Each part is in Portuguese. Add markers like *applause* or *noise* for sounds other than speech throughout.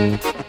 Pessoal,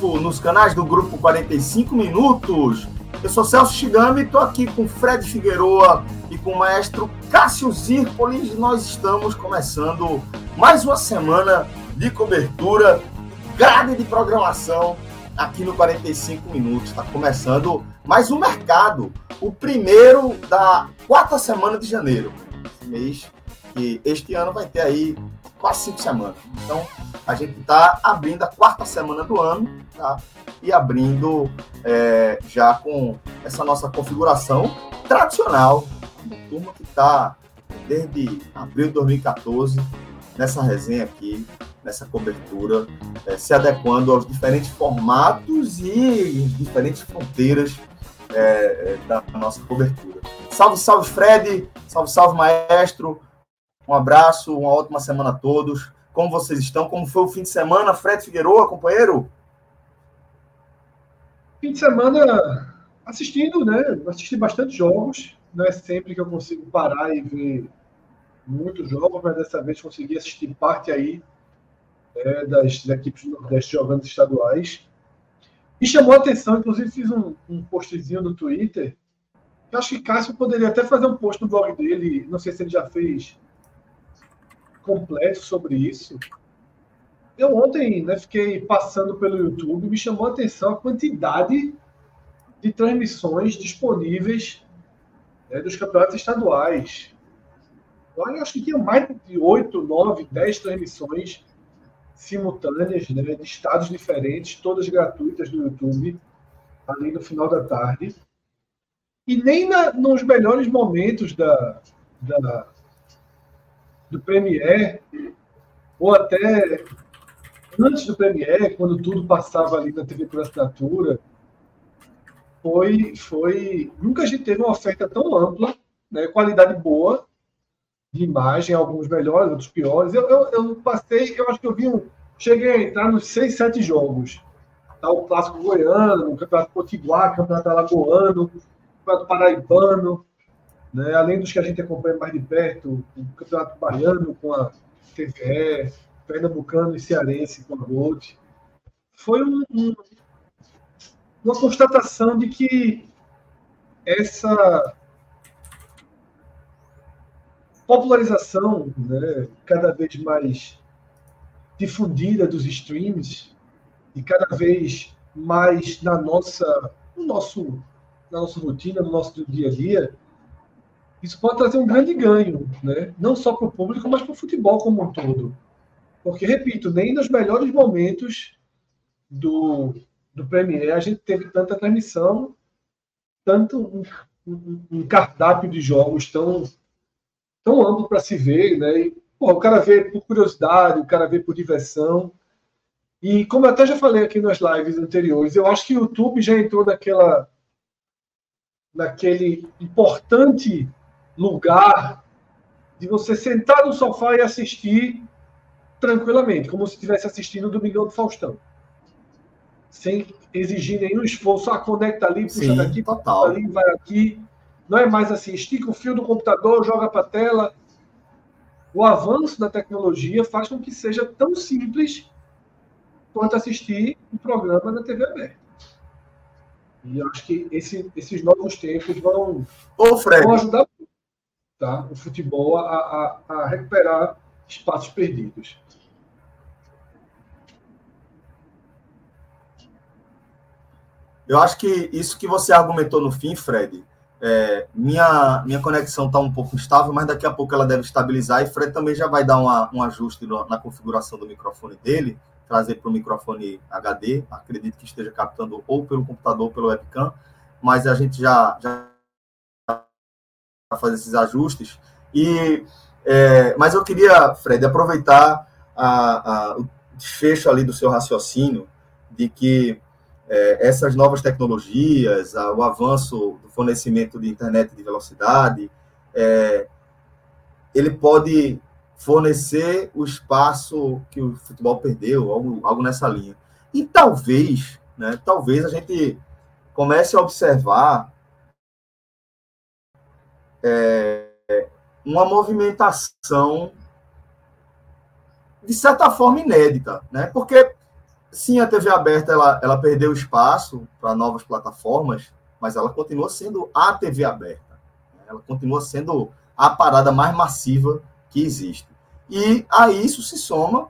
vivo nos canais do Grupo 45 Minutos. Eu sou Celso Shigami, estou aqui com Fred Figueroa e com o maestro Cássio Zirpolis. Nós estamos começando mais uma semana de cobertura, grade de programação aqui no 45 Minutos. Está começando mais um mercado, o primeiro da quarta semana de janeiro. Esse mês que este ano vai ter aí quase cinco semanas. Então, a gente está abrindo a quarta semana do ano, tá? E abrindo é, já com essa nossa configuração tradicional, uma turma que está desde abril de 2014 nessa resenha aqui, nessa cobertura, é, se adequando aos diferentes formatos e diferentes fronteiras é, da nossa cobertura. Salve, salve, Fred! Salve, salve, maestro! Um abraço, uma ótima semana a todos. Como vocês estão? Como foi o fim de semana? Fred Figueiredo, companheiro? Fim de semana assistindo, né? Assisti bastante jogos. Não é sempre que eu consigo parar e ver muitos jogos, mas dessa vez consegui assistir parte aí é, das equipes do Nordeste jogando estaduais. E chamou a atenção, inclusive fiz um, um postzinho no Twitter. Eu acho que Cássio poderia até fazer um post no blog dele. Não sei se ele já fez completo sobre isso. Eu ontem né, fiquei passando pelo YouTube e me chamou a atenção a quantidade de transmissões disponíveis né, dos campeonatos estaduais. Olha, acho que tinha mais de 8, 9, 10 transmissões simultâneas né, de estados diferentes, todas gratuitas no YouTube, ali no final da tarde. E nem na, nos melhores momentos da, da, do Premiere, ou até antes do Premiere, quando tudo passava ali na TV por assinatura, foi, foi. Nunca a gente teve uma oferta tão ampla, né, qualidade boa de imagem, alguns melhores, outros piores. Eu, eu, eu passei, eu acho que eu vi um. Cheguei a entrar nos seis, sete jogos. Tá, o Clássico Goiano, o Campeonato Potiguar, o Campeonato Alagoano, o Campeonato Paraibano, né? Além dos que a gente acompanha mais de perto, o Campeonato Baiano com a TVE, Pernambucano e Cearense com a Gold, foi um, um, uma constatação de que essa popularização né, cada vez mais difundida dos streams e cada vez mais na nossa, no nosso, na nossa rotina, no nosso dia a dia, isso pode trazer um grande ganho, né? não só para o público, mas para o futebol como um todo. Porque, repito, nem nos melhores momentos do, do Premier a gente teve tanta transmissão, tanto um, um, um cardápio de jogos tão, tão amplo para se ver. Né? E, pô, o cara vê por curiosidade, o cara vê por diversão. E como eu até já falei aqui nas lives anteriores, eu acho que o YouTube já entrou naquela naquele importante lugar de você sentar no sofá e assistir tranquilamente, como se estivesse assistindo o Domingão do Faustão. Sem exigir nenhum esforço. Ah, conecta ali, puxa Sim, daqui, total. ali, vai aqui. Não é mais assim, estica o fio do computador, joga para a tela. O avanço da tecnologia faz com que seja tão simples quanto assistir um programa na TV aberta. E eu acho que esse, esses novos tempos vão, Ô, Fred. vão ajudar tá, o futebol a, a, a recuperar espaços perdidos. Eu acho que isso que você argumentou no fim, Fred, é, minha, minha conexão está um pouco instável, mas daqui a pouco ela deve estabilizar e Fred também já vai dar uma, um ajuste no, na configuração do microfone dele, trazer para o microfone HD, acredito que esteja captando ou pelo computador ou pelo webcam, mas a gente já, já fazer esses ajustes. E, é, mas eu queria, Fred, aproveitar a, a, o desfecho ali do seu raciocínio de que é, essas novas tecnologias, a, o avanço do fornecimento de internet de velocidade, é, ele pode fornecer o espaço que o futebol perdeu, algo, algo nessa linha. E talvez, né, talvez a gente comece a observar é, uma movimentação de certa forma inédita, né? Porque Sim, a TV aberta ela, ela perdeu espaço para novas plataformas, mas ela continua sendo a TV aberta. Né? Ela continua sendo a parada mais massiva que existe. E a isso se soma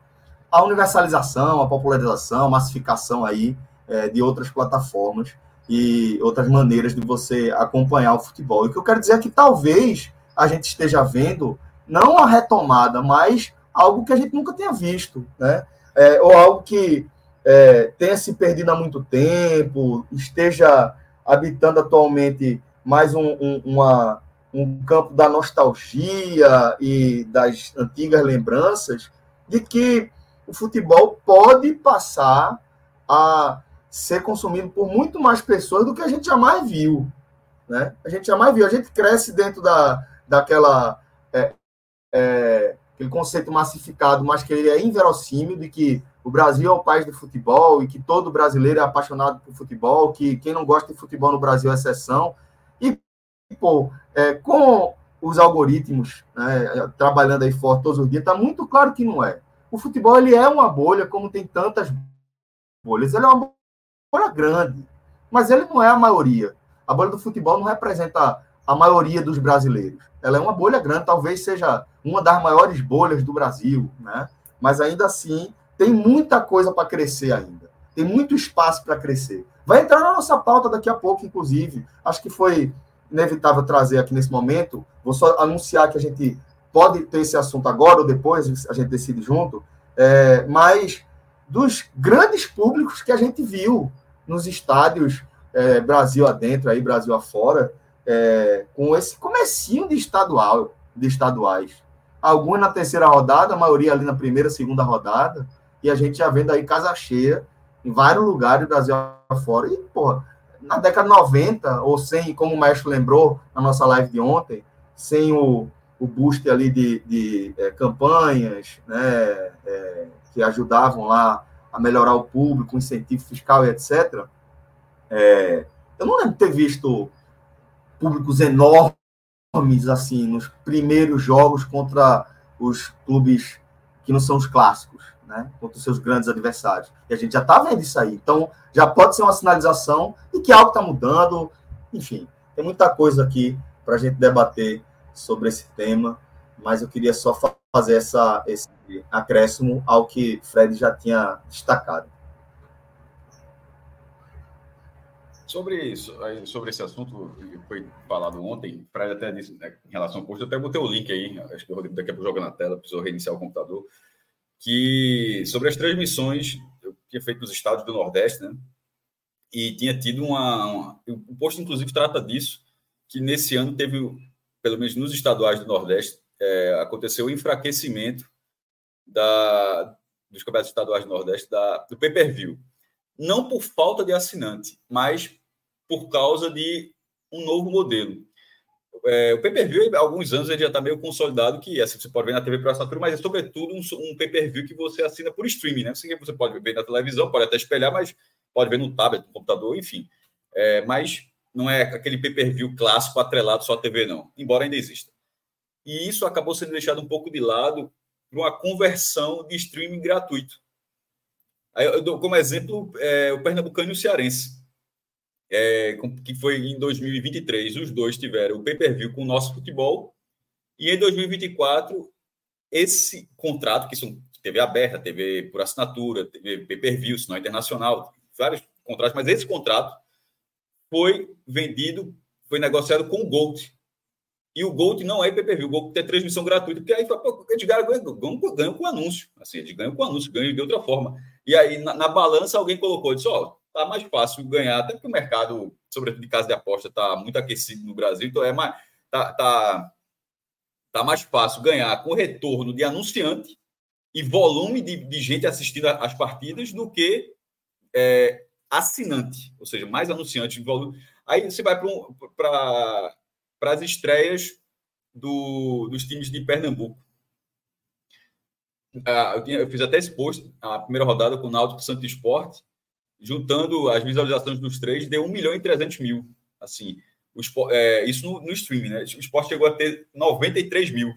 a universalização, a popularização, a massificação aí é, de outras plataformas e outras maneiras de você acompanhar o futebol. E o que eu quero dizer é que talvez a gente esteja vendo não a retomada, mas algo que a gente nunca tenha visto, né? É, ou algo que é, tenha se perdido há muito tempo, esteja habitando atualmente mais um, um, uma, um campo da nostalgia e das antigas lembranças, de que o futebol pode passar a ser consumido por muito mais pessoas do que a gente jamais viu. Né? A gente jamais viu. A gente cresce dentro da, daquela. É, é, aquele conceito massificado, mas que ele é inverossímil, de que o Brasil é o país do futebol e que todo brasileiro é apaixonado por futebol, que quem não gosta de futebol no Brasil é exceção. E, pô, é, com os algoritmos né, trabalhando aí forte todos os dias, está muito claro que não é. O futebol ele é uma bolha, como tem tantas bolhas. Ele é uma bolha grande, mas ele não é a maioria. A bolha do futebol não representa a maioria dos brasileiros. Ela é uma bolha grande, talvez seja uma das maiores bolhas do Brasil, né? Mas ainda assim, tem muita coisa para crescer ainda. Tem muito espaço para crescer. Vai entrar na nossa pauta daqui a pouco, inclusive. Acho que foi inevitável trazer aqui nesse momento. Vou só anunciar que a gente pode ter esse assunto agora ou depois, a gente decide junto. É, mas dos grandes públicos que a gente viu nos estádios é, Brasil adentro, aí Brasil afora, é, com esse comecinho de estadual, de estaduais. Alguns na terceira rodada, a maioria ali na primeira, segunda rodada e a gente já vendo aí casa cheia em vários lugares do Brasil afora. E, porra, na década de 90, ou sem, como o mestre lembrou na nossa live de ontem, sem o, o boost ali de, de é, campanhas, né, é, que ajudavam lá a melhorar o público, incentivo fiscal e etc. É, eu não lembro de ter visto públicos enormes assim nos primeiros jogos contra os clubes que não são os clássicos né, contra os seus grandes adversários. E a gente já está vendo isso aí. Então, já pode ser uma sinalização de que algo está mudando. Enfim, tem muita coisa aqui para a gente debater sobre esse tema, mas eu queria só fazer essa, esse acréscimo ao que Fred já tinha destacado. Sobre isso, sobre esse assunto que foi falado ontem, Fred até disse, né, em relação ao post, eu até botei o link aí, acho que o Rodrigo daqui a pouco joga na tela, precisou reiniciar o computador que sobre as transmissões eu tinha feito nos estados do Nordeste, né? E tinha tido uma, uma, o posto inclusive trata disso, que nesse ano teve, pelo menos nos estaduais do Nordeste, é, aconteceu o enfraquecimento da dos campeonatos estaduais do Nordeste da, do pay-per-view. Não por falta de assinante, mas por causa de um novo modelo. É, o pay-per-view, há alguns anos, ele já está meio consolidado, que assim, você pode ver na TV por assinatura, mas é sobretudo um, um pay-per-view que você assina por streaming, né? Você, você pode ver na televisão, pode até espelhar, mas pode ver no tablet, no computador, enfim. É, mas não é aquele pay-per-view clássico atrelado só à TV, não, embora ainda exista. E isso acabou sendo deixado um pouco de lado uma conversão de streaming gratuito. Aí eu dou como exemplo é, o Pernambucano e o Cearense. é, que foi em 2023. Os dois tiveram o pay-per-view com o nosso futebol. E em 2024, esse contrato, que são TV aberta, TV por assinatura, TV pay-per-view, sinal internacional, vários contratos, mas esse contrato foi vendido, foi negociado com o Gold. E o Gold não é pay-per-view, o Gold tem transmissão gratuita, porque aí eles ganham, ganham, ganham com anúncio. Assim, eles ganham com anúncio, ganham de outra forma. E aí, na, na balança, alguém colocou, disse, ó, tá mais fácil ganhar, até porque o mercado, sobretudo de casa de aposta, está muito aquecido no Brasil, então é mais, tá, tá, tá mais fácil ganhar com retorno de anunciante e volume de, de gente assistindo às partidas do que é, assinante, ou seja, mais anunciante de volume. Aí você vai para para as estreias do, dos times de Pernambuco. Ah, eu, tinha, eu, fiz até esse post, a primeira rodada com o Náutico Santo Esporte, juntando as visualizações dos três, deu 1 milhão e 300 mil. Assim, é, isso no, no streaming, né? O esporte chegou a ter 93 mil.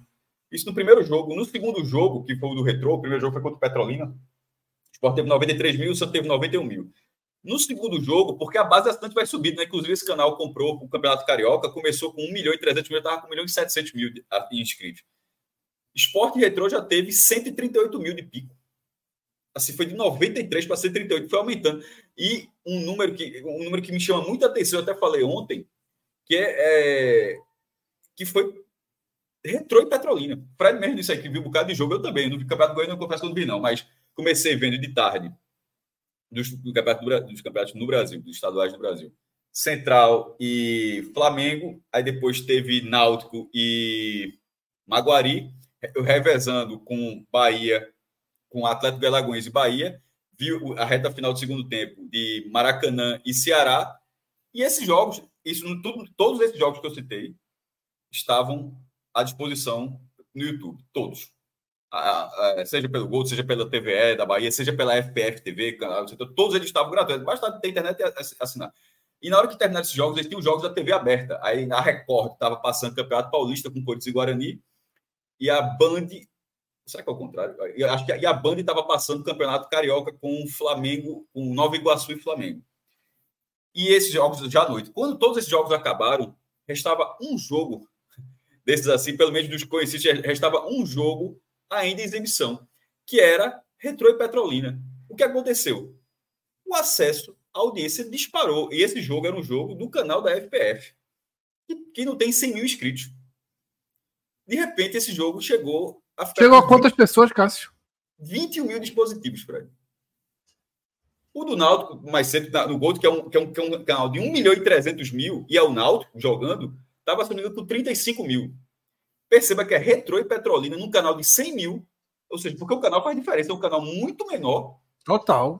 Isso no primeiro jogo. No segundo jogo, que foi o do Retrô, o primeiro jogo foi contra o Petrolina, o esporte teve 93 mil, o Santos teve 91 mil. No segundo jogo, porque a base bastante vai subir, né? Inclusive, esse canal comprou o Campeonato Carioca, começou com 1 milhão e 300 mil, estava com 1 milhão e 700 mil inscritos. Esporte Retrô já teve 138 mil de pico. Assim, foi de 93 para 138, foi aumentando. E um número que, um número que me chama muita atenção, eu até falei ontem, que é, é que foi Retrô e Petrolina. Fred mesmo aí que viu um bocado de jogo, eu também. No Campeonato Goiano, não confesso que eu não vi, não, mas comecei vendo de tarde dos, do campeonato, dos campeonatos no Brasil, dos estaduais do Brasil. Central e Flamengo, aí depois teve Náutico e Maguari, revezando com Bahia, com Atlético de Alagoas e Bahia, viu a reta final do segundo tempo de Maracanã e Ceará, e esses jogos, isso, tudo, todos esses jogos que eu citei, estavam à disposição no YouTube, todos seja pelo Gol, seja pela TVE da Bahia, seja pela FPF TV, todos eles estavam gratuitos. Basta ter internet e assinar. E na hora que terminaram esses jogos, eles tinham jogos da TV aberta. Aí na Record estava passando Campeonato Paulista com Corinthians e Guarani, e a Band. Será que é o contrário? Eu acho que a, e a Band estava passando Campeonato Carioca com o Flamengo, com Nova Iguaçu e Flamengo. E esses jogos já à noite. Quando todos esses jogos acabaram, restava um jogo desses assim, pelo menos dos conhecidos, restava um jogo ainda em exibição, que era Retrô e Petrolina. O que aconteceu? O acesso à audiência disparou. E esse jogo era um jogo do canal da FPF, que, que não tem 100 mil inscritos. De repente, esse jogo chegou a ficar. Chegou a quantas 20, pessoas, Cássio? 21 mil dispositivos, Fred. O do Náutico, mais cedo, no Gold, que é, um, que, é um, que é um canal de 1 milhão e 300 mil, e é o Náutico jogando, estava assumindo com 35 mil. Perceba que é Retro e Petrolina num canal de 100 mil, ou seja, porque o canal faz diferença, é um canal muito menor. Total.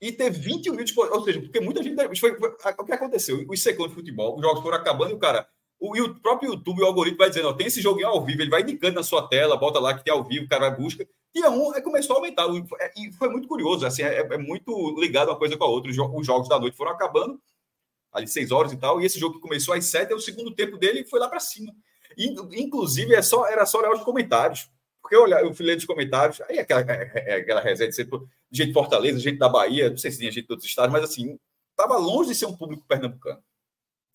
E ter 21 mil ou seja, porque muita gente. Foi, foi, o que aconteceu? Os secões de futebol, os jogos foram acabando e o cara. O, o próprio YouTube, o algoritmo vai dizendo: ó, tem esse joguinho ao vivo, ele vai indicando na sua tela, bota lá que tem ao vivo, o cara busca. Dia um, aí começou a aumentar. É, e foi muito curioso, assim, é, é muito ligado uma coisa com a outra. Os jogos da noite foram acabando, ali seis horas e tal, e esse jogo que começou às sete, é o segundo tempo dele foi lá para cima. Inclusive, é só, era só olhar os comentários. Porque eu, olhar, eu fui ler os comentários, aí aquela, é, é, aquela resenha de sempre, gente de Fortaleza, gente da Bahia, não sei se tinha gente de outros estados, mas assim, estava longe de ser um público pernambucano.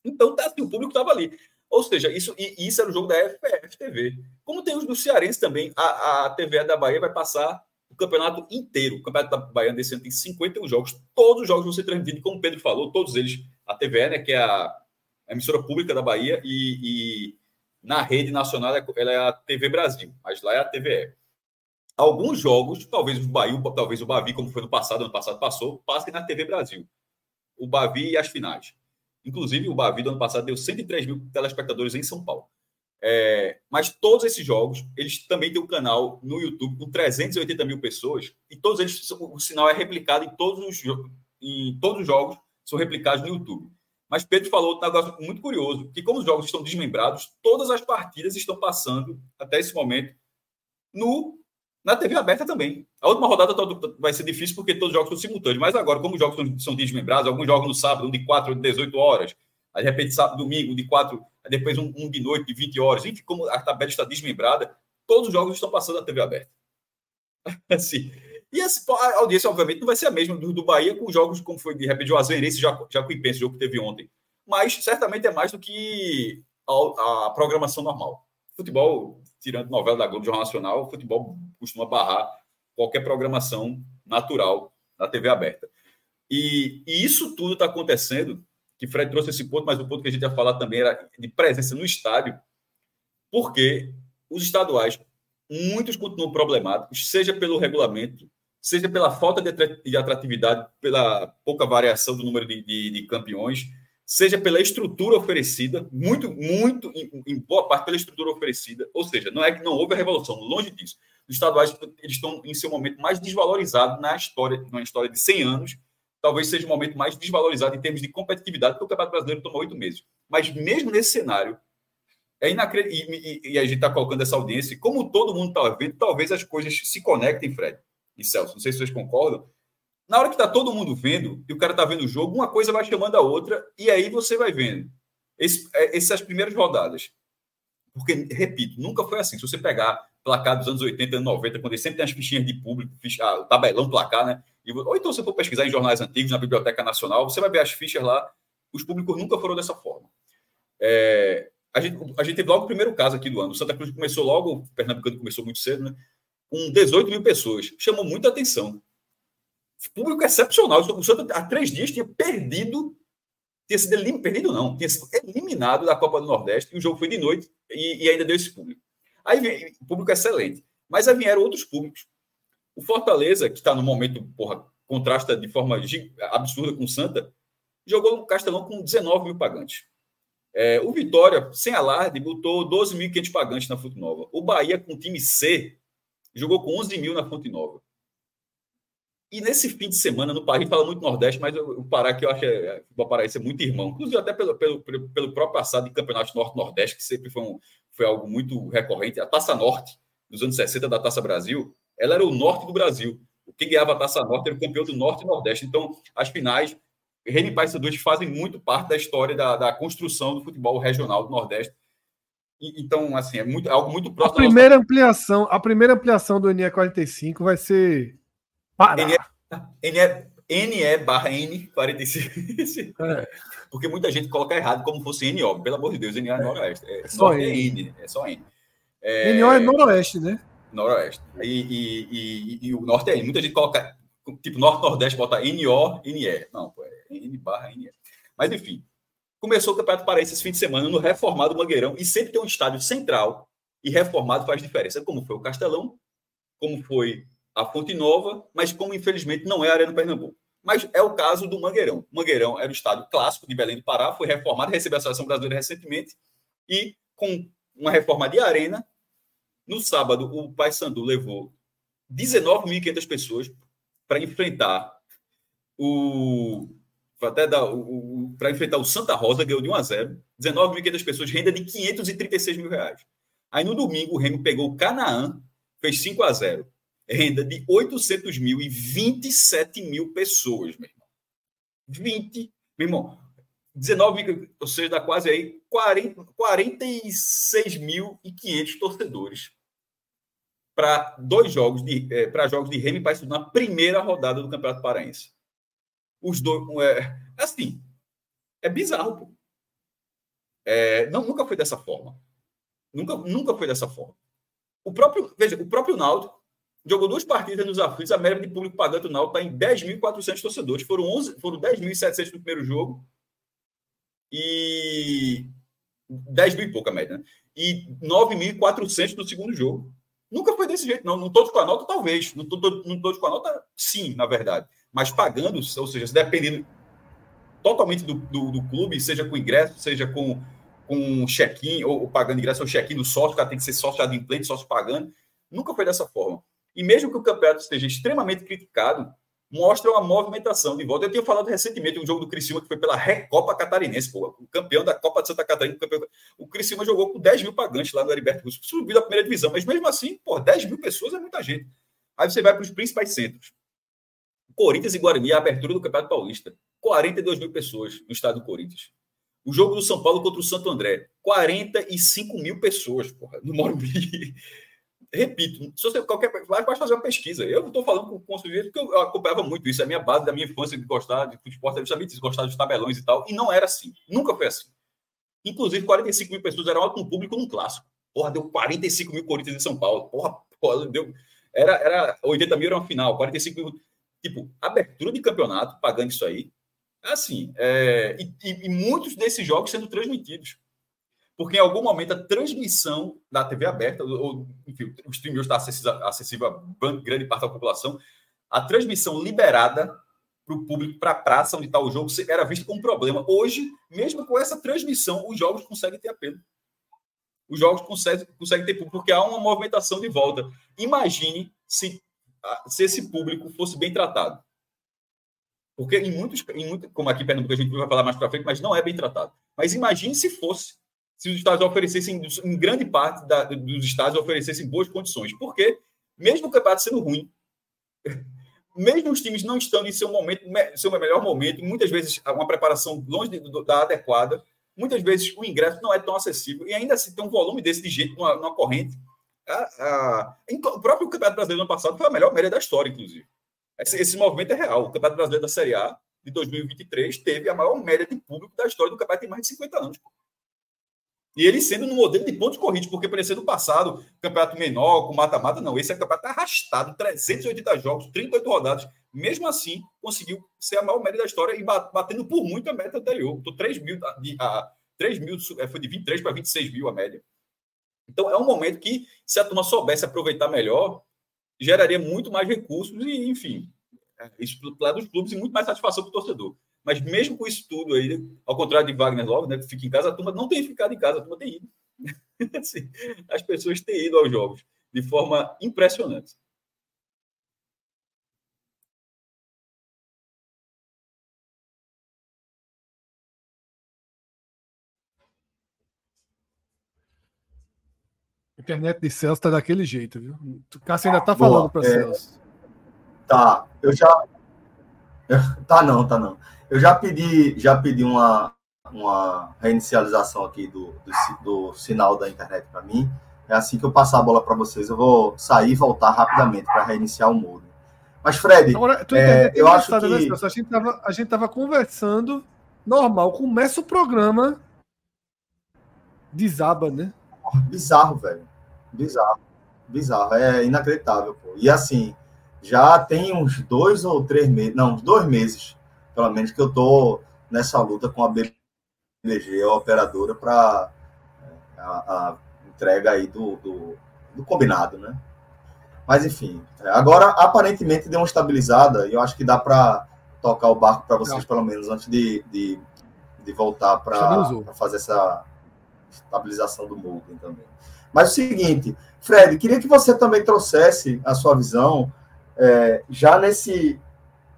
Então, tá, o público estava ali. Ou seja, isso, e, isso era o jogo da FPF TV. Como tem os do Cearense também, a, a TV da Bahia vai passar o campeonato inteiro. O campeonato da Bahia desse ano tem 51 jogos. Todos os jogos vão ser transmitidos, como o Pedro falou, todos eles. A TVE, né, que é a, a emissora pública da Bahia, e, e na rede nacional, ela é a TV Brasil, mas lá é a TVE. Alguns jogos, talvez o Bahia, talvez o Bavi, como foi no passado, ano passado passou, passem na TV Brasil. O Bavi e as finais. Inclusive, o Bavi do ano passado deu 103 mil telespectadores em São Paulo. É, mas todos esses jogos, eles também têm um canal no YouTube com 380 mil pessoas e todos eles, o sinal é replicado em todos os, em todos os jogos, são replicados no YouTube. Mas Pedro falou um negócio muito curioso, que como os jogos estão desmembrados, todas as partidas estão passando, até esse momento, no na TV aberta também. A última rodada vai ser difícil porque todos os jogos são simultâneos, mas agora, como os jogos são desmembrados, alguns jogos no sábado, um de 4, de 18 horas, aí de repente sábado, domingo, um de 4, aí depois um, um de noite, de 20 horas, enfim, como a tabela está desmembrada, todos os jogos estão passando na TV aberta. *laughs* assim, E essa, a audiência, obviamente, não vai ser a mesma do, do Bahia com jogos como foi de repente o Azueirense já, já com o jogo que teve ontem. Mas certamente é mais do que a, a programação normal. Futebol, tirando novela da Globo Jornal Nacional, o futebol costuma barrar qualquer programação natural na TV aberta. E, e isso tudo está acontecendo, que Fred trouxe esse ponto, mas o ponto que a gente ia falar também era de presença no estádio, porque os estaduais, muitos continuam problemáticos, seja pelo regulamento, seja pela falta de atratividade, pela pouca variação do número de, de, de campeões, seja pela estrutura oferecida, muito, muito, em, em, boa parte pela estrutura oferecida, ou seja, não é que não houve a revolução, longe disso. Os estaduais eles estão em seu momento mais desvalorizados na história, na história de 100 anos, talvez seja o momento mais desvalorizado em termos de competitividade, porque o Campeonato Brasileiro tomou oito meses. Mas mesmo nesse cenário, é inacreditável, e, e, e, a gente está colocando essa audiência, como todo mundo está vendo, talvez as coisas se conectem, Fred e Celso, não sei se vocês concordam, na hora que está todo mundo vendo, e o cara está vendo o jogo, uma coisa vai chamando a outra, e aí você vai vendo. Esse, é, essas primeiras rodadas. Porque, repito, nunca foi assim. Se você pegar placar dos anos 80, anos 90, quando sempre tem as fichinhas de público, ficha, ah, tabelão, placar, né? E, ou então, se for pesquisar em jornais antigos, na Biblioteca Nacional, você vai ver as fichas lá. Os públicos nunca foram dessa forma. É, a, gente, a gente teve logo o primeiro caso aqui do ano. O Santa Cruz começou logo, o Pernambucano começou muito cedo, né? Com 18 mil pessoas. Chamou muita atenção público excepcional. O Santa há três dias tinha perdido, tinha sido eliminado, perdido não, tinha sido eliminado da Copa do Nordeste, e o jogo foi de noite e, e ainda deu esse público. Aí vem público excelente. Mas aí vieram outros públicos. O Fortaleza, que está no momento, porra, contrasta de forma absurda com o Santa, jogou no Castelão com 19 mil pagantes. É, o Vitória, sem alarde, botou 12.500 pagantes na Fonte Nova. O Bahia, com time C, jogou com 11 mil na Fonte Nova. E nesse fim de semana, no Pará, fala muito Nordeste, mas o Pará que eu acho é, o Paraíso é muito irmão, inclusive até pelo, pelo, pelo próprio passado de campeonato Norte-Nordeste, que sempre foi, um, foi algo muito recorrente. A Taça Norte, dos anos 60 da Taça Brasil, ela era o norte do Brasil. O que ganhava a Taça Norte era o campeão do Norte e Nordeste. Então, as finais, Reni e fazem muito parte da história da, da construção do futebol regional do Nordeste. Então, assim, é, muito, é algo muito próximo. A primeira nossa... ampliação, a primeira ampliação do NE 45 vai ser Pará. NE, NE, barra N45. É. Porque muita gente coloca errado como fosse NO. Pelo amor de Deus, NO é Noroeste. É, é só N. É N. É só N. É, NO é Noroeste, né? Noroeste. E, e, e, e, o Norte é N. Muita gente coloca, tipo, Norte-Nordeste, bota NO, NE. Não, pô, é N barra NE. Mas, enfim, começou o Campeonato Paraense esse fim de semana no reformado Mangueirão e sempre tem um estádio central e reformado faz diferença, como foi o Castelão, como foi a Fonte Nova, mas como infelizmente não é a Arena Pernambuco. Mas é o caso do Mangueirão. O Mangueirão era o estádio clássico de Belém do Pará, foi reformado, recebeu a seleção brasileira recentemente, e com uma reforma de arena, no sábado o Paysandu levou 19.500 pessoas para enfrentar o até dar o, para enfrentar o Santa Rosa, ganhou de 1 a 0, 19.500 pessoas, renda de 536 mil reais. Aí no domingo o Remo pegou o Canaã, fez 5 a 0 renda de 800 mil e 27 mil pessoas, meu irmão. 20, meu irmão, 19, ou seja, dá quase aí 40, 46.500 torcedores para dois jogos de é, para jogos de Remy e na primeira rodada do Campeonato Paraense. Os dois, é, assim, é bizarro. É, não, nunca foi dessa forma. Nunca, nunca foi dessa forma. O próprio, veja, o próprio Naldo jogou duas partidas nos aflitos, a média de público pagando o Náutico está em 10.400 torcedores. Foram, 11, foram 10.700 no primeiro jogo e 10 mil e pouca média, né? E 9.400 no segundo jogo. Nunca foi desse jeito, não. Não todos com a nota, talvez. Não todos com a nota, sim, na verdade. Mas pagando, ou seja, dependendo totalmente do, do, do clube, seja com ingresso, seja com, com check-in, ou, ou, pagando ingresso ou check-in do sócio, o cara tem que ser sócio adimplente, sócio pagando. Nunca foi dessa forma. E mesmo que o campeonato esteja extremamente criticado, mostra uma movimentação de volta. Eu tinha falado recentemente um jogo do Criciúma que foi pela Recopa Catarinense, pô, o campeão da Copa de Santa Catarina. O, campeão... o Criciúma jogou com 10 mil pagantes lá no Heriberto Russo, subiu da primeira divisão, mas mesmo assim, pô, 10 mil pessoas é muita gente. Aí você vai para os principais centros. Corinthians e Guarani, a abertura do Campeonato Paulista. 42 mil pessoas no estado do Corinthians. O jogo do São Paulo contra o Santo André. 45 mil pessoas, porra, no Morumbi. *laughs* repito, se você qualquer pode fazer uma pesquisa. Eu não estou falando com, o sujeito porque eu acompanhava muito isso. É a minha base da minha infância de gostar de futebol, justamente isso, gostar dos tabelões e tal. E não era assim. Nunca foi assim. Inclusive, 45 mil pessoas eram alto no público num clássico. Porra, deu 45 mil Corinthians em São Paulo. Porra, porra deu. Era, era 80 mil era uma final, 45 mil. Tipo, abertura de campeonato, pagando isso aí. Assim, é, e, e, muitos desses jogos sendo transmitidos. Porque em algum momento a transmissão da TV aberta, ou, enfim, o stream está acessível, acessível a grande parte da população, a transmissão liberada para o público, para a praça onde está o jogo, era vista como um problema. Hoje, mesmo com essa transmissão, os jogos conseguem ter apelo. Os jogos conseguem, conseguem ter público, porque há uma movimentação de volta. Imagine se, se esse público fosse bem tratado. Porque em muitos, em muito, como aqui em Pernambuco a gente vai falar mais para frente, mas não é bem tratado. Mas imagine se fosse, se os estados oferecessem, em grande parte da, dos estados oferecessem boas condições. Porque, mesmo o campeonato sendo ruim, *laughs* mesmo os times não estando em seu momento, seu melhor momento, muitas vezes uma preparação longe de, da adequada, muitas vezes o ingresso não é tão acessível e ainda se tem um volume desse de jeito numa, numa corrente. A, a, o próprio Campeonato Brasileiro no ano passado foi a melhor média da história, inclusive. Esse, esse movimento é real. O Campeonato Brasileiro da Série A de 2023 teve a maior média de público da história do campeonato em mais de 50 anos. E ele sendo no modelo de pontos corridos, porque parecia no passado, campeonato menor, com mata-mata, não. Esse é campeonato arrastado, 380 jogos, 38 rodadas. Mesmo assim, conseguiu ser a maior média da história e batendo por muito a meta anterior. Então, 3 mil, de, a, 3 mil é, foi de 23 para 26 mil a média. Então, é um momento que, se a turma soubesse aproveitar melhor, geraria muito mais recursos e, enfim, é, isso lado dos clubes e muito mais satisfação para o torcedor. Mas mesmo com isso tudo aí, ao contrário de Wagner Love, né, que fica em casa, a turma não tem ficado em casa, a turma tem ido. *laughs* Assim, as pessoas têm ido aos jogos de forma impressionante. Internet de Celso tá daquele jeito, viu? O Cássio ainda tá falando para é, Celso. Tá, eu já. *laughs* Tá não, tá não. Eu já pedi, já pedi uma, uma reinicialização aqui do, do, do sinal da internet para mim. É assim que eu passar a bola para vocês, eu vou sair e voltar rapidamente para reiniciar o modo. Mas, Fred, Agora, é, eu acho que... Né, a, gente tava, a gente tava conversando normal. Começa o programa, desaba, né? Bizarro, velho. Bizarro. Bizarro. É inacreditável, pô. E assim, já tem uns dois ou três meses, não, uns dois meses, pelo menos, que eu tô nessa luta com a BBG, a operadora, para é, a, a, entrega aí do, do, do, combinado, né? Mas enfim, agora aparentemente deu uma estabilizada e eu acho que dá para tocar o barco para vocês, não. pelo menos, antes de, de, de voltar para fazer essa estabilização do Molden também. Mas é o seguinte, Fred, queria que você também trouxesse a sua visão é, já nesse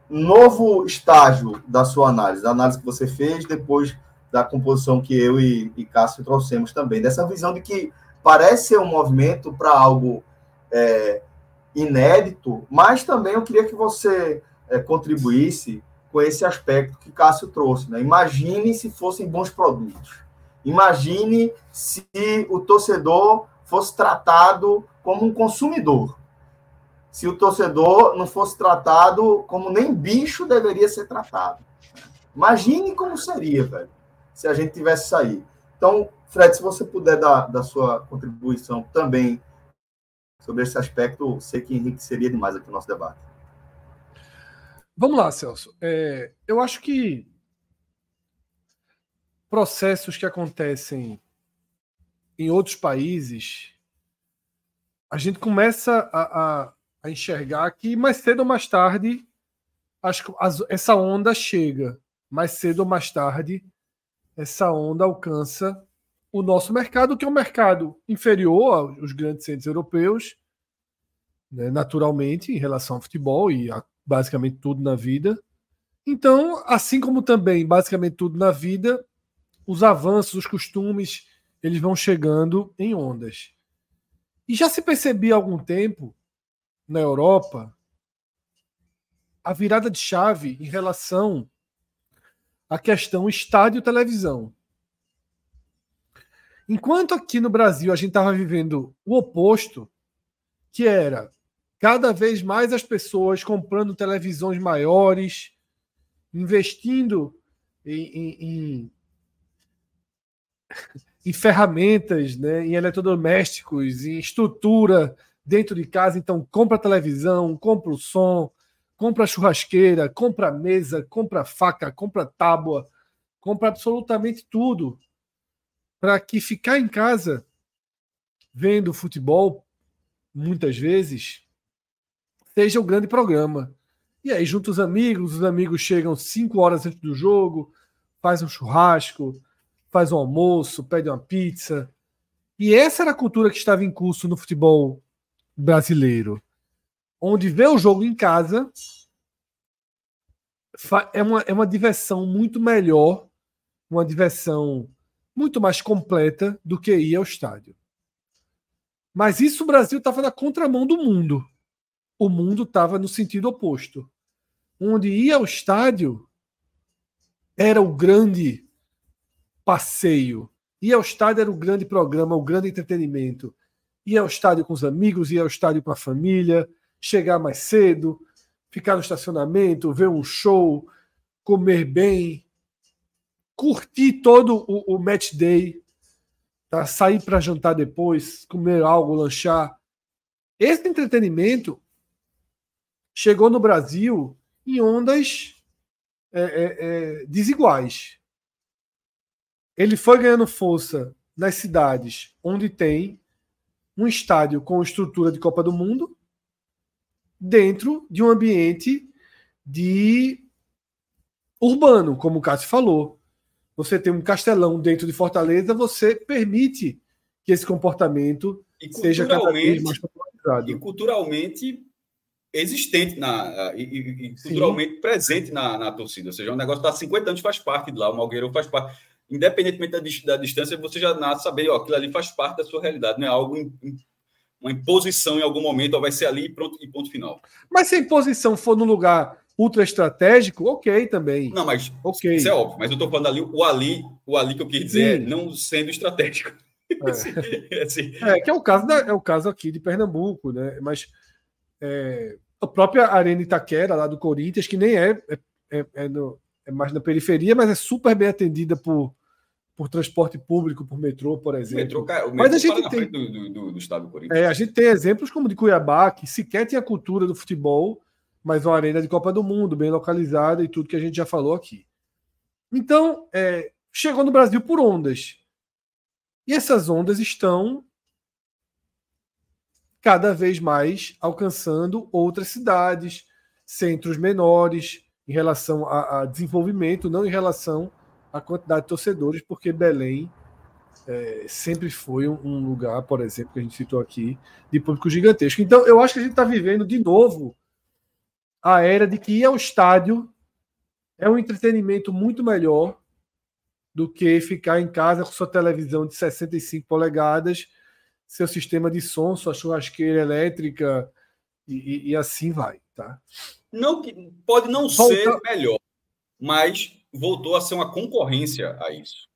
novo estágio da sua análise, da análise que você fez depois da composição que eu e, e Cássio trouxemos também, dessa visão de que parece ser um movimento para algo é, inédito, mas também eu queria que você é, contribuísse com esse aspecto que Cássio trouxe. Né? Imagine se fossem bons produtos. Imagine se o torcedor fosse tratado como um consumidor. Se o torcedor não fosse tratado como nem bicho deveria ser tratado. Imagine como seria, velho, se a gente tivesse aí. Então, Fred, se você puder dar da sua contribuição também sobre esse aspecto, sei que enriqueceria demais aqui o nosso debate. Vamos lá, Celso. É, eu acho que processos que acontecem em outros países, a gente começa a, a, a enxergar que mais cedo ou mais tarde acho que essa onda chega. Mais cedo ou mais tarde, essa onda alcança o nosso mercado, que é um mercado inferior aos grandes centros europeus, né, naturalmente, em relação ao futebol e a basicamente tudo na vida. Então, assim como também basicamente tudo na vida, os avanços, os costumes, eles vão chegando em ondas. E já se percebia há algum tempo na Europa a virada de chave em relação à questão estádio-televisão. Enquanto aqui no Brasil a gente estava vivendo o oposto, que era cada vez mais as pessoas comprando televisões maiores, investindo em, em, em, em ferramentas, né, em eletrodomésticos, em estrutura dentro de casa. Então, compra televisão, compra o som, compra churrasqueira, compra mesa, compra faca, compra tábua, compra absolutamente tudo para que ficar em casa vendo futebol muitas vezes seja o grande programa. E aí junto os amigos, os amigos chegam cinco horas antes do jogo, faz um churrasco, faz um almoço, pede uma pizza. E essa era a cultura que estava em curso no futebol brasileiro, onde ver o jogo em casa é uma, é uma diversão muito melhor, uma diversão muito mais completa do que ir ao estádio. Mas isso o Brasil estava na contramão do mundo. O mundo estava no sentido oposto. Onde ir ao estádio era o grande passeio. Ir ao estádio era o grande programa, o grande entretenimento. Ir ao estádio com os amigos, ir ao estádio com a família, chegar mais cedo, ficar no estacionamento, ver um show, comer bem, curtir todo o, o match day, tá? sair para jantar depois, comer algo, lanchar. Esse entretenimento chegou no Brasil em ondas é, é, é, desiguais. Ele foi ganhando força nas cidades onde tem um estádio com estrutura de Copa do Mundo dentro de um ambiente de urbano, como o Cássio falou. Você tem um castelão dentro de Fortaleza, você permite que esse comportamento seja cada vez mais popularizado. E culturalmente existente na, e, e culturalmente Sim. presente na, na, torcida. Ou seja, o negócio está 50 anos, faz parte de lá, o Malgueiro faz parte. Independentemente da, da distância, você já nasce saber, ó, aquilo ali faz parte da sua realidade, não é algo in, uma imposição em algum momento, ou vai ser ali e pronto, e ponto final. Mas se a imposição for no lugar ultra estratégico, ok também. Não, mas okay. isso é óbvio. Mas eu estou falando ali, o ali, o ali que eu quis dizer Sim. é não sendo estratégico. É. *laughs* assim. é, que é o caso da, é o caso aqui de Pernambuco, né? Mas é, a própria Arena Itaquera, lá do Corinthians, que nem é, é, é, é, no, é mais na periferia, mas é super bem atendida por, por transporte público, por metrô, por exemplo. Metrô, o metrô Mas a gente tem do, do, do, estado do Corinthians. É, a gente tem exemplos como de Cuiabá, que sequer tinha cultura do futebol, mas uma arena de Copa do Mundo, bem localizada e tudo que a gente já falou aqui. Então, é, chegou no Brasil por ondas. E essas ondas estão cada vez mais alcançando outras cidades, centros menores, em relação a, a desenvolvimento, não em relação à quantidade de torcedores, porque Belém é, sempre foi um, um, lugar, por exemplo, que a gente citou aqui, de público gigantesco. Então, eu acho que a gente está vivendo de novo a era de que ir ao estádio é um entretenimento muito melhor do que ficar em casa com sua televisão de 65 polegadas, seu sistema de som, sua churrasqueira elétrica e, e, e assim vai, tá? Não pode não Volta... ser melhor, mas voltou a ser uma concorrência a isso.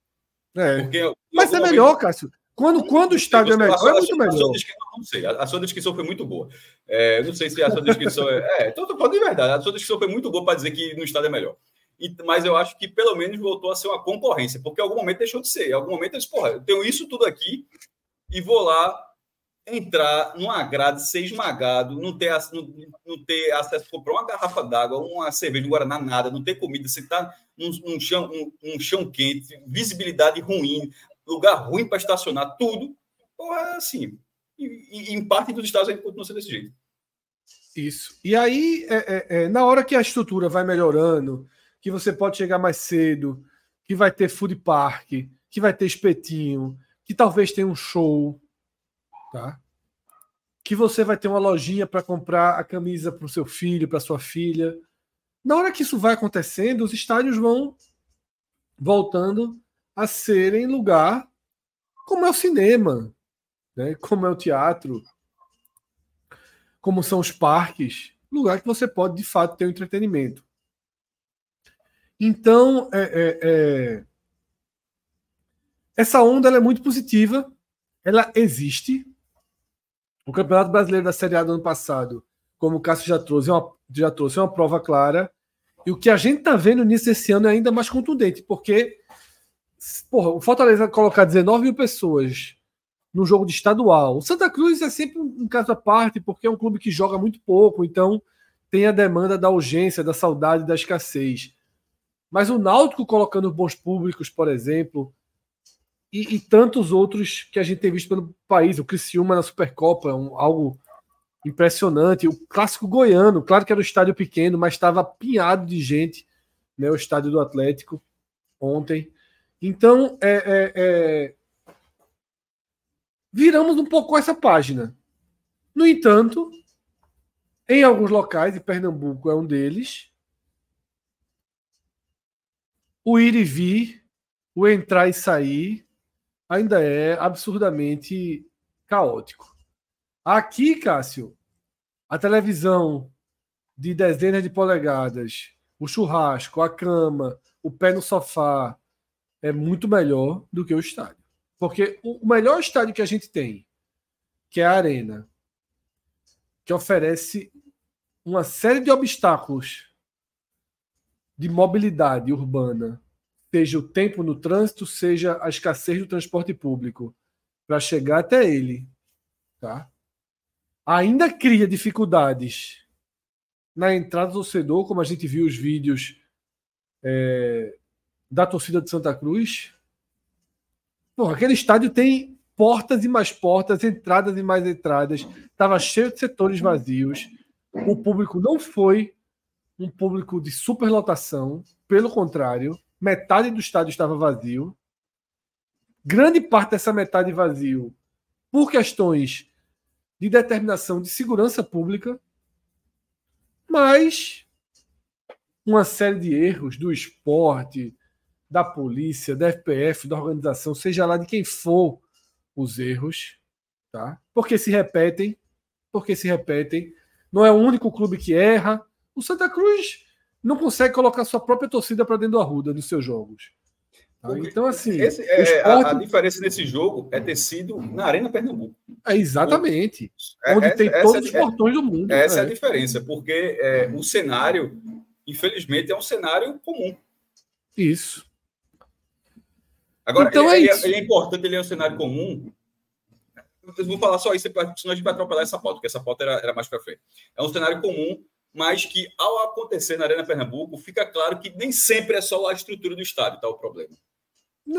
É. Porque, mas é melhor, Cássio. Quando, quando o estádio é melhor, é muito melhor. A sua, não sei, a, sua descrição foi muito boa. É, não sei se a sua descrição é. É, tô, tô falando de verdade, a sua descrição foi muito boa para dizer que no estádio é melhor. E, mas eu acho que pelo menos voltou a ser uma concorrência, porque em algum momento deixou de ser. Em algum momento eles, porra, eu tenho isso tudo aqui e vou lá entrar numa grade, ser esmagado, não ter, não, não ter acesso a comprar uma garrafa d'água, uma cerveja, um Guaraná, nada, não ter comida, está num, num, chão, um, um chão quente, visibilidade ruim, lugar ruim para estacionar, tudo. Porra, assim. E, e, em parte dos estados ainda continua sendo desse jeito. Isso. E aí, é, é, é, na hora que a estrutura vai melhorando, que você pode chegar mais cedo, que vai ter food park, que vai ter espetinho, que talvez tenha um show, tá? Que você vai ter uma lojinha para comprar a camisa para o seu filho, para sua filha. Na hora que isso vai acontecendo, os estádios vão voltando a serem lugar como é o cinema, né? como é o teatro, como são os parques, lugar que você pode de fato ter um entretenimento. Então, é, é, é... essa onda é muito positiva, ela existe, O Campeonato Brasileiro da Série A do ano passado, como o Cássio já trouxe, é uma, já trouxe é uma prova clara. E o que a gente está vendo nisso esse ano é ainda mais contundente, porque porra, o Fortaleza colocar 19 mil pessoas no jogo de estadual. O Santa Cruz é sempre um caso à parte, porque é um clube que joga muito pouco, então tem a demanda da urgência, da saudade, da escassez. Mas o Náutico colocando bons públicos, por exemplo, e, e, tantos outros que a gente tem visto pelo país, o Criciúma na Supercopa, um, algo impressionante. O clássico goiano, claro que era um estádio pequeno, mas estava pinhado de gente, né, o estádio do Atlético ontem. Então, é, é, é viramos um pouco essa página. No entanto, em alguns locais, e Pernambuco é um deles, o ir e vir, o entrar e sair, ainda é absurdamente caótico. Aqui, Cássio, a televisão de dezenas de polegadas, o churrasco, a cama, o pé no sofá, é muito melhor do que o estádio. Porque o melhor estádio que a gente tem, que é a Arena, que oferece uma série de obstáculos de mobilidade urbana, seja o tempo no trânsito, seja a escassez do transporte público, para chegar até ele, tá? Ainda cria dificuldades na entrada do torcedor, como a gente viu os vídeos é, da torcida de Santa Cruz, Porra, aquele estádio tem portas e mais portas, entradas e mais entradas. Estava cheio de setores vazios. O público não foi um público de superlotação, pelo contrário, metade do estádio estava vazio. Grande parte dessa metade vazio por questões de determinação de segurança pública, mas uma série de erros do esporte, da polícia, da FPF, da organização, seja lá de quem for os erros, tá? Porque se repetem, porque se repetem. Não é o único clube que erra. O Santa Cruz não consegue colocar sua própria torcida para dentro do Arruda nos seus jogos. Tá? Então, assim. Esse, é, esporte... a, a, diferença desse jogo é ter sido na Arena Pernambuco. É, exatamente. É, onde tem todos é, os portões do mundo. Essa é, a é. diferença, porque é, o cenário, infelizmente, é um cenário comum. Isso. Agora, então é, é, é, é, importante ele é um cenário comum. Eu vou falar só isso, senão a gente vai atropelar essa pauta, porque essa pauta era, era mais para frente. É um cenário comum, mas que, ao acontecer na Arena Pernambuco, fica claro que nem sempre é só a estrutura do estádio tá o problema.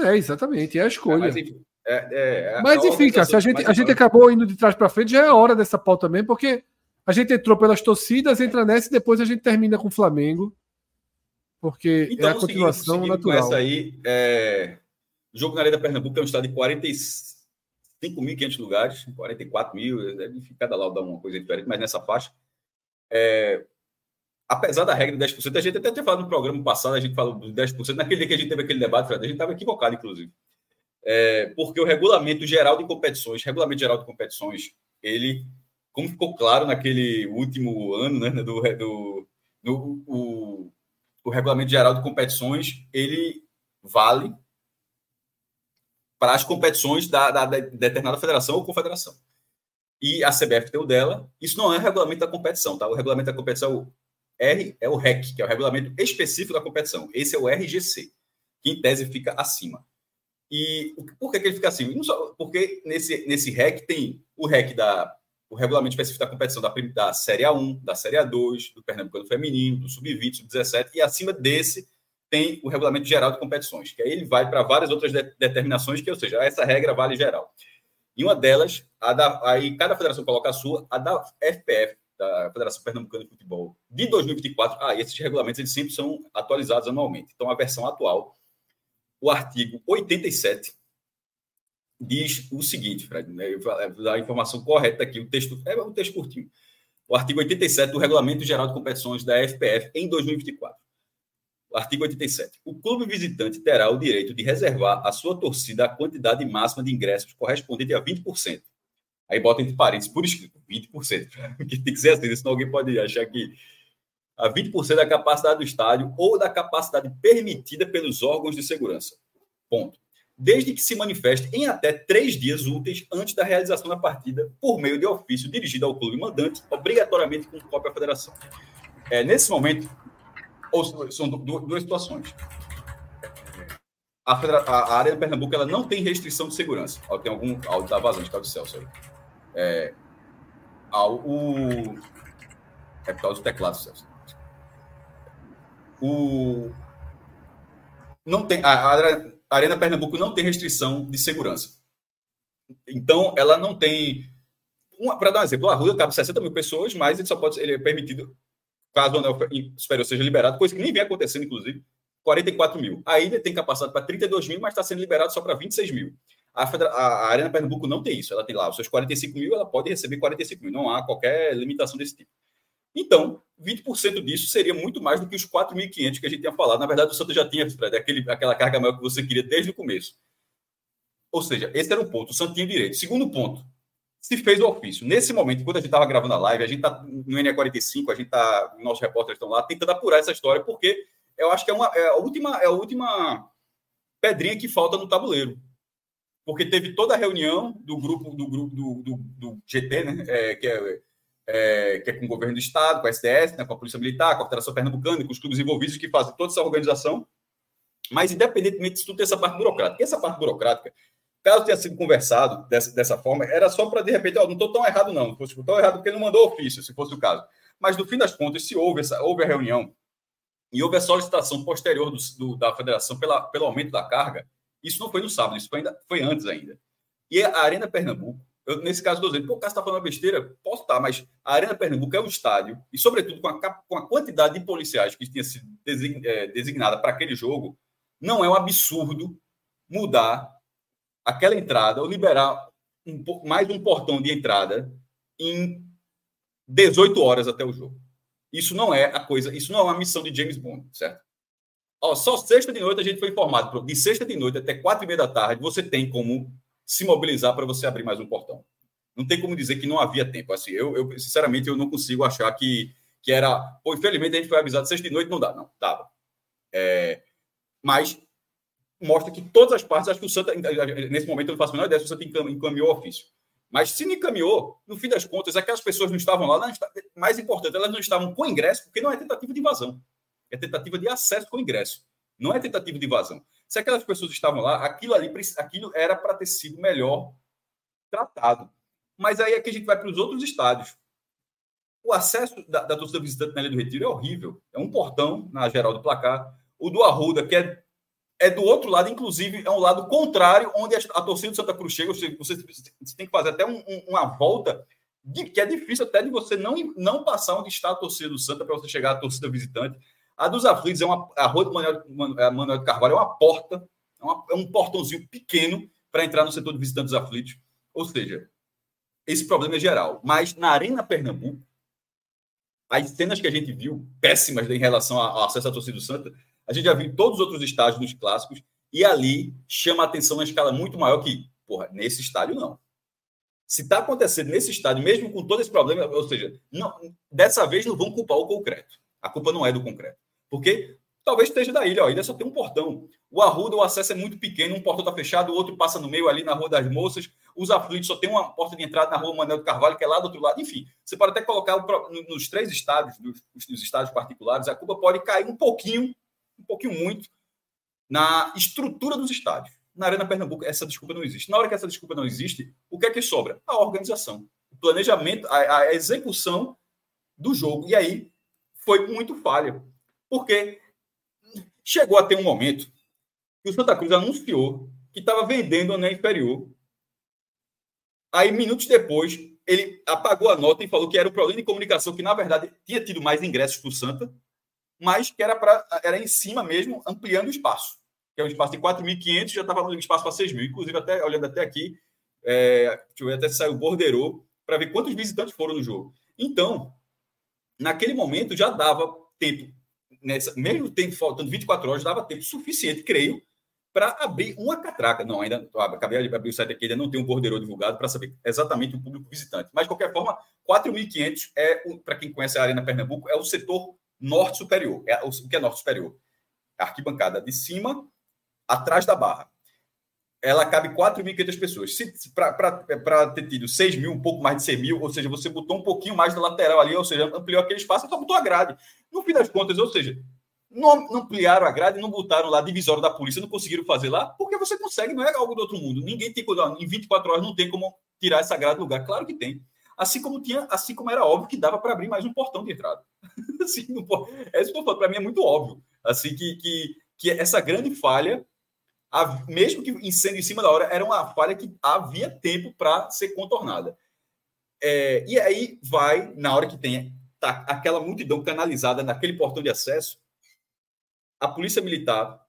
É, exatamente, é a escolha. É, mas enfim, é, é mas, enfim cara, se a gente, a gente acabou indo de trás para frente, já é hora dessa pauta também, porque a gente entrou pelas torcidas, entra nessa e depois a gente termina com o Flamengo. Porque então, é a continuação seguindo, natural. Com essa aí, é, o jogo na Arena Pernambuco é um estado de 45.500 lugares, 44 mil, deve cada lado dá uma coisa diferente, mas nessa faixa. É, apesar da regra de 10%, a gente até tinha falado no programa passado, a gente falou dos 10%, naquele dia que a gente teve aquele debate, a gente estava equivocado, inclusive. É, porque o regulamento geral de competições, regulamento geral de competições, ele, como ficou claro naquele último ano, né, do, do, do o, o regulamento geral de competições, ele vale para as competições da, da, da, determinada federação ou confederação. E a CBF tem o dela. Isso não é o regulamento da competição, tá? O regulamento da competição R é o REC, que é o regulamento específico da competição. Esse é o RGC, que em tese fica acima. E por que, que ele fica acima? Não só, porque nesse, nesse REC tem o REC da o regulamento específico da competição da, da Série A1, da Série A2, do Pernambucano Feminino, do Sub-20, Sub-17, e acima desse tem o regulamento geral de competições, que aí ele vai para várias outras de determinações, que, ou seja, essa regra vale geral. E uma delas, a da, aí cada federação coloca a sua, a da FPF, da Federação Pernambucana de Futebol, de 2024. Ah, esses regulamentos eles sempre são atualizados anualmente. Então, a versão atual, o artigo 87, diz o seguinte, Fred, né, a informação correta aqui, o texto é um texto curtinho. O artigo 87 do Regulamento Geral de Competições da FPF em 2024. Artigo 87. O clube visitante terá o direito de reservar à sua torcida a quantidade máxima de ingressos correspondente a 20%. Aí bota entre parênteses, por escrito, 20%. *laughs* Que tem que ser assim, senão alguém pode achar que a 20% da capacidade do estádio ou da capacidade permitida pelos órgãos de segurança. Ponto. desde que se manifeste em até três dias úteis antes da realização da partida, por meio de ofício dirigido ao clube mandante, obrigatoriamente com cópia à federação. É, nesse momento, são duas situações. A, a, área de Pernambuco ela não tem restrição de segurança. Tem algum áudio da vazante, que é o Celso aí. É, o, é por causa do teclado, Celso. O, não tem, a, a Arena Pernambuco não tem restrição de segurança. Então, ela não tem. Para dar um exemplo, a rua cabe 60 mil pessoas, mas ele só pode ele é permitido, caso o anel superior seja liberado, coisa que nem vem acontecendo, inclusive, 44 mil. A ilha tem capacidade para 32 mil, mas está sendo liberado só para 26 mil. A, a, Arena Pernambuco não tem isso. Ela tem lá os seus 45 mil, ela pode receber 45 mil. Não há qualquer limitação desse tipo. Então, 20% disso seria muito mais do que os 4.500 que a gente tinha falado. Na verdade, o Santos já tinha, Fred, aquele, aquela carga maior que você queria desde o começo. Ou seja, esse era um ponto. O Santos tinha direito. Segundo ponto, se fez o ofício. Nesse momento, quando a gente estava gravando a live, a gente está no NE45, a gente está, nossos repórteres estão lá tentando apurar essa história, porque eu acho que é, uma, é, a, última, é a última pedrinha que falta no tabuleiro. Porque teve toda a reunião do grupo do grupo do, do, do GT, né? É, que é é, que é com o governo do Estado, com a SDS, né, com a Polícia Militar, com a Federação Pernambucana, com os clubes envolvidos que fazem toda essa organização. Mas, independentemente disso tudo, tem essa parte burocrática. E essa parte burocrática, caso tenha sido conversado dessa, dessa forma, era só para, de repente, oh, não estou tão errado, não. Não fosse tão errado porque não mandou ofício, se fosse o caso. Mas, no fim das contas, se houve, essa, houve a reunião e houve a solicitação posterior do, do, da federação pela, pelo aumento da carga, isso não foi no sábado, isso foi, ainda, foi antes ainda. E a Arena Pernambuco eu, nesse caso, estou dizendo, pô, o Cássio está falando besteira? Posso estar, mas a Arena Pernambuco é um estádio, e, sobretudo, com a, com a quantidade de policiais que tinha sido é, designada para aquele jogo, não é um absurdo mudar aquela entrada ou liberar um, mais um portão de entrada em 18 horas até o jogo. Isso não é a coisa, isso não é uma missão de James Bond, certo? Ó, só sexta de noite a gente foi informado, de sexta de noite até quatro e meia da tarde, você tem como se mobilizar para você abrir mais um portão. Não tem como dizer que não havia tempo. Assim, eu, eu sinceramente eu não consigo achar que, que era. Pô, infelizmente a gente foi avisado sexta de noite, não dá, não. Dava. É, mas mostra que todas as partes, acho que o Santa, nesse momento eu não faço a menor ideia se o Santa encaminhou o ofício. Mas se não encaminhou, no fim das contas, aquelas pessoas não estavam lá, não, mais importante, elas não estavam com ingresso, porque não é tentativa de invasão. É tentativa de acesso com ingresso. Não é tentativa de invasão. Se aquelas pessoas estavam lá, aquilo ali aquilo era para ter sido melhor tratado. Mas aí é que a gente vai para os outros estádios. O acesso da, da torcida visitante na Ilha do Retiro é horrível. É um portão na geral do placar. O do Arruda, que é, é do outro lado, inclusive, é um lado contrário, onde a, a torcida do Santa Cruz chega. Você, você, você tem que fazer até um, um, uma volta de, que é difícil até de você não, não passar onde está a torcida do Santa para você chegar à torcida visitante. A dos aflitos é uma. A rua do Manuel, Manuel de Carvalho é uma porta, é, uma, é um portãozinho pequeno para entrar no setor de visitantes aflitos. Ou seja, esse problema é geral. Mas na Arena Pernambuco, as cenas que a gente viu, péssimas em relação ao acesso à torcida do Santa, a gente já viu todos os outros estádios dos clássicos, e ali chama a atenção na escala muito maior que, porra, nesse estádio não. Se está acontecendo nesse estádio, mesmo com todo esse problema, ou seja, não, dessa vez não vão culpar o concreto. A culpa não é do concreto. Porque talvez esteja da ilha. Ó, a ilha só tem um portão. O Arruda, o acesso é muito pequeno, um portão está fechado, o outro passa no meio ali na Rua das Moças. Os aflitos só tem uma porta de entrada na Rua Manuel do Carvalho, que é lá do outro lado. Enfim, você pode até colocar nos três estádios, nos estádios particulares, a culpa pode cair um pouquinho, um pouquinho muito, na estrutura dos estádios. Na Arena Pernambuco, essa desculpa não existe. Na hora que essa desculpa não existe, o que é que sobra? A organização, o planejamento, a, a execução do jogo. E aí foi muito falha. Porque chegou a ter um momento que o Santa Cruz anunciou que estava vendendo o anel inferior. Aí, minutos depois, ele apagou a nota e falou que era um problema de comunicação, que na verdade tinha tido mais ingressos para o Santa, mas que era, pra, era em cima mesmo, ampliando o espaço. Que é um espaço de 4.500, já estava no espaço para 6.000. Inclusive, até, olhando até aqui, é, deixa eu ver, até saiu o borderou para ver quantos visitantes foram no jogo. Então, naquele momento já dava tempo nessa, mesmo tempo faltando 24 horas, dava tempo suficiente, creio, para abrir uma catraca. Não, ainda acabei de abrir o site aqui, ainda não tem um bordeiro divulgado para saber exatamente o público visitante. Mas, de qualquer forma, 4.500 é, para quem conhece a Arena Pernambuco, é o setor norte superior. É o que é norte superior? A arquibancada de cima, atrás da barra. ela cabe 4.500 pessoas. Para ter tido 6 mil, um pouco mais de 6 mil, ou seja, você botou um pouquinho mais da lateral ali, ou seja, ampliou aquele espaço, só botou a grade. No fim das contas, ou seja, não, não ampliaram a grade, não botaram lá a divisória da polícia, não conseguiram fazer lá, porque você consegue, não é algo do outro mundo. Ninguém tem em 24 horas não tem como tirar essa grade do lugar. Claro que tem. Assim como tinha, assim como era óbvio que dava para abrir mais um portão de entrada. *laughs* assim, não, falo, para mim é muito óbvio. Assim que, que, que essa grande falha, mesmo que sendo em cima da hora, era uma falha que havia tempo para ser contornada. É, e aí vai, na hora que tem tá, aquela multidão canalizada naquele portão de acesso, a Polícia Militar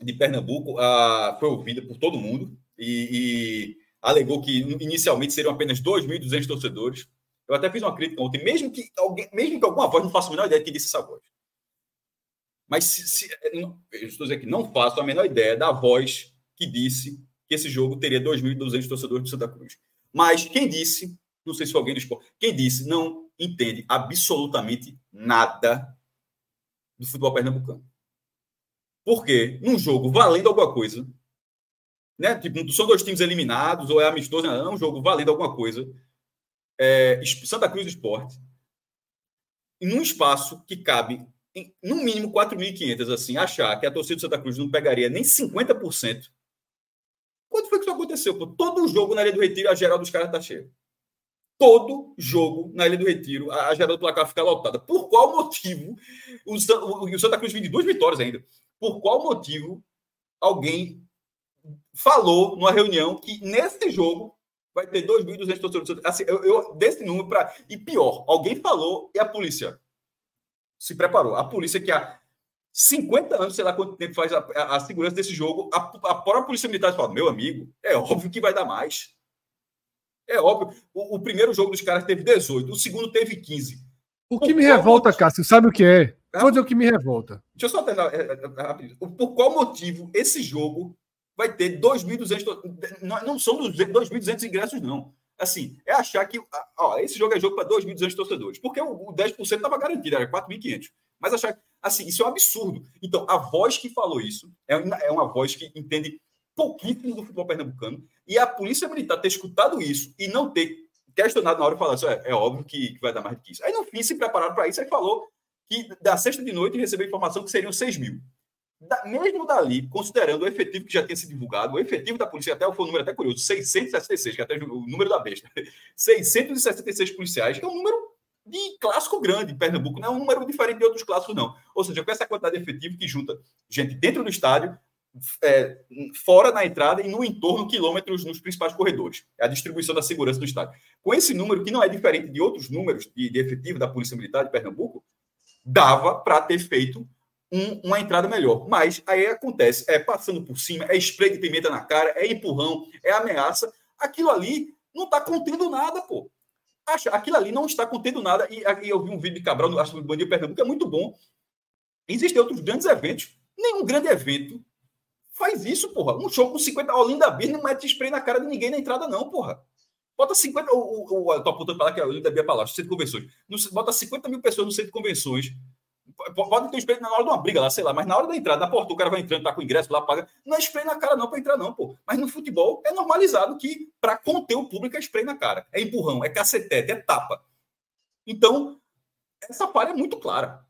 de Pernambuco a, foi ouvida por todo mundo e, e alegou que inicialmente seriam apenas 2.200 torcedores. Eu até fiz uma crítica ontem, mesmo que, alguém, mesmo que alguma voz não faça a menor ideia de quem disse essa voz. Mas se, se, eu estou dizendo que não faço a menor ideia da voz que disse que esse jogo teria 2.200 torcedores do Santa Cruz. Mas quem disse, não sei se alguém do esporte, quem disse não entende absolutamente nada do futebol pernambucano. Porque num jogo valendo alguma coisa, né? Tipo, são dois times eliminados ou é amistoso, não, é um jogo valendo alguma coisa. É, Santa Cruz Esporte, em um espaço que cabe em, no mínimo 4.500, assim, achar que a torcida do Santa Cruz não pegaria nem 50%. Quando foi que isso aconteceu? Pô? Todo jogo na Ilha do Retiro, a geral dos caras tá cheia. Todo jogo na Ilha do Retiro, a, a geral do placar fica lotada. Por qual motivo o, o, o Santa Cruz vem de duas vitórias ainda? Por qual motivo alguém falou numa reunião que nesse jogo vai ter 2.200 torcedores. Assim, eu, eu, desse número para. E pior, alguém falou e a polícia se preparou. A polícia que há 50 anos, sei lá quanto tempo faz a, a, a segurança desse jogo, a, a própria polícia militar fala: meu amigo, é óbvio que vai dar mais. É óbvio. O, o primeiro jogo dos caras teve 18, o segundo teve 15. O que me revolta, Cássio, sabe o que é? Vou dizer o que me revolta. Deixa eu só terminar é, é, rapidinho. Por qual motivo esse jogo vai ter 2.200. Não, são 2.200 ingressos, não. Assim, é achar que ó, esse jogo é jogo para 2.200 torcedores. Porque o, o 10% estava garantido, era 4.500. Mas achar assim, isso é um absurdo. Então, a voz que falou isso é, é uma voz que entende pouquíssimo do futebol pernambucano. E a Polícia Militar ter escutado isso e não ter questionado na hora e falar assim, é, é óbvio que, que, vai dar mais do que isso. Aí, no fim, se prepararam para isso, aí falou que da sexta de noite recebeu informação que seriam 6 mil da, mesmo dali, considerando o efetivo que já tinha sido divulgado, o efetivo da polícia, até foi um número até curioso, 666, que é até o número da besta, *laughs* 666 policiais, que é um número de clássico grande em Pernambuco, não é um número diferente de outros clássicos, não. Ou seja, com essa quantidade de efetivo que junta gente dentro do estádio, é, fora na entrada e no entorno, quilômetros nos principais corredores. É a distribuição da segurança do estádio. Com esse número, que não é diferente de outros números de, de efetivo da Polícia Militar de Pernambuco, dava para ter feito um, uma entrada melhor. Mas aí acontece, é passando por cima, é spray de pimenta na cara, é empurrão, é ameaça. Aquilo ali não está contendo nada, pô. Acha, aquilo ali não está contendo nada. E, e eu vi um vídeo de Cabral, acho que do Bandido Pernambuco, é muito bom. Existem outros grandes eventos. Nenhum grande evento faz isso, porra. Um show com 50. Olinda Beer não mete spray na cara de ninguém na entrada, não, porra. Bota 50. O, o, o, eu tô apontando para lá que é a Olinda Beer Palácio, centro de convenções. Bota 50 mil pessoas no centro de convenções Pode ter spray na hora de uma briga lá, sei lá, mas na hora da entrada, na porta, o cara vai entrando, tá com ingresso lá, paga. Não é spray na cara, não, para entrar, não, pô. Mas no futebol é normalizado que, para conter o público, é spray na cara. É empurrão, é cacetete, é tapa. Então, essa falha é muito clara.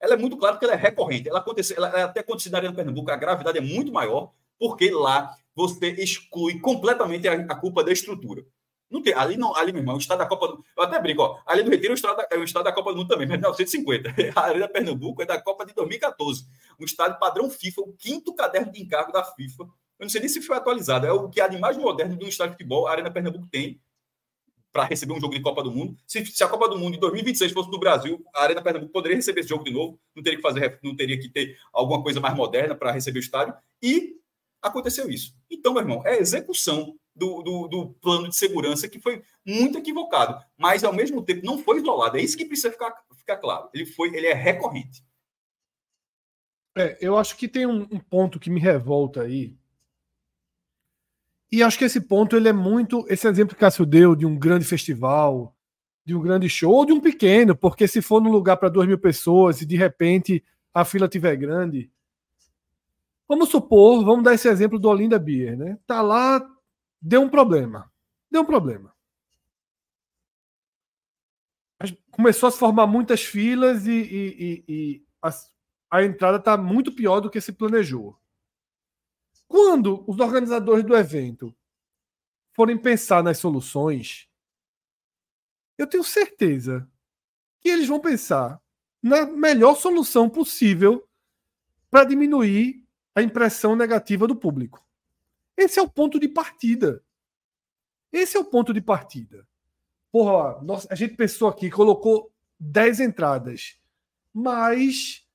Ela é muito clara porque ela é recorrente. Ela acontece, ela, ela até acontece na Arena Pernambuco, a gravidade é muito maior, porque lá você exclui completamente a, a culpa da estrutura. Não tem, ali não, ali, meu irmão, o estado da Copa do Eu até brinco, ó. Ali do Retiro é o estado da, é o estado da Copa do Mundo também, mas 1950. *laughs* A Arena Pernambuco é da Copa de 2014. Um estádio padrão FIFA, o quinto caderno de encargo da FIFA. Eu não sei nem se foi atualizado. É o que há de mais moderno de um estádio de futebol, a Arena Pernambuco tem para receber um jogo de Copa do Mundo. Se, se, a Copa do Mundo em 2026 fosse do Brasil, a Arena Pernambuco poderia receber esse jogo de novo. Não teria que fazer, não teria que ter alguma coisa mais moderna para receber o estádio. E aconteceu isso. Então, meu irmão, é execução do, do, do, plano de segurança que foi muito equivocado, mas ao mesmo tempo não foi isolado. É isso que precisa ficar, ficar claro. Ele foi, ele é recorrente. É, eu acho que tem um, um, ponto que me revolta aí. E acho que esse ponto ele é muito esse exemplo que Cássio deu de um grande festival, de um grande show ou de um pequeno, porque se for num lugar para duas mil pessoas e de repente a fila tiver grande, Vamos supor, vamos dar esse exemplo do Olinda Beer, né? Tá lá, deu um problema. Deu um problema. Começou a se formar muitas filas e, e, e, a, a entrada está muito pior do que se planejou. Quando os organizadores do evento forem pensar nas soluções, eu tenho certeza que eles vão pensar na melhor solução possível para diminuir a impressão negativa do público. Esse é o ponto de partida. Esse é o ponto de partida. Porra, nossa, a gente pensou aqui, colocou 10 entradas, mas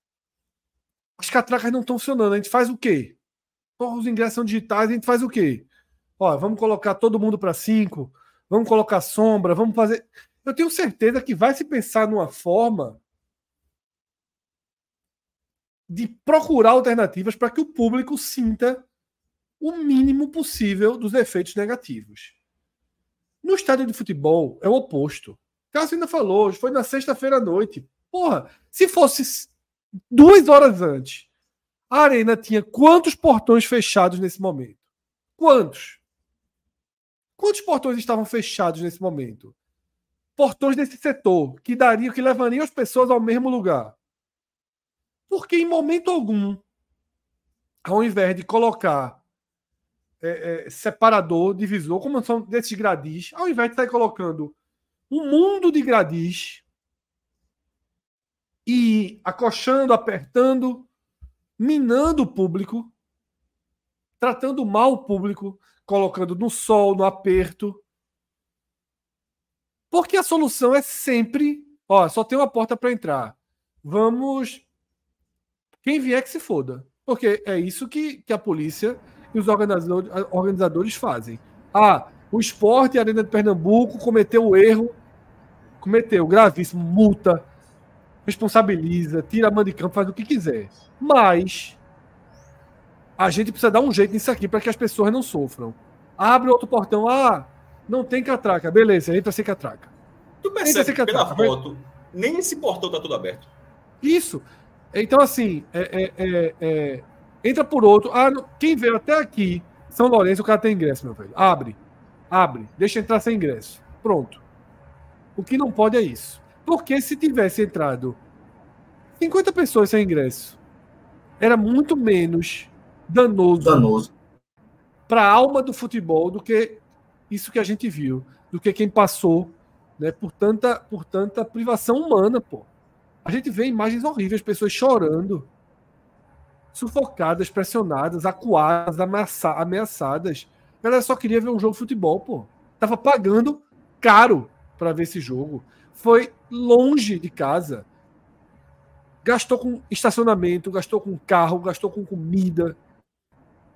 as catracas não estão funcionando. A gente faz o quê? Porra, os ingressos são digitais, a gente faz o quê? Ó, vamos colocar todo mundo para 5, vamos colocar sombra, vamos fazer. Eu tenho certeza que vai se pensar numa forma de procurar alternativas para que o público sinta o mínimo possível dos efeitos negativos. No estádio de futebol é o oposto. Cássio ainda falou, foi na sexta-feira à noite. Porra, se fosse duas horas antes, a arena tinha quantos portões fechados nesse momento? Quantos? Quantos portões estavam fechados nesse momento? Portões desse setor que dariam, que levariam as pessoas ao mesmo lugar. Porque em momento algum, ao invés de colocar é, é, separador, divisor, como são desses gradis, ao invés de estar colocando um mundo de gradis e acochando, apertando, minando o público, tratando mal o público, colocando no sol, no aperto. Porque a solução é sempre, ó, só tem uma porta para entrar. Vamos quem vier que se foda. Porque é isso que, que a polícia e os organizadores, fazem. Ah, o esporte a Arena de Pernambuco cometeu o erro, cometeu gravíssimo, multa, responsabiliza, tira a mão de campo, faz o que quiser. Mas a gente precisa dar um jeito nisso aqui para que as pessoas não sofram. Abre outro portão, ah, não tem catraca, beleza, entra sem catraca. Tu percebe que pela foto, nem esse portão tá tudo aberto. Isso. Então, assim, é, é, é, é entra por outro. Ah, quem veio até aqui, São Lourenço, o cara tem ingresso, meu velho. Abre. Abre. Deixa entrar sem ingresso. Pronto. O que não pode é isso. Porque se tivesse entrado 50 pessoas sem ingresso, era muito menos danoso, danoso. para a alma do futebol do que isso que a gente viu, do que quem passou né, por, tanta, por tanta privação humana, pô. A gente vê imagens horríveis, pessoas chorando, sufocadas, pressionadas, acuadas, ameaça ameaçadas. A galera só queria ver um jogo de futebol, pô. Tava pagando caro para ver esse jogo. Foi longe de casa. Gastou com estacionamento, gastou com carro, gastou com comida,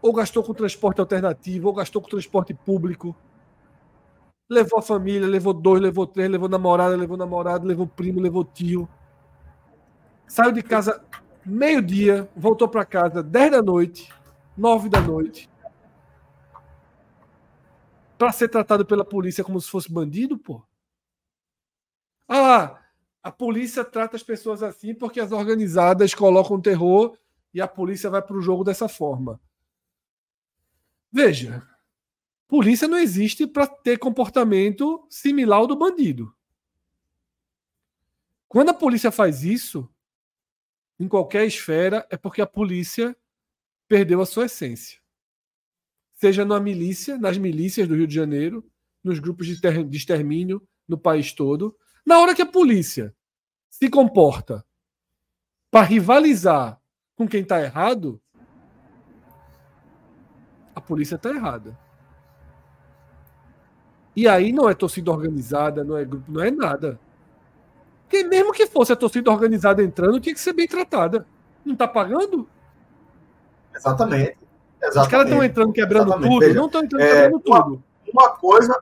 ou gastou com transporte alternativo, ou gastou com transporte público. Levou a família, levou dois, levou três, levou namorada, levou namorado, levou primo, levou tio. Saiu de casa meio-dia, voltou para casa 10 da noite, 9 da noite, para ser tratado pela polícia como se fosse bandido, pô. Ah, a polícia trata as pessoas assim porque as organizadas colocam terror e a polícia vai para o jogo dessa forma. Veja, polícia não existe para ter comportamento similar ao do bandido. Quando a polícia faz isso, em qualquer esfera, é porque a polícia perdeu a sua essência. Seja na milícia, nas milícias do Rio de Janeiro, nos grupos de, de extermínio no país todo. Na hora que a polícia se comporta para rivalizar com quem está errado, a polícia está errada. E aí não é torcida organizada, não é grupo, não é nada. Porque mesmo que fosse a torcida organizada entrando, tinha que ser bem tratada. Não está pagando? Exatamente. Exatamente. Os caras estão entrando quebrando Exatamente. tudo, Veja, não estão entrando é, quebrando uma, tudo. Uma coisa,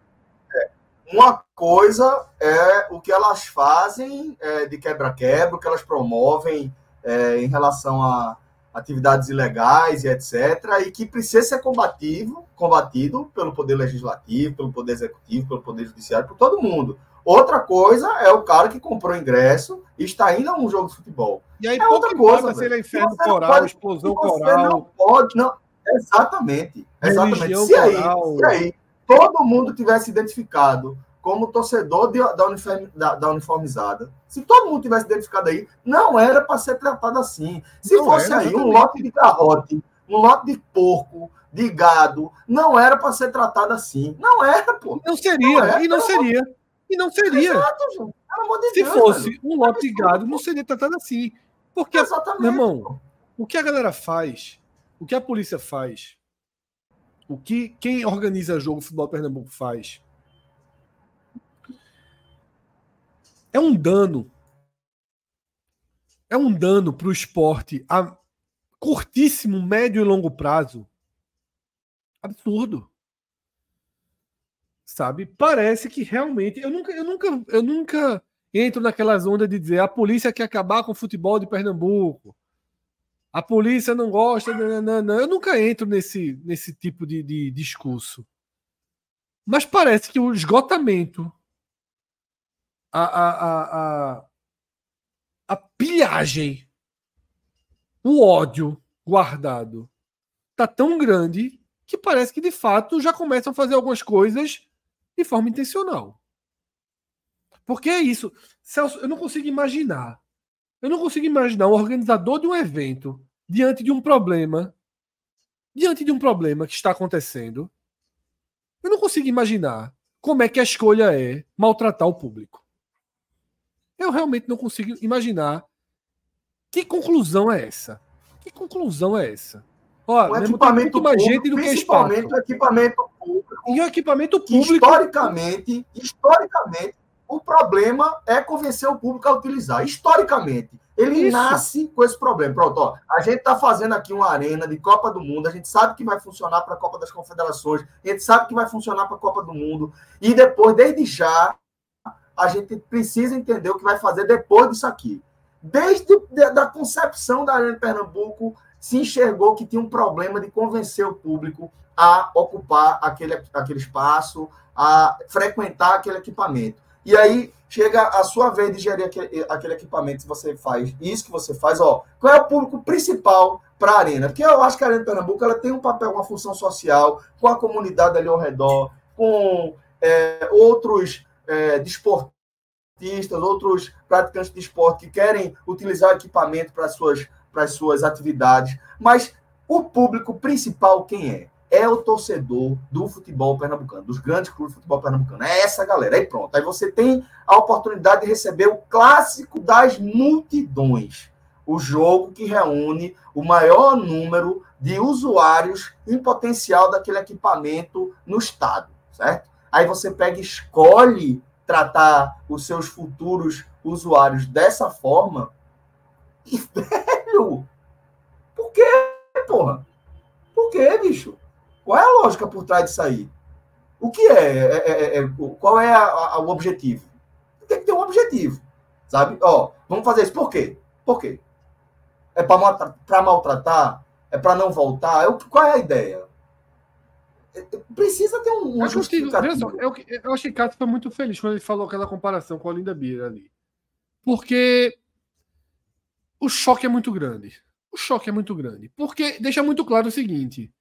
é, uma coisa é o que elas fazem é, de quebra-quebra, o que elas promovem é, em relação a, atividades ilegais e etc., e que precisa ser combativo, combatido pelo Poder Legislativo, pelo Poder Executivo, pelo Poder Judiciário, por todo mundo. Outra coisa é o cara que comprou ingresso e está indo a um jogo de futebol. E aí, é outra coisa, se ele é inferno coral, pode, explosão coral. Não pode, não. Exatamente. Exatamente. Se aí, se aí todo mundo tivesse identificado como torcedor de, da, uniform, da, da, uniformizada, se todo mundo tivesse identificado aí, não era para ser tratado assim. Se não fosse era, aí um lote de garrote, um lote de porco, de gado, não era para ser tratado assim. Não era, pô. Não seria, não era, e não seria. E não seria. Exato, de Se Deus, fosse velho. um lote de gado, não seria tratado assim. Porque, Exatamente, meu irmão, o que a galera faz, o que a polícia faz, o que quem organiza jogo futebol Pernambuco faz, é um dano. É um dano para o esporte a curtíssimo, médio e longo prazo. Absurdo. Sabe? Parece que realmente. Eu nunca, eu nunca, eu nunca entro naquelas ondas de dizer a polícia quer acabar com o futebol de Pernambuco. A polícia não gosta. Não. Eu nunca entro nesse, nesse tipo de, de discurso. Mas parece que o esgotamento a, a, a, a, a pilhagem, o ódio guardado tá tão grande que parece que de fato já começam a fazer algumas coisas de forma intencional. Porque é isso. Celso, eu não consigo imaginar. Eu não consigo imaginar um organizador de um evento diante de um problema, diante de um problema que está acontecendo. Eu não consigo imaginar como é que a escolha é maltratar o público. Eu realmente não consigo imaginar que conclusão é essa. Que conclusão é essa? Ó, o equipamento muito mais público, gente do que espaço. o equipamento público. E o equipamento público. Historicamente, historicamente, o problema é convencer o público a utilizar. Historicamente, ele Isso. nasce com esse problema. Pronto, ó, a gente está fazendo aqui uma arena de Copa do Mundo, a gente sabe que vai funcionar para a Copa das Confederações, a gente sabe que vai funcionar para a Copa do Mundo, e depois, desde já, a gente precisa entender o que vai fazer depois disso aqui. Desde a concepção da Arena de Pernambuco, se enxergou que tinha um problema de convencer o público a ocupar aquele, aquele espaço, a frequentar aquele equipamento. E aí chega a sua vez de gerir aquele, aquele equipamento, você faz isso que você faz, ó, qual é o público principal para a arena? Porque eu acho que a Arena de Pernambuco ela tem um papel, uma função social com a comunidade ali ao redor, com é, outros é, desportistas, outros praticantes de esporte que querem utilizar o equipamento para suas, para as suas atividades, mas o público principal quem é? É o torcedor do futebol pernambucano, dos grandes clubes de futebol pernambucano. É essa galera. Aí pronto. Aí você tem a oportunidade de receber o clássico das multidões. O jogo que reúne o maior número de usuários em potencial daquele equipamento no estado, certo? Aí você pega escolhe tratar os seus futuros usuários dessa forma. *laughs* E, por quê, porra? Por quê, bicho? Qual é a lógica por trás disso aí? O que é? é, é, é, é qual é a, a, o objetivo? Tem que ter um objetivo, sabe? Ó, vamos fazer isso. Por quê? Por quê? É para maltratar? É para não voltar? É, qual é a ideia? precisa ter um, um justificativo. Eu, eu achei que Cato foi muito feliz quando ele falou aquela comparação com a Linda Bira ali. Porque o choque é muito grande. O choque é muito grande. Porque deixa muito claro o seguinte: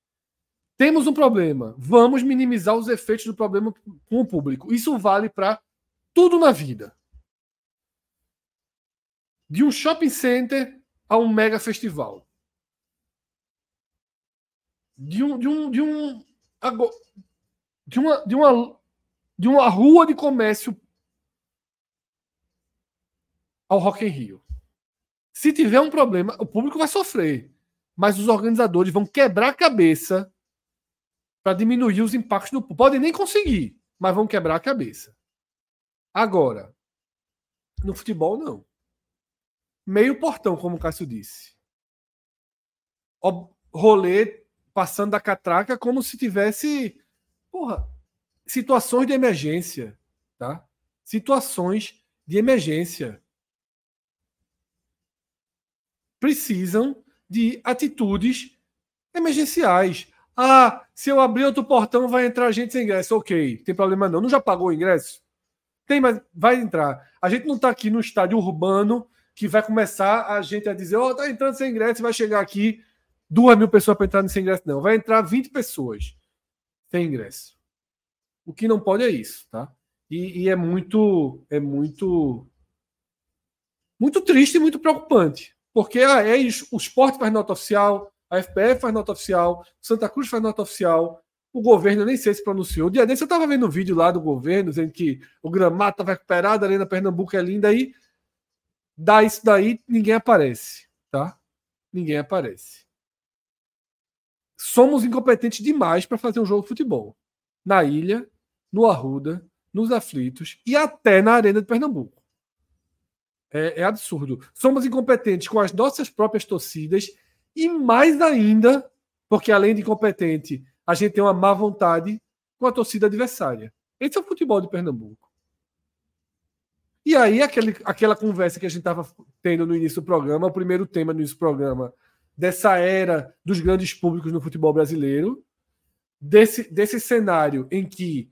temos um problema, vamos minimizar os efeitos do problema com o público. Isso vale para tudo na vida. De um shopping center a um mega festival. De um, de um, de um de uma, de uma, de uma rua de comércio ao Rock in Rio. Se tiver um problema, o público vai sofrer, mas os organizadores vão quebrar a cabeça para diminuir os impactos do público. Podem nem conseguir, mas vão quebrar a cabeça. Agora, no futebol, não. Meio portão, como o Cássio disse. O rolê passando da catraca como se tivesse, porra, situações de emergência, tá? Situações de emergência precisam de atitudes emergenciais. Ah, se eu abrir outro portão, vai entrar gente sem ingresso. Ok, tem problema não. Não já pagou o ingresso? Tem, mas vai entrar. A gente não está aqui no estádio urbano que vai começar a gente a dizer: Ó, oh, tá entrando sem ingresso, vai chegar aqui duas mil pessoas para entrar sem ingresso. Não, vai entrar 20 pessoas sem ingresso. O que não pode é isso, tá? E, e é muito, é muito, muito triste e muito preocupante. Porque é isso, o esporte faz nota oficial, a FPF faz nota oficial, Santa Cruz faz nota oficial, o governo nem sei se pronunciou. O dia desse eu estava vendo um vídeo lá do governo dizendo que o gramado estava recuperado, a Arena Pernambuco é linda, aí dá isso daí, ninguém aparece, tá? Ninguém aparece. Somos incompetentes demais para fazer um jogo de futebol. Na ilha, no Arruda, nos aflitos e até na Arena de Pernambuco. É, é absurdo. Somos incompetentes com as nossas próprias torcidas e mais ainda, porque além de incompetente, a gente tem uma má vontade com a torcida adversária. Esse é o futebol de Pernambuco. E aí, aquele, aquela conversa que a gente estava tendo no início do programa, o primeiro tema no início do programa, dessa era dos grandes públicos no futebol brasileiro, desse, desse cenário em que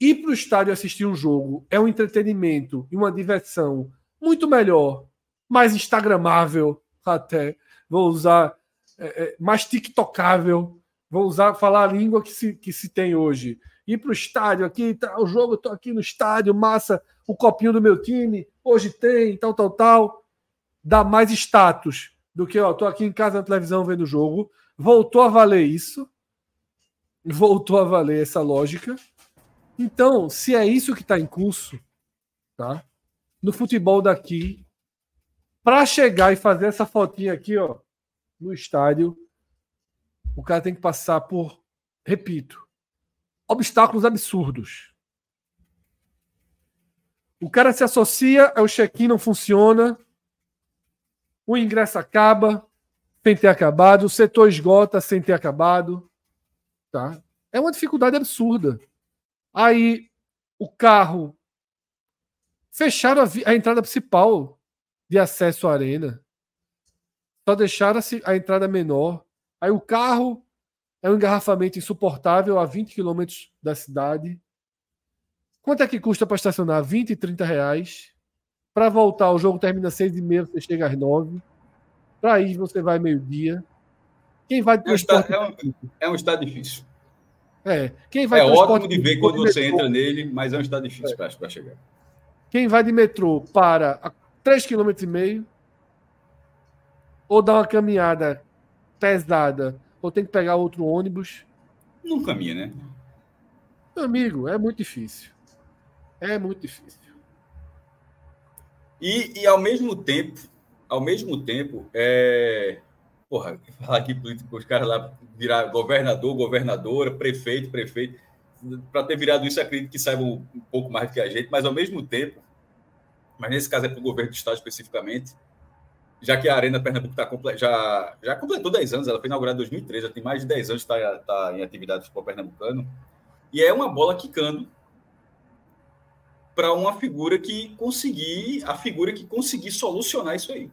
ir para o estádio assistir um jogo é um entretenimento e uma diversão muito melhor, mais instagramável até, vou usar é, é, mais tiktocável Vou usar, falar a língua que se, que se tem hoje. Ir para o estádio aqui, tá, o jogo, estou aqui no estádio, massa, o copinho do meu time, hoje tem, tal, tal, tal. Dá mais status do que, ó, tô aqui em casa na televisão vendo o jogo. Voltou a valer isso. Voltou a valer essa lógica. Então, se é isso que está em curso, tá? No futebol daqui, para chegar e fazer essa fotinha aqui, ó, no estádio, o cara tem que passar por, repito, obstáculos absurdos. O cara se associa, o check-in não funciona, o ingresso acaba sem ter acabado, o setor esgota sem ter acabado. Tá? É uma dificuldade absurda. Aí o carro fecharam a, a entrada principal de acesso à arena. Só deixaram a, a entrada menor. Aí o carro é um engarrafamento insuportável a 20 quilômetros da cidade. Quanto é que custa para estacionar? 20, 30 reais. Para voltar, o jogo termina às 6 e meia, você chega às 9. Para ir, você vai meio-dia. Quem vai é, um estado, é, um, é um estado difícil. É, quem vai é ótimo de ver quando você entra nele, mas é um estado difícil é. para chegar. Quem vai de metrô para 3,5 km ou dá uma caminhada pesada ou tem que pegar outro ônibus. Não caminha, né? Meu amigo, é muito difícil. É muito difícil. E, e ao mesmo tempo, ao mesmo tempo, é. Porra, falar aqui político, os caras lá virar governador, governadora, prefeito, prefeito. Para ter virado isso, acredito que saibam um pouco mais do que a gente, mas ao mesmo tempo, mas nesse caso é para o governo do Estado especificamente, já que a Arena Pernambuco tá comple já, já completou 10 anos, ela foi inaugurada em 2013, já tem mais de 10 anos que está tá em atividade de futebol pernambucano, e é uma bola quicando para uma figura que conseguir, a figura que conseguir solucionar isso aí.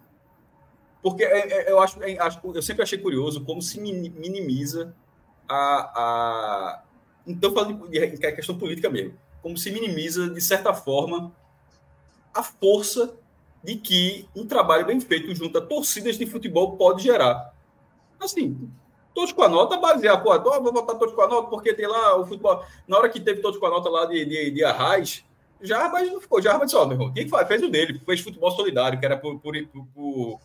Porque é, é, eu acho, é, acho, eu sempre achei curioso como se minimiza a, a então falando em questão política mesmo, como se minimiza de certa forma a força de que um trabalho bem feito junto a torcidas de futebol pode gerar. Assim, todos com a nota, basear, pô, vou botar todos com a nota, porque tem lá o futebol. Na hora que teve todos com a nota lá de, de, de Arraiz, não ficou. Jarbas disse, ó, meu irmão, quem fez o dele? Fez futebol solidário, que era por, por, por, por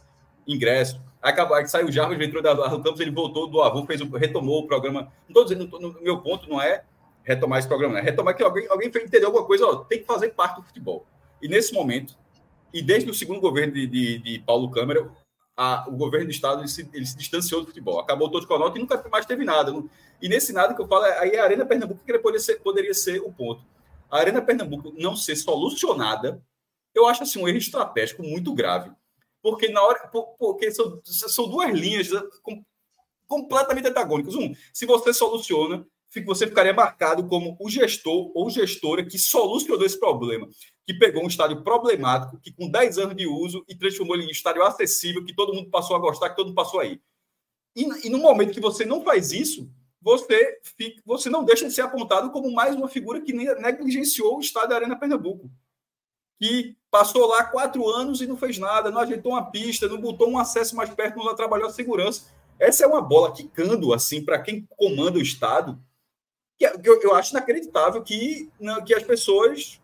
ingresso. Acabou, saiu o Jarbas, entrou da Arro Campos, ele voltou do avô, fez, retomou o programa. Não estou dizendo, no meu ponto não é retomar esse programa, é Retomar que alguém, alguém entender alguma coisa, ó, tem que fazer parte do futebol. E nesse momento, e desde o segundo governo de, de, de Paulo Câmara, a, o governo do Estado ele se, ele se, distanciou do futebol. Acabou todo com a e nunca mais teve nada. E nesse nada que eu falo, aí a Arena Pernambuco que poderia ser, poderia ser o ponto. A Arena Pernambuco não ser solucionada, eu acho assim um erro estratégico muito grave. Porque na hora. Porque são, são duas linhas completamente antagônicas. Um, se você soluciona, você ficaria marcado como o gestor ou gestora que solucionou esse problema, que pegou um estádio problemático, que com 10 anos de uso e transformou ele em estádio acessível, que todo mundo passou a gostar, que todo mundo passou aí. E, e no momento que você não faz isso, você, fica, você não deixa de ser apontado como mais uma figura que negligenciou o Estado da Arena Pernambuco. Que passou lá quatro anos e não fez nada, não ajeitou uma pista, não botou um acesso mais perto, não trabalhou a segurança. Essa é uma bola quicando, assim, para quem comanda o Estado, que é, eu, eu acho inacreditável que, que as pessoas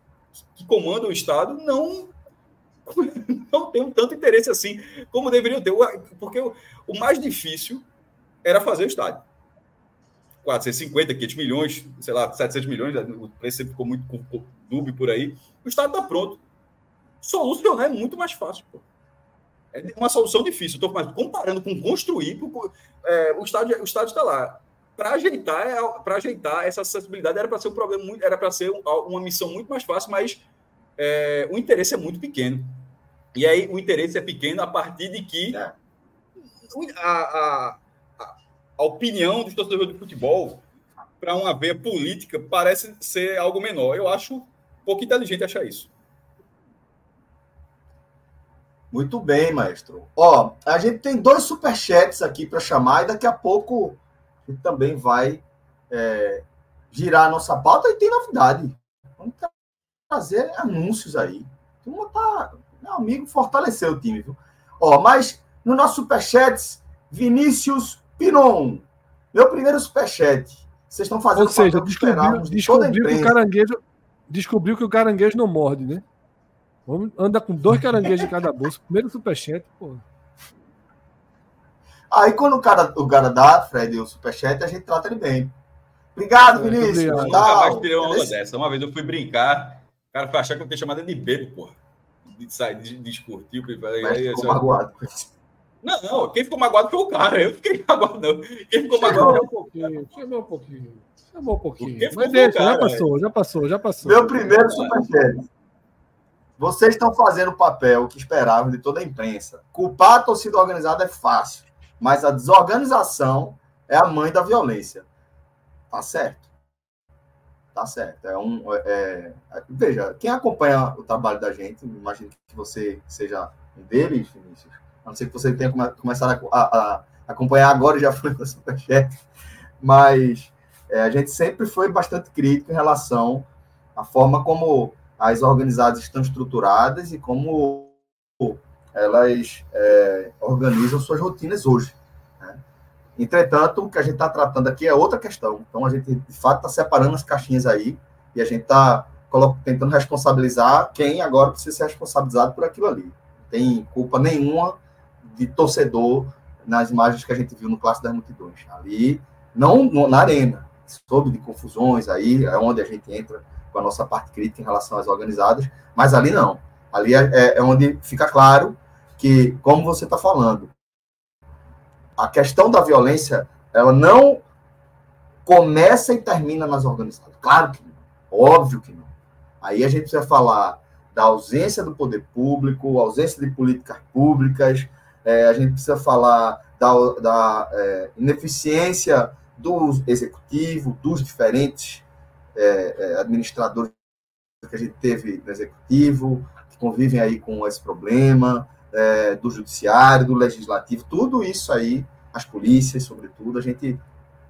que comandam o Estado não *laughs* não tenham tanto interesse assim como deveriam ter. Porque o, o mais difícil era fazer o estádio. 450, 500 milhões, sei lá, 700 milhões, o preço ficou muito dúbio por aí. O estádio está pronto. Solucionar é muito mais fácil. Pô. É uma solução difícil. Estou comparando com construir, é, o estádio o estádio está lá. Para ajeitar, é, para ajeitar essa acessibilidade era para ser um problema muito, era para ser uma missão muito mais fácil, mas é, o interesse é muito pequeno. E aí o interesse é pequeno a partir de que é. a, a, a opinião dos torcedores de futebol para uma veia política parece ser algo menor. Eu acho pouco inteligente achar isso. Muito bem, maestro. Ó, a gente tem dois superchats aqui para chamar e daqui a pouco também vai é, girar a nossa pauta e tem novidade. Vamos trazer anúncios aí. Turma tá. Meu amigo fortaleceu o time, viu? Ó, mas no nosso superchat, Vinícius Pinon. Meu primeiro superchat. Vocês estão fazendo Ou seja, descobriu, descobriu que o caranguejo descobriu que o caranguejo não morde, né? Anda com dois caranguejos em cada bolso. Primeiro superchat, pô. Aí quando o cara, o cara dá, Fred, o superchat, a gente trata ele bem. Obrigado, Vinícius. Eu nunca mais tirei uma onda dessa. Uma vez eu fui brincar, o cara foi achar que eu tinha chamado de bebo, porra. De sair, de, de discutir. Ficou magoado. Não, não, quem ficou magoado foi o cara. Eu fiquei *laughs* magoado, não. Quem ficou magoado um pouquinho. Chamou um pouquinho. Chamou um pouquinho. Mas deixa, cara, já passou, já passou, já passou. Meu primeiro superchat. Vocês estão fazendo o papel que esperavam de toda a imprensa. Culpar a torcida organizada é fácil, mas a desorganização é a mãe da violência. Tá certo. Tá certo. É um, é, é, veja, quem acompanha o trabalho da gente, imagino que você seja um deles, Vinícius, a não ser que você tenha começado a, a, a acompanhar agora, já foi no *laughs* Superchat, mas é, a gente sempre foi bastante crítico em relação à forma como as organizadas estão estruturadas e como elas é, organizam suas rotinas hoje. Né? Entretanto, o que a gente está tratando aqui é outra questão. Então, a gente, de fato, está separando as caixinhas aí e a gente está tentando responsabilizar quem agora precisa ser responsabilizado por aquilo ali. Não tem culpa nenhuma de torcedor nas imagens que a gente viu no Clássico das Multidões. Ali, não na arena, soube de confusões aí, é onde a gente entra com a nossa parte crítica em relação às organizadas, mas ali não. Ali é, é, é onde fica claro que, como você está falando, a questão da violência, ela não começa e termina nas organizadas. Claro que não. Óbvio que não. Aí a gente precisa falar da ausência do poder público, ausência de políticas públicas, é, a gente precisa falar da, da é, ineficiência do executivo, dos diferentes é, é, administradores que a gente teve no executivo, que convivem aí com esse problema, é, do judiciário, do legislativo, tudo isso aí, as polícias, sobretudo, a gente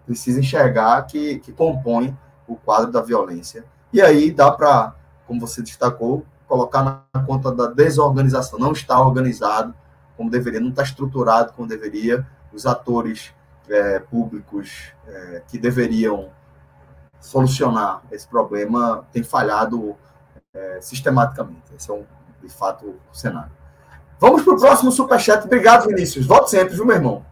precisa enxergar que, que compõe o quadro da violência. E aí dá para, como você destacou, colocar na conta da desorganização. Não está organizado como deveria, não está estruturado como deveria. Os atores é, públicos é, que deveriam solucionar esse problema tem falhado é, sistematicamente. Esse é, um, de fato, o cenário. Vamos para o próximo superchat. Obrigado, Vinícius. Volte sempre, viu, meu irmão?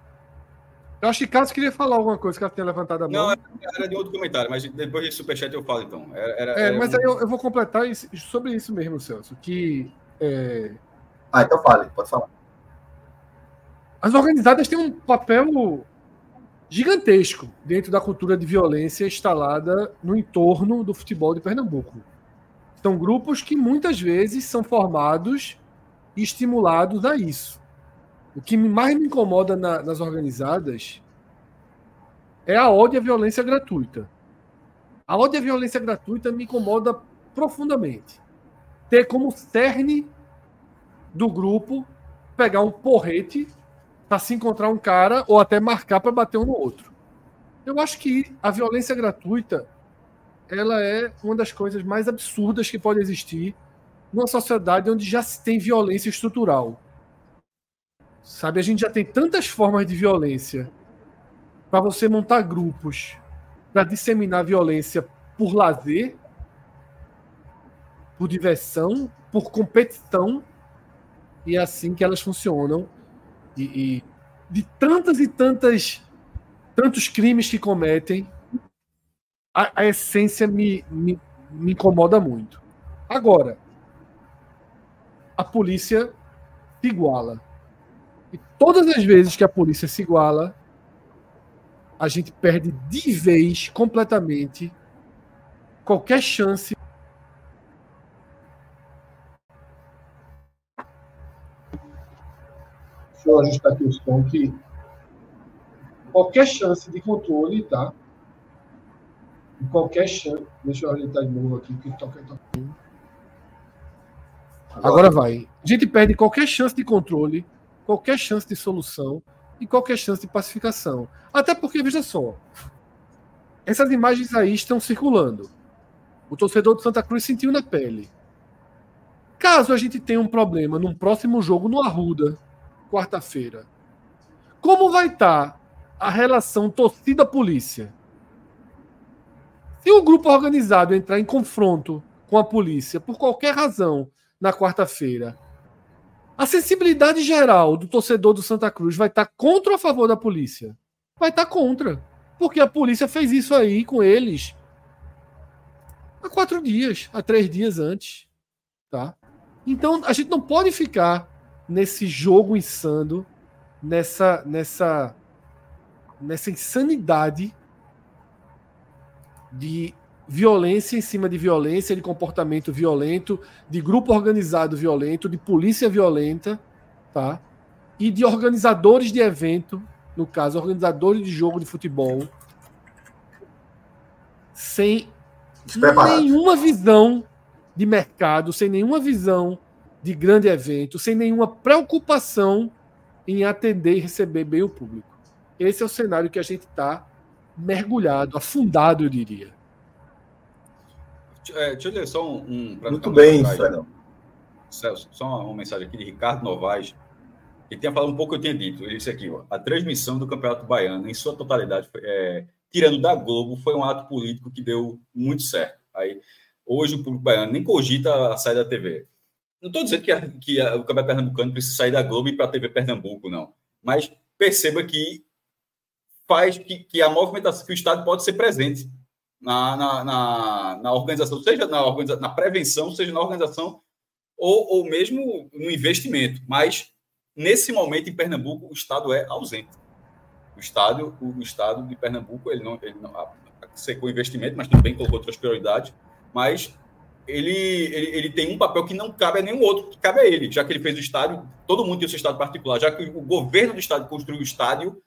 Eu acho que Carlos queria falar alguma coisa, que ela tinha levantado a mão. Não, era de outro comentário, mas depois desse superchat eu falo, então. Era, era, é, mas um... aí eu, eu, vou completar isso, sobre isso mesmo, Celso, que... É... Ah, então fale, pode falar. As organizadas têm um papel gigantesco dentro da cultura de violência instalada no entorno do futebol de Pernambuco. São grupos que muitas vezes são formados estimulados a isso. O que mais me incomoda na, nas organizadas é a ódio à violência gratuita. A ódio à violência gratuita me incomoda profundamente. Ter como cerne do grupo pegar um porrete para se encontrar um cara ou até marcar para bater um no outro. Eu acho que a violência gratuita ela é uma das coisas mais absurdas que pode existir numa sociedade onde já se tem violência estrutural. Sabe, a gente já tem tantas formas de violência para você montar grupos para disseminar violência por lazer, por diversão, por competição, e é assim que elas funcionam. E, e de tantas e tantas tantos crimes que cometem, a, a essência me, me, me incomoda muito. Agora, a polícia se iguala. E todas as vezes que a polícia se iguala, a gente perde de vez, completamente, qualquer chance. Deixa eu ajustar aqui os som que qualquer chance de controle, tá? Qualquer chance. Deixa eu ajeitar de novo aqui, que toca, toca. Agora, vai. A gente perde qualquer chance de controle, qualquer chance de solução e qualquer chance de pacificação. Até porque, veja só, essas imagens aí estão circulando. O torcedor do Santa Cruz sentiu na pele. Caso a gente tenha um problema num próximo jogo no Arruda, quarta-feira, como vai estar a relação torcida-polícia? Se o grupo organizado entrar em confronto com a polícia por qualquer razão na quarta-feira, a sensibilidade geral do torcedor do Santa Cruz vai estar contra ou a favor da polícia? Vai estar contra. Porque a polícia fez isso aí com eles há quatro dias, há três dias antes. Tá? Então a gente não pode ficar nesse jogo insano, nessa, nessa, nessa insanidade de violência em cima de violência, de comportamento violento, de grupo organizado violento, de polícia violenta, tá? E de organizadores de evento, no caso, organizadores de jogo de futebol, sem nenhuma visão de mercado, sem nenhuma visão de grande evento, sem nenhuma preocupação em atender e receber bem o público. Esse é o cenário que a gente está mergulhado, afundado, eu diria. É, deixa eu ler só um. um Muito bem, Fernando. Celso, só uma, uma, mensagem aqui de Ricardo Novaes. Ele tinha falado um pouco que eu tinha dito. Ele disse aqui: ó, a transmissão do Campeonato Baiano, em sua totalidade, é, tirando da Globo, foi um ato político que deu muito certo. Aí, hoje, o público baiano nem cogita a saída da TV. Não estou dizendo que, a, que a, o Campeonato Pernambucano precisa sair da Globo e ir para a TV Pernambuco, não. Mas perceba que faz que, que a movimentação, que o Estado pode ser presente na, na, na, na organização, seja na, organiza, na prevenção, seja na organização ou, ou mesmo no investimento. Mas, nesse momento, em Pernambuco, o Estado é ausente. O Estado, o, o Estado de Pernambuco, ele não, ele não secou investimento, mas também colocou outras prioridades, mas ele, ele, ele tem um papel que não cabe a nenhum outro, que cabe a ele, já que ele fez o estádio, todo mundo tem o seu estado particular, já que o governo do estado construiu o estádio,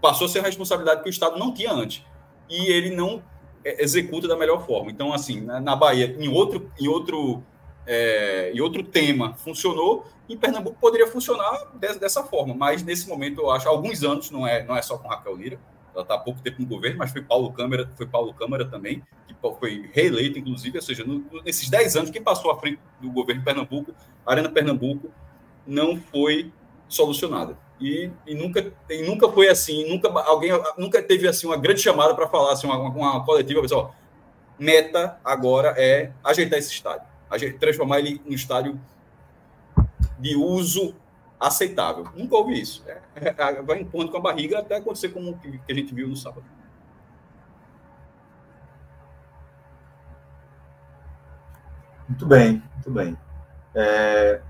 passou a ser a responsabilidade que o estado não tinha antes. E ele não executa da melhor forma. Então, assim, na, na Bahia, em outro, em outro, é, outro tema funcionou, em Pernambuco poderia funcionar de, dessa forma, mas nesse momento eu acho, há alguns anos, não é, não é só com Raquel Lira, ela está há pouco tempo no governo, mas foi Paulo Câmara, foi Paulo Câmara também, que foi reeleito, inclusive, ou seja, no, nesses 10 anos, quem passou à frente do governo de Pernambuco, a Arena Pernambuco, não foi solucionada. E, e, nunca, e nunca foi assim, nunca alguém nunca teve assim uma grande chamada para falar assim, uma, uma coletiva, pessoal. Meta agora é ajeitar esse estádio, transformar ele em um estádio de uso aceitável. Nunca houve isso. É, é, vai empurrando com a barriga até acontecer como o que a gente viu no sábado. Muito bem, muito bem. É,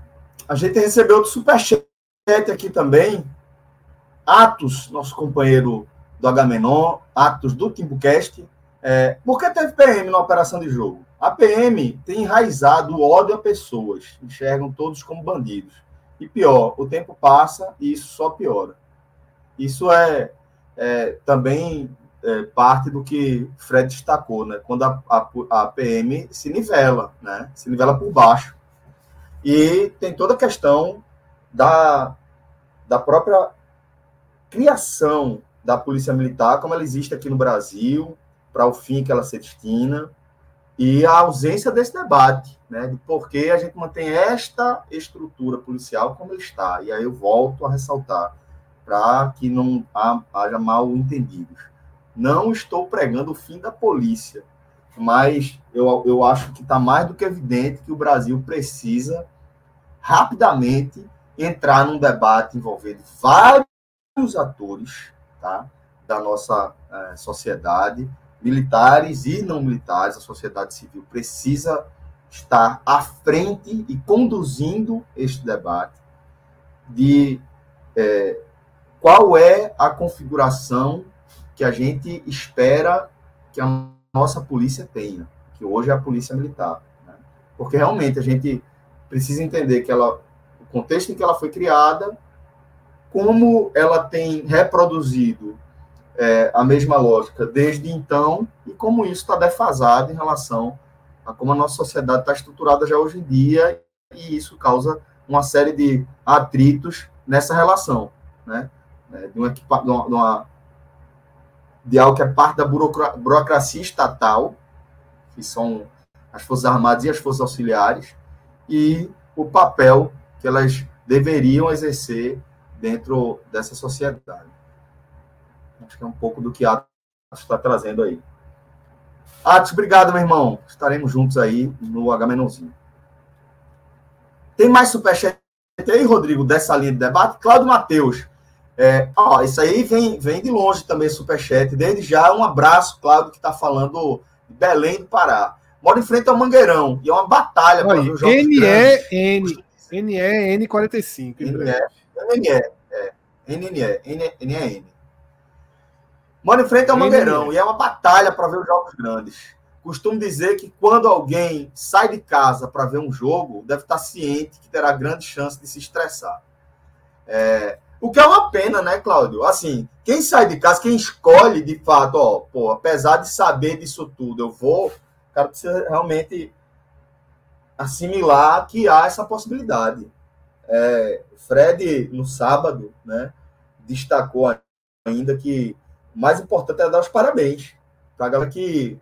a gente recebeu outro superchat aqui também, Atos, nosso companheiro do Agamenon, Atos do Timbucast. É, por que teve PM na operação de jogo? A PM tem enraizado o ódio a pessoas, enxergam todos como bandidos. E pior, o tempo passa e isso só piora. Isso é, é também é, parte do que Fred destacou, né? Quando a, a, a PM se nivela, né? Se nivela por baixo. E tem toda a questão da, da própria criação da Polícia Militar, como ela existe aqui no Brasil, para o fim que ela se destina, e a ausência desse debate, né, de por que a gente mantém esta estrutura policial como está. E aí eu volto a ressaltar, para que não haja mal entendidos. Não estou pregando o fim da polícia, mas eu, eu acho que está mais do que evidente que o Brasil precisa rapidamente entrar num debate envolvendo vários atores tá, da nossa é, sociedade, militares e não militares, a sociedade civil precisa estar à frente e conduzindo este debate de é, qual é a configuração que a gente espera que a nossa polícia tenha, que hoje é a polícia militar. Né? Porque realmente a gente precisa entender que ela, contexto em que ela foi criada, como ela tem reproduzido é, a mesma lógica desde então e como isso está defasado em relação a como a nossa sociedade está estruturada já hoje em dia e isso causa uma série de atritos nessa relação, né? É, de, uma, de, uma, de algo que é parte da burocracia estatal, que são as Forças Armadas e as Forças Auxiliares, e o papel que elas deveriam exercer dentro dessa sociedade. Acho que é um pouco do que Atos está trazendo aí. Atos, obrigado, meu irmão. Estaremos juntos aí no H-Menãozinho. Tem mais superchat aí, Rodrigo, dessa linha de debate? Cláudio Matheus. É, ó, isso aí vem, vem de longe também, superchat. Desde já, um abraço, Cláudio, que está falando de Belém do Pará. Mora em frente ao Mangueirão. E é uma batalha para ver os jogos NE, N, NE, N45. NE, NE, é. NE, NE, Mora em frente ao Mangueirão e é uma batalha para ver os jogos grandes. Costumo dizer que quando alguém sai de casa para ver um jogo, deve estar ciente que terá grande chance de se estressar. É, o que é uma pena, né, Cláudio? Assim, quem sai de casa, quem escolhe de fato, ó, pô, apesar de saber disso tudo, eu vou, o cara precisa realmente assimilar que há essa possibilidade. É, Fred, no sábado, né, destacou ainda que o mais importante é dar os parabéns para a galera que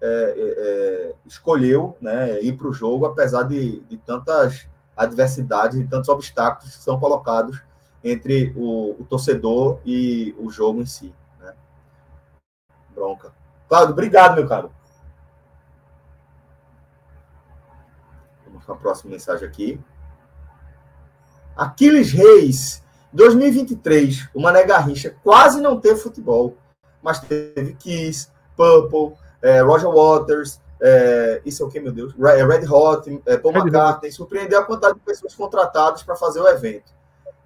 é, é, é, escolheu né, ir para o jogo, apesar de, de tantas adversidades e tantos obstáculos que são colocados entre o, o, torcedor e o jogo em si. Né? Bronca. Cláudio, obrigado, meu caro. Vamos para a próxima mensagem aqui. Aquiles Reis 2023, o Mané Garrincha quase não teve futebol, mas teve Kiss, Purple, é, Roger Waters, é, isso é o que, meu Deus? É, Red Hot, é, Paul Red McCartney, Hot. surpreendeu a quantidade de pessoas contratadas para fazer o evento.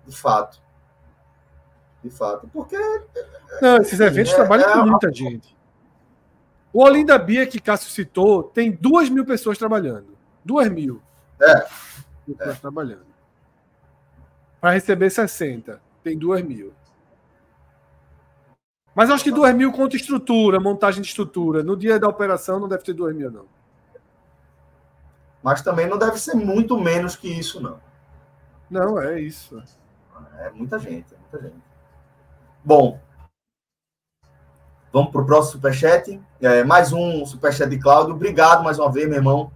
De fato. De fato. Porque. Não, esses eventos é, trabalham com muita gente. O Olinda Bia, que Cássio citou, tem duas mil pessoas trabalhando. Duas mil. É. É. trabalhando para receber 60. Tem 2 mil. Mas acho que 2 mil conta estrutura, montagem de estrutura. No dia da operação não deve ter 2 mil, não. Mas também não deve ser muito menos que isso, não. Não, é isso. É muita gente, é muita gente. Bom, vamos para o próximo superchat. É, mais um superchat de Cláudio. Obrigado mais uma vez, meu irmão.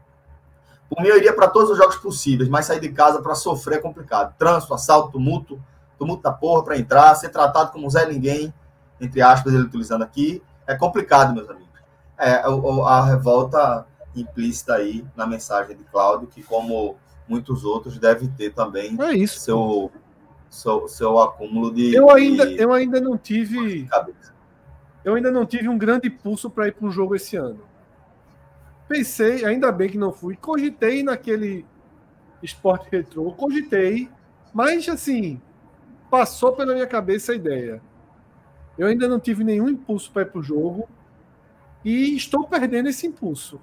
Por mim, eu iria para todos os jogos possíveis, mas sair de casa para sofrer é complicado. Trânsito, assalto, tumulto, tumulto da porra para entrar, ser tratado como Zé Ninguém, entre aspas, ele utilizando aqui, é complicado, meus amigos. É, a, a revolta implícita aí na mensagem de Cláudio, que como muitos outros deve ter também é isso, seu, seu, seu acúmulo de. Eu ainda, de, eu ainda não tive. Eu ainda não tive um grande pulso para ir para um jogo esse ano pensei, ainda bem que não fui, cogitei naquele esporte retrô, cogitei, mas assim, passou pela minha cabeça a ideia. Eu ainda não tive nenhum impulso para ir para o jogo e estou perdendo esse impulso.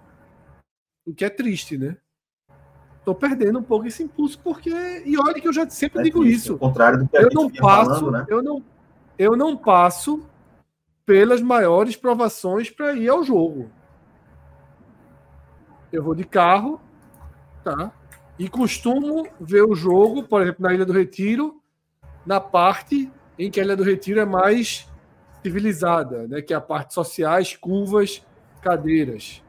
O que é triste, né? Estou perdendo um pouco esse impulso porque e olha que eu já sempre é digo triste, isso. Contrário do que eu não passo, falando, né? eu não eu não passo pelas maiores provações para ir ao jogo. Eu vou de carro, tá? E costumo ver o jogo, por exemplo, na Ilha do Retiro, na parte em que a Ilha do Retiro é mais civilizada, né? que é a parte sociais, curvas, cadeiras.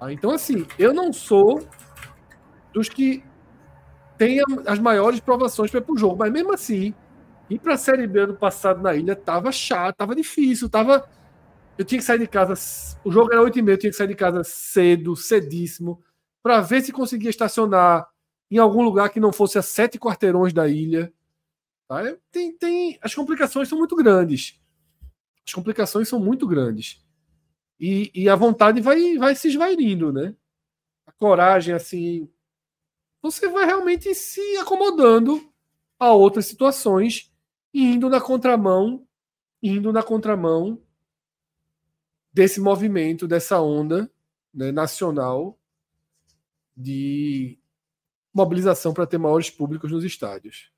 Ah, então, assim, eu não sou dos que tem as maiores provações para ir para o jogo, mas mesmo assim, ir para a Série B ano passado na ilha tava chato, tava difícil, tava. Eu tinha que sair de casa. O jogo era 8 e meia, eu tinha que sair de casa cedo, cedíssimo, para ver se conseguia estacionar em algum lugar que não fosse a sete quarteirões da ilha. Tá? Tem, tem, as complicações são muito grandes. As complicações são muito grandes. E, e a vontade vai, vai se esvairindo, né? A coragem, assim. Você vai realmente se acomodando a outras situações e indo na contramão, indo na contramão desse movimento, dessa onda né, nacional de mobilização para ter maiores públicos nos estádios.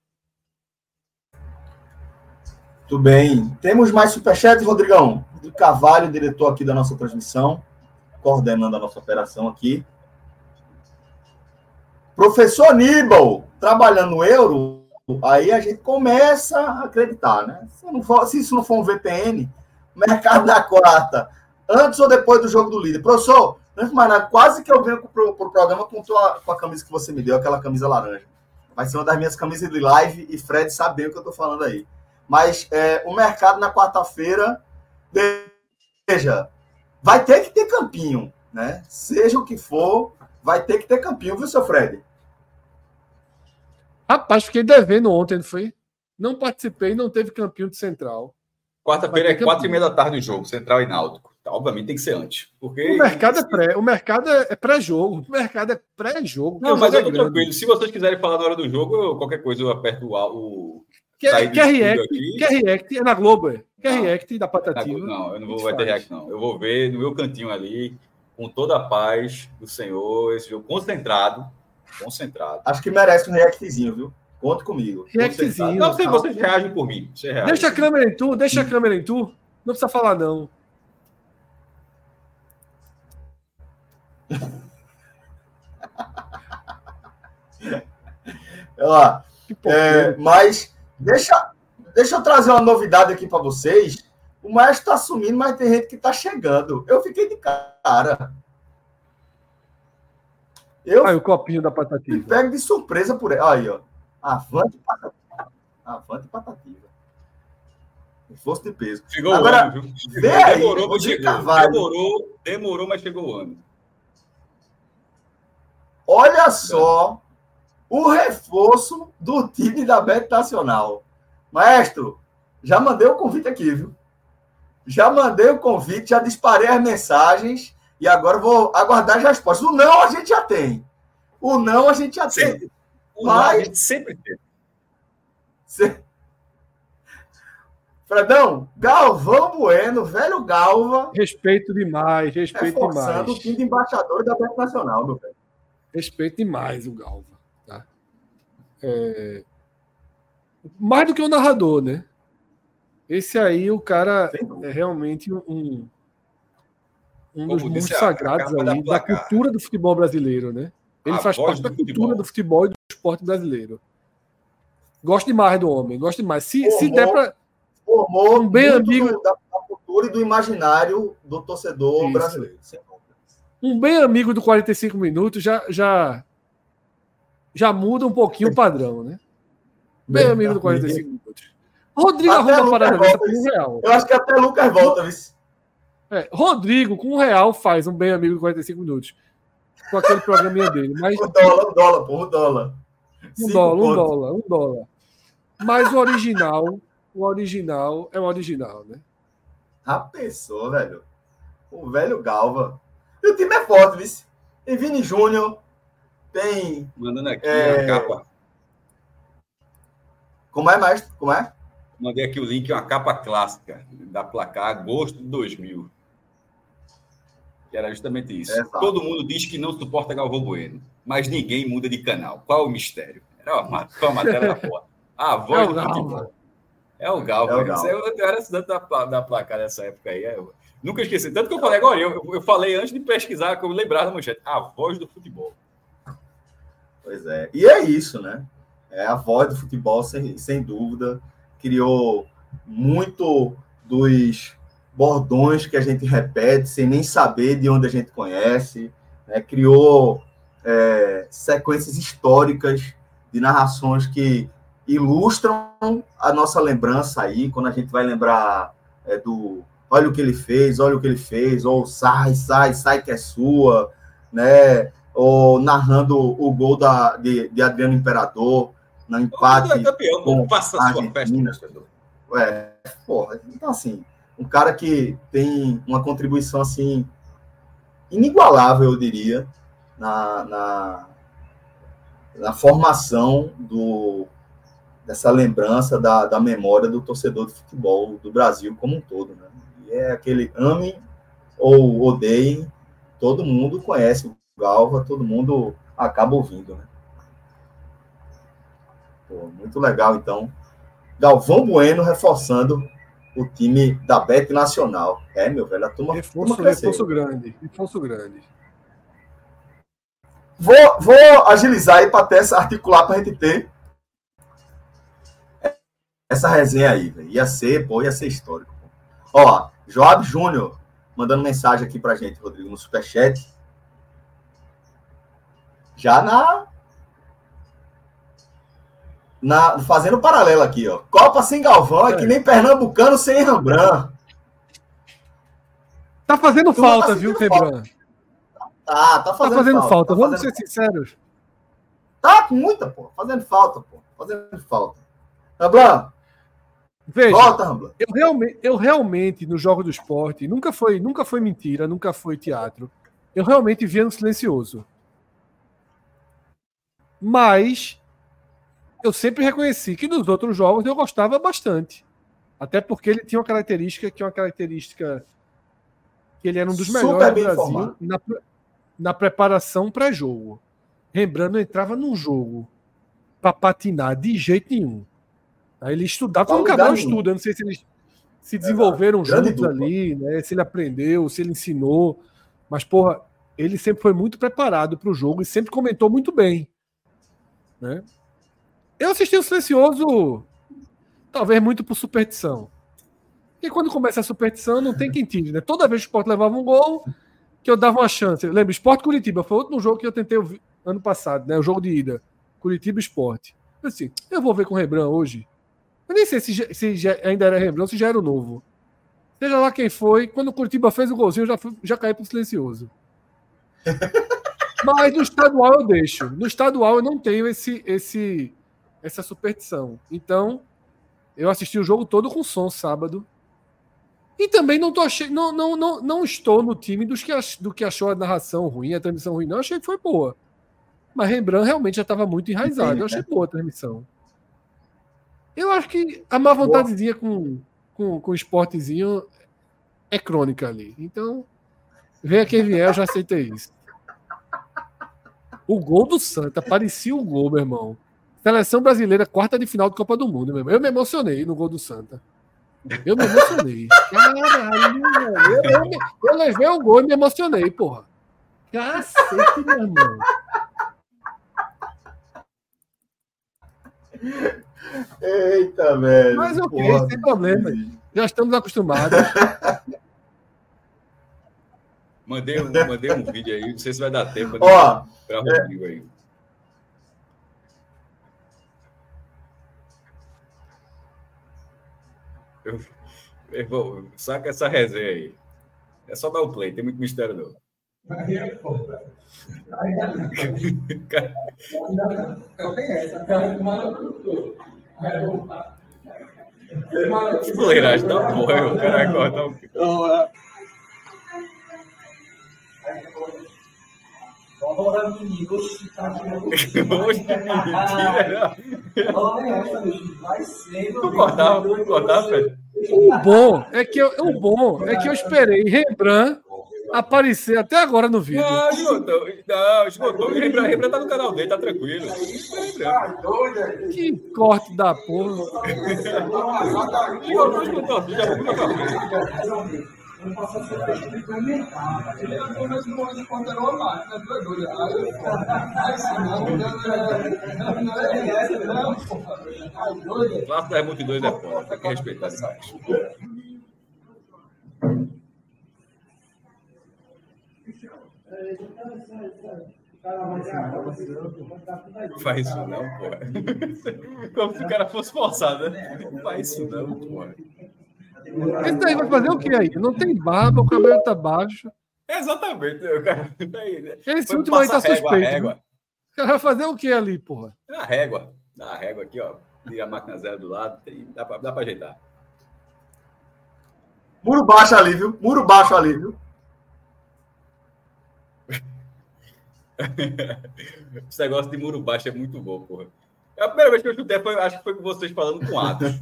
Tudo bem. Temos mais superchat, Rodrigão. Do Cavalho, diretor aqui da nossa transmissão, coordenando a nossa operação aqui. Professor Aníbal, trabalhando no euro, aí a gente começa a acreditar, né? Se, for, se isso não for um VPN, mercado da quarta, antes ou depois do jogo do líder. Professor, antes de mais nada, quase que eu venho para o pro programa com, tua, com a camisa que você me deu, aquela camisa laranja. Vai ser uma das minhas camisas de live e Fred sabe bem o que eu estou falando aí. Mas é, o mercado na quarta-feira, veja, vai ter que ter campinho, né? Seja o que for, vai ter que ter campinho, viu, seu Fred? Rapaz, fiquei devendo ontem, não foi? Não participei, não teve campinho de central. Quarta-feira é quatro e meia da tarde o jogo, Central e Náutico. Tá, obviamente tem que ser antes. Porque... O mercado é pré, o mercado é pré-jogo. O mercado é pré-jogo. Não, mas eu tô é tranquilo. Se vocês quiserem falar na hora do jogo, eu, qualquer coisa eu aperto o, o, Quer, quer, react, quer react, é na Globo, é. Quer não, react da Patativa. Não, eu não vou vai ter react, não. Eu vou ver no meu cantinho ali, com toda a paz do Senhor, esse jogo concentrado. Concentrado. Acho que merece um reactzinho, viu? Conte comigo. Reactzinho. Não sei, vocês reagem por mim. Você reage. Deixa a câmera em tu, deixa a câmera em tu. Não precisa falar, não. Ó, é, mas Deixa, deixa eu trazer uma novidade aqui para vocês. O maestro está sumindo, mas tem gente que está chegando. Eu fiquei de cara. Eu aí o copinho da patativa. Me pego de surpresa por aí. Aí, ó. Avante patativa. Avante patativa. Força de peso. Chegou Agora, o ano, viu? Vê aí, demorou, mas chegou. Demorou, demorou, mas chegou o ano. Olha só o reforço do time da Bet Nacional. Maestro, já mandei o convite aqui, viu? Já mandei o convite, já disparei as mensagens e agora vou aguardar as respostas. O não a gente já tem. O não a gente já sempre. tem. O Mas... não a gente sempre tem. Se... Fredão, Galvão Bueno, velho Galva. Respeito demais, respeito demais. o time de embaixador da Bet Nacional, meu velho. Respeito demais o Galva. É... Mais do que o narrador, né? Esse aí, o cara é realmente um, um dos mundos sagrados ali, da cultura do futebol brasileiro, né? Ele a faz parte da cultura futebol. do futebol e do esporte brasileiro. Gosto demais do homem, gosto demais. Se, formou, se der para. Formou um bem amigo da, da, cultura e do imaginário do torcedor Isso. brasileiro. Um bem amigo do 45 minutos já, já já muda um pouquinho o padrão, né? Bem, Bem, amigo do 45 minutos. Rodrigo até arruma a parada com um real. Eu acho que até Lucas volta, viu? É, Rodrigo, com um real, faz um bem amigo do 45 minutos. Com aquele programinha dele. Mas... Um dólar, um dólar, pô, um dólar. Um dólar, um dólar, um dólar. Mas o original, o original é o original, né? A pessoa, velho. O velho Galva. E o time é forte, viu? E Vini Júnior, tem. Mandando aqui é... a capa. Como é, mestre? Como é? Mandei aqui o link, uma capa clássica da placar Agosto de 2000. Que era justamente isso. É, Todo mundo diz que não suporta Galvão Bueno, mas ninguém muda de canal. Qual o mistério? Era uma, uma matéria da porra. *laughs* A voz é do futebol. É o Galvão. É o Galvão. Eu, eu era estudante da, da placar nessa época aí. Eu, nunca esqueci. Tanto que eu falei agora, eu, eu falei antes de pesquisar, que eu lembrava da manchete. A voz do futebol. Pois é. E é isso, né? É a voz do futebol, sem, sem dúvida. Criou muito dos bordões que a gente repete sem nem saber de onde a gente conhece. Né? Criou é, sequências históricas de narrações que ilustram a nossa lembrança aí, quando a gente vai lembrar é, do olha o que ele fez, olha o que ele fez, ou sai, sai, sai que é sua, né? Ou narrando o gol da, de, de Adriano Imperador, no empate. É campeão, com passa a sua festa, É, porra, então assim, um cara que tem uma contribuição assim inigualável, eu diria, na, na, na formação do, dessa lembrança da, da memória do torcedor de futebol do Brasil como um todo. Né? E é aquele amem ou odeiem, todo mundo conhece o Galva, todo mundo acaba ouvindo. Né? Pô, muito legal, então. Galvão Bueno reforçando o time da Bet Nacional. É, meu velho, a turma. Reforço, turma reforço grande. Reforço grande. Vou, vou agilizar aí para até articular para a gente ter essa resenha aí, velho. Ia ser, pô, ia ser histórico. Ó, Joab Júnior mandando mensagem aqui pra gente, Rodrigo, no Superchat. Já na. na fazendo paralelo aqui, ó. Copa sem Galvão é, é que nem Pernambucano sem Rembrandt. Tá fazendo tu falta, tá viu, Rembrandt? Tá, tá fazendo, tá fazendo falta. falta. Tá Vamos fazendo... ser sinceros. Tá com muita, pô. Fazendo falta, pô. Fazendo falta. Ramblan. Veja, Volta. Eu realmente, eu realmente, no jogo do esporte, nunca foi, nunca foi mentira, nunca foi teatro. Eu realmente via no silencioso. Mas eu sempre reconheci que nos outros jogos eu gostava bastante. Até porque ele tinha uma característica que é uma característica que ele era um dos melhores do Brasil na, na preparação pré-jogo. Lembrando, não entrava num jogo para patinar de jeito nenhum. Aí ele estudava, como um cabelo estuda, não sei se eles se desenvolveram é, juntos ali, né? Se ele aprendeu, se ele ensinou. Mas, porra, ele sempre foi muito preparado para o jogo e sempre comentou muito bem. Né? Eu assisti o Silencioso, talvez muito por superstição. E quando começa a superstição, não tem quem tire, né? Toda vez que o Sport levava um gol, que eu dava uma chance. Lembra, Esporte Curitiba foi o último jogo que eu tentei ano passado, né? O jogo de ida. Curitiba Esporte. Eu assim, eu vou ver com o Rebran hoje. Eu nem sei se, se já, ainda era Rebran ou se já era o novo. Seja lá quem foi, quando o Curitiba fez o golzinho, eu já, fui, já caí pro silencioso. *laughs* Mas no estadual eu deixo. No estadual eu não tenho esse, esse, essa superstição. Então, eu assisti o jogo todo com som sábado. E também não, tô achei, não, não, não, não estou no time dos que, do que achou a narração ruim, a transmissão ruim. Não, eu achei que foi boa. Mas Rembrandt realmente já estava muito enraizado. Eu achei boa a transmissão. Eu acho que a má vontadezinha com, com, com o esportezinho é crônica ali. Então, venha quem vier, eu já aceitei isso. O gol do Santa parecia o gol, meu irmão. Seleção brasileira, quarta de final de Copa do Mundo, meu irmão. Eu me emocionei no gol do Santa. Eu me emocionei. Caralho, eu, eu, eu, levei o gol e me emocionei, porra. Cacete, meu irmão. Eita, velho. Mas ok, porra, sem problema. Já estamos acostumados. Mandei um, mandei um vídeo aí, não sei se vai dar tempo para o Rodrigo aí. Eu, eu vou, saca essa resenha aí. É só dar o play, tem muito mistério não. Fuleiragem da porra, o cara vai cortar o. Vamos menino, hoje tá Hoje mentira, Vai sendo. Tu cortava, tu cortava, Fred? O bom é que eu, o bom é que eu esperei Rembrandt aparecer até agora no vídeo. Não, esgotou. Não, esgotou. Rembrandt, Rembrandt tá no canal dele, tá tranquilo. Que corte da porra. esgotou, esgotou. Já Não passa a ser feito de implementar. Ele é o mesmo ponto de conta era uma máquina, tu é doido. Aí, se não, não, não é essa, não, porra. Aí, doido. Clássico da Multidões é foda, tem que respeitar demais. Faz isso não, porra. *laughs* Como se o cara fosse forçado, né? Não faz isso não, porra. Esse daí vai fazer o que aí? Não tem barba, o cabelo tá baixo. Exatamente. O cara, *laughs* daí, né? Esse Foi último aí tá régua, suspeito. régua. O cara vai fazer o que ali, porra? Na régua. Na régua aqui, ó. Liga a máquina zero do lado, tem, dá, pra, dá pra ajeitar. Muro baixo ali, viu? Muro baixo ali, viu? *laughs* Esse negócio de muro baixo é muito bom, porra. É A primeira vez que eu escutei foi, acho que foi com vocês falando com Atos.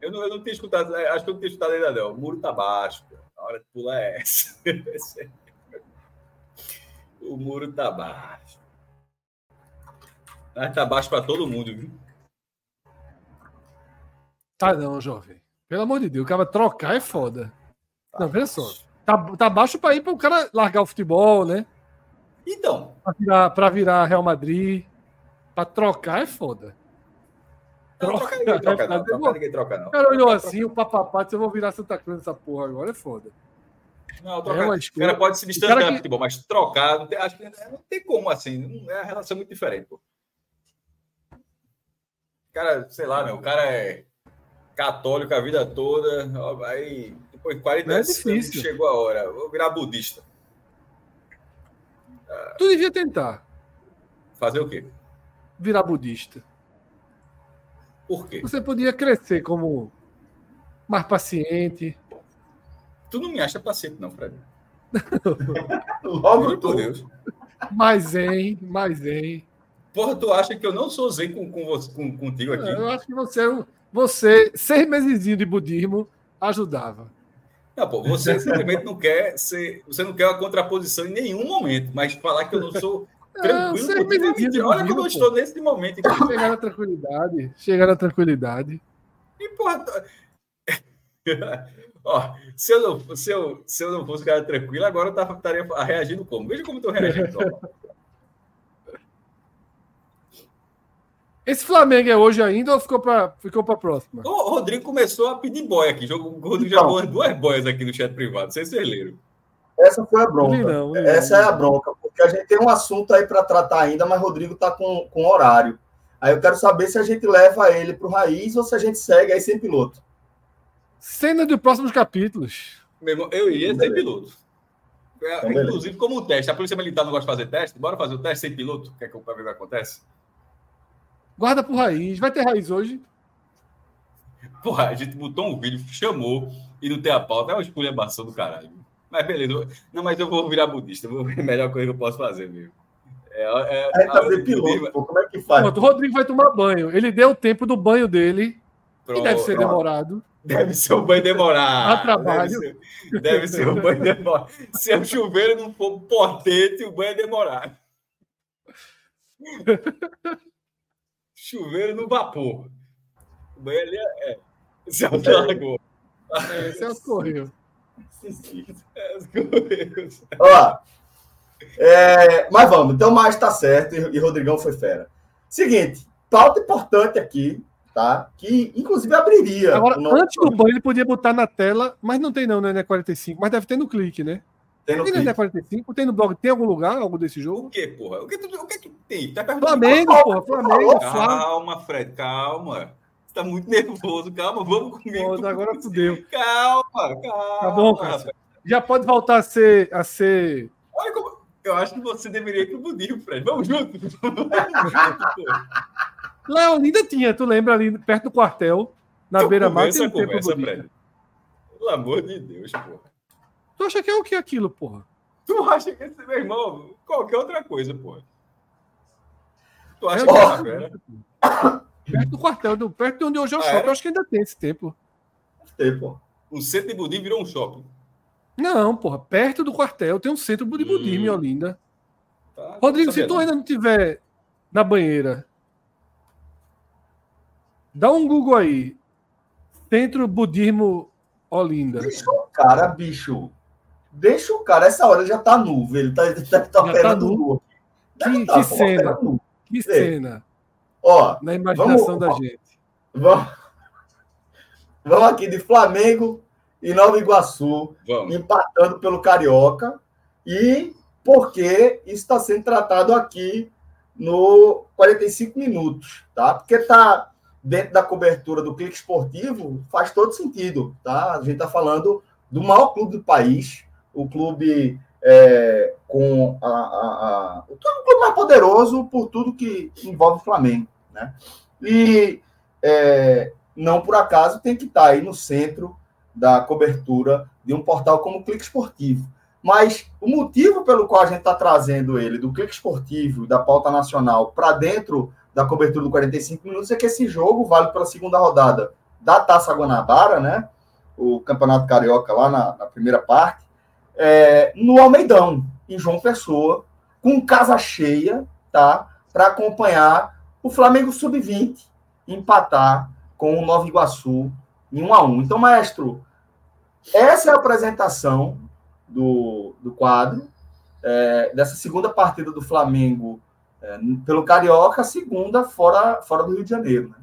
Eu não, eu não tinha escutado, é, acho que eu não tinha escutado ainda não. O muro tá baixo, pô. a hora de pular é essa. *laughs* o muro tá baixo. Mas tá baixo pra todo mundo, viu? Tá não, jovem. Pelo amor de Deus, o cara trocar é foda. Não, veja só. Tá, tá baixo pra ir para o cara largar o futebol, né? Então, Pra virar, pra virar Real Madrid. Pra trocar é foda. Não, troca ninguém troca não. Troca ninguém troca não. O cara olhou assim, o papapá, disse, eu vou virar Santa Cruz nessa porra agora, é foda. Não, É trocar, uma o cara pode se distanciar do que- futebol, mas trocar, não tem, acho que não tem como assim. Não, é uma relação muito diferente, pô. O cara, sei lá, meu, o cara é católico a vida toda, aí depois de 40 É anos difícil. chegou a hora, vou virar budista. Tu devia tentar Fazer o quê? virar budista. Por quê? Você podia crescer como mais paciente. Tu não me acha paciente, não, Fred. *laughs* Logo por. Deus. Mais zen, mais zen. Porra, tu acha que eu não sou zen com, com você, com, contigo aqui? Eu acho que você, você seis meses de budismo, ajudava. Não, pô, você simplesmente não quer ser. Você não quer uma contraposição em nenhum momento, mas falar que eu não sou tranquilo de mentira. Olha como eu estou nesse momento. aqui. Chegar na tranquilidade. Chegar na tranquilidade. Tô- *laughs* Ó, se eu, não, se, eu, se eu não fosse um cara tranquilo, agora eu tava, estaria reagindo como? Veja como eu tô reagindo. *laughs* Esse Flamengo é hoje ainda ou ficou para ficou pra próxima? O Rodrigo começou a pedir boia aqui. O Rodrigo já Então. pôs duas boias aqui no chat privado. Não sei se vocês leram. Essa foi a Não bronca. li não, li Essa não. é a bronca, porque a gente tem um assunto aí para tratar ainda, mas Rodrigo tá com, com horário. Aí eu quero saber se a gente leva ele para o raiz ou se a gente segue aí sem piloto. Cena de próximos capítulos. Meu irmão, eu ia sem piloto. É, Então, beleza. Inclusive, como um teste. A Polícia Militar não gosta de fazer teste. Bora fazer o teste sem piloto? Quer que eu ver o que acontece? Guarda pro raiz. Vai ter raiz hoje? Porra, a gente botou um vídeo, chamou e não tem a pauta. É uma esculhambação do caralho. Mas beleza. Não, mas eu vou virar budista. Vou ver a melhor coisa que eu posso fazer mesmo. É, é, Aí fazer do piloto, budismo- pô, como é que faz? Pronto, o Rodrigo vai tomar banho. Ele deu o tempo do banho dele, que deve ser pronto. demorado. Deve ser um banho demorado. A trabalho. Deve ser, deve ser um banho demorado. Se o chuveiro não for potente, o banho é demorado. Chuveiro no vapor. O banho ali é. é. Celso largou. É, Celso correu. Celso correu. Ó, é, mas vamos, então mais tá certo e, e Rodrigão foi fera. Seguinte, pauta importante aqui, tá? Que inclusive abriria. Agora, o antes do banho, ele podia botar na tela, mas não tem não no NE45, mas deve ter no clique, né? Tem no Tem no clipe. NE45? Tem no blog? Tem algum lugar, algo desse O jogo? que, porra? O que, o que, que tem? Tá perguntando Flamengo, porra, Flamengo, Flamengo. Calma, Fred, calma. Você tá muito nervoso, calma, vamos comigo. Pô, Agora fudeu. Calma, calma. Tá bom, Cássio. Já pode voltar a ser, a ser Olha como. Eu acho que você deveria ir pro budismo, Fred. Vamos junto. Leolinda tinha, tu lembra ali perto do quartel, na Então beira-mar, tem um conversa, budista. Fred. Pelo amor de Deus, porra. Tu acha que é o que aquilo, porra? Tu acha que esse meu irmão, qualquer outra coisa, porra. Tu acha É, que é uma fera? Perto do quartel, do, perto de onde hoje é o Ah, shopping, é? eu acho que ainda tem esse templo. Tem, pô. O centro de budismo virou um shopping. Não, porra, perto do quartel tem um centro de budismo em Hum. Olinda. Tá? Rodrigo, Não se tu ainda não tiver na banheira, dá um Google aí. Centro Budismo Olinda. Bicho, cara, bicho. Deixa o cara, essa hora já tá nu, ele tá, ele tá, tá operando tá nu. Que, tá, que cena, que Vê. cena. Ó, Na imaginação Vamos- da gente. vamos, *laughs* vamos aqui de Flamengo e Nova Iguaçu, Vamos. empatando pelo Carioca. E porque isso está sendo tratado aqui no 45 minutos, tá? Porque tá dentro da cobertura do clique esportivo, faz todo sentido, tá? A gente está falando do maior clube do país, o clube é, com a, a, a- o clube mais poderoso por tudo que envolve o Flamengo, né? E é, não por acaso tem que estar aí no centro da cobertura de um portal como o Clique Esportivo. Mas o motivo pelo qual a gente está trazendo ele do Clique Esportivo, da pauta nacional, para dentro da cobertura do 45 minutos é que esse jogo vale pela segunda rodada da Taça Guanabara, né? O Campeonato Carioca lá na, na primeira parte, é, no Almeidão, em João Pessoa, com casa cheia, tá? Para acompanhar o Flamengo Sub-20 empatar com o Nova Iguaçu em 1 a 1 Então, maestro, essa é a apresentação do, do quadro, é, dessa segunda partida do Flamengo é, pelo Carioca, segunda fora, fora do Rio de Janeiro. Né?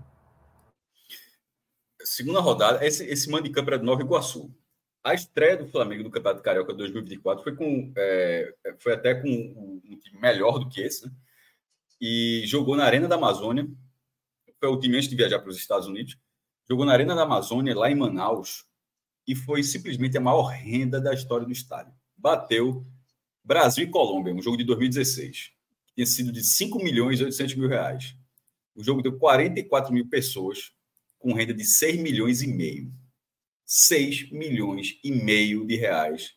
Segunda rodada, esse, esse mando de campo era do Nova Iguaçu. A estreia do Flamengo no Campeonato Carioca 2024 foi, com, é, foi até com um time melhor do que esse, né? E jogou na Arena da Amazônia. Foi o time antes de viajar para os Estados Unidos. Jogou na Arena da Amazônia, lá em Manaus, e foi simplesmente a maior renda da história do estádio. Bateu Brasil e Colômbia, um jogo de 2016. Tinha sido de 5 milhões e 800 mil reais. O jogo deu 44 mil pessoas, com renda de 6 milhões e meio. 6 milhões e meio de reais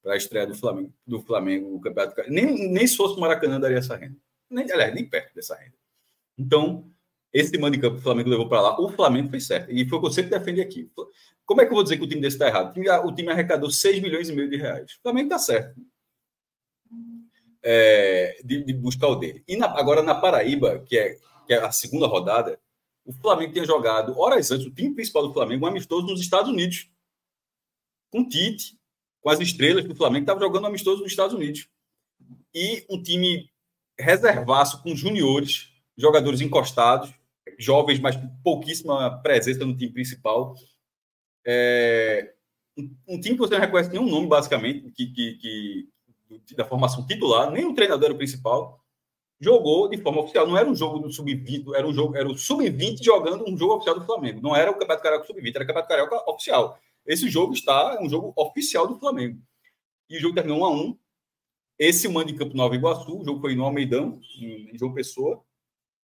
para a estreia do Flamengo, do Flamengo no Campeonato. Nem, nem se fosse o Maracanã daria essa renda. Nem, aliás, nem perto dessa renda. Então, esse mando de campo que o Flamengo levou para lá, o Flamengo fez certo. E foi o que eu sempre defendi aqui. Como é que eu vou dizer que o time desse está errado? O time, o time arrecadou 6 milhões e meio de reais. O Flamengo está certo. É, de, de buscar o dele. E na- agora na Paraíba, que é, que é a segunda rodada, o Flamengo tinha jogado horas antes, o time principal do Flamengo, um amistoso nos Estados Unidos. Com Tite, com as estrelas do Flamengo, estava jogando um amistoso nos Estados Unidos. E um time reservaço com juniores, jogadores encostados, jovens, mas com pouquíssima presença no time principal. É, um, time que você não reconhece nenhum nome, basicamente, que, que, que- da formação titular, nem o treinador principal jogou de forma oficial. Não era um jogo do sub-20, era um jogo, era o sub-20 jogando um jogo oficial do Flamengo. Não era o Campeonato Carioca sub-20, era o Campeonato Carioca oficial. Esse jogo está é um jogo oficial do Flamengo. E o jogo terminou 1 a 1. Esse mando de Campo Nova Iguaçu, o jogo foi no Almeidão, em João Pessoa.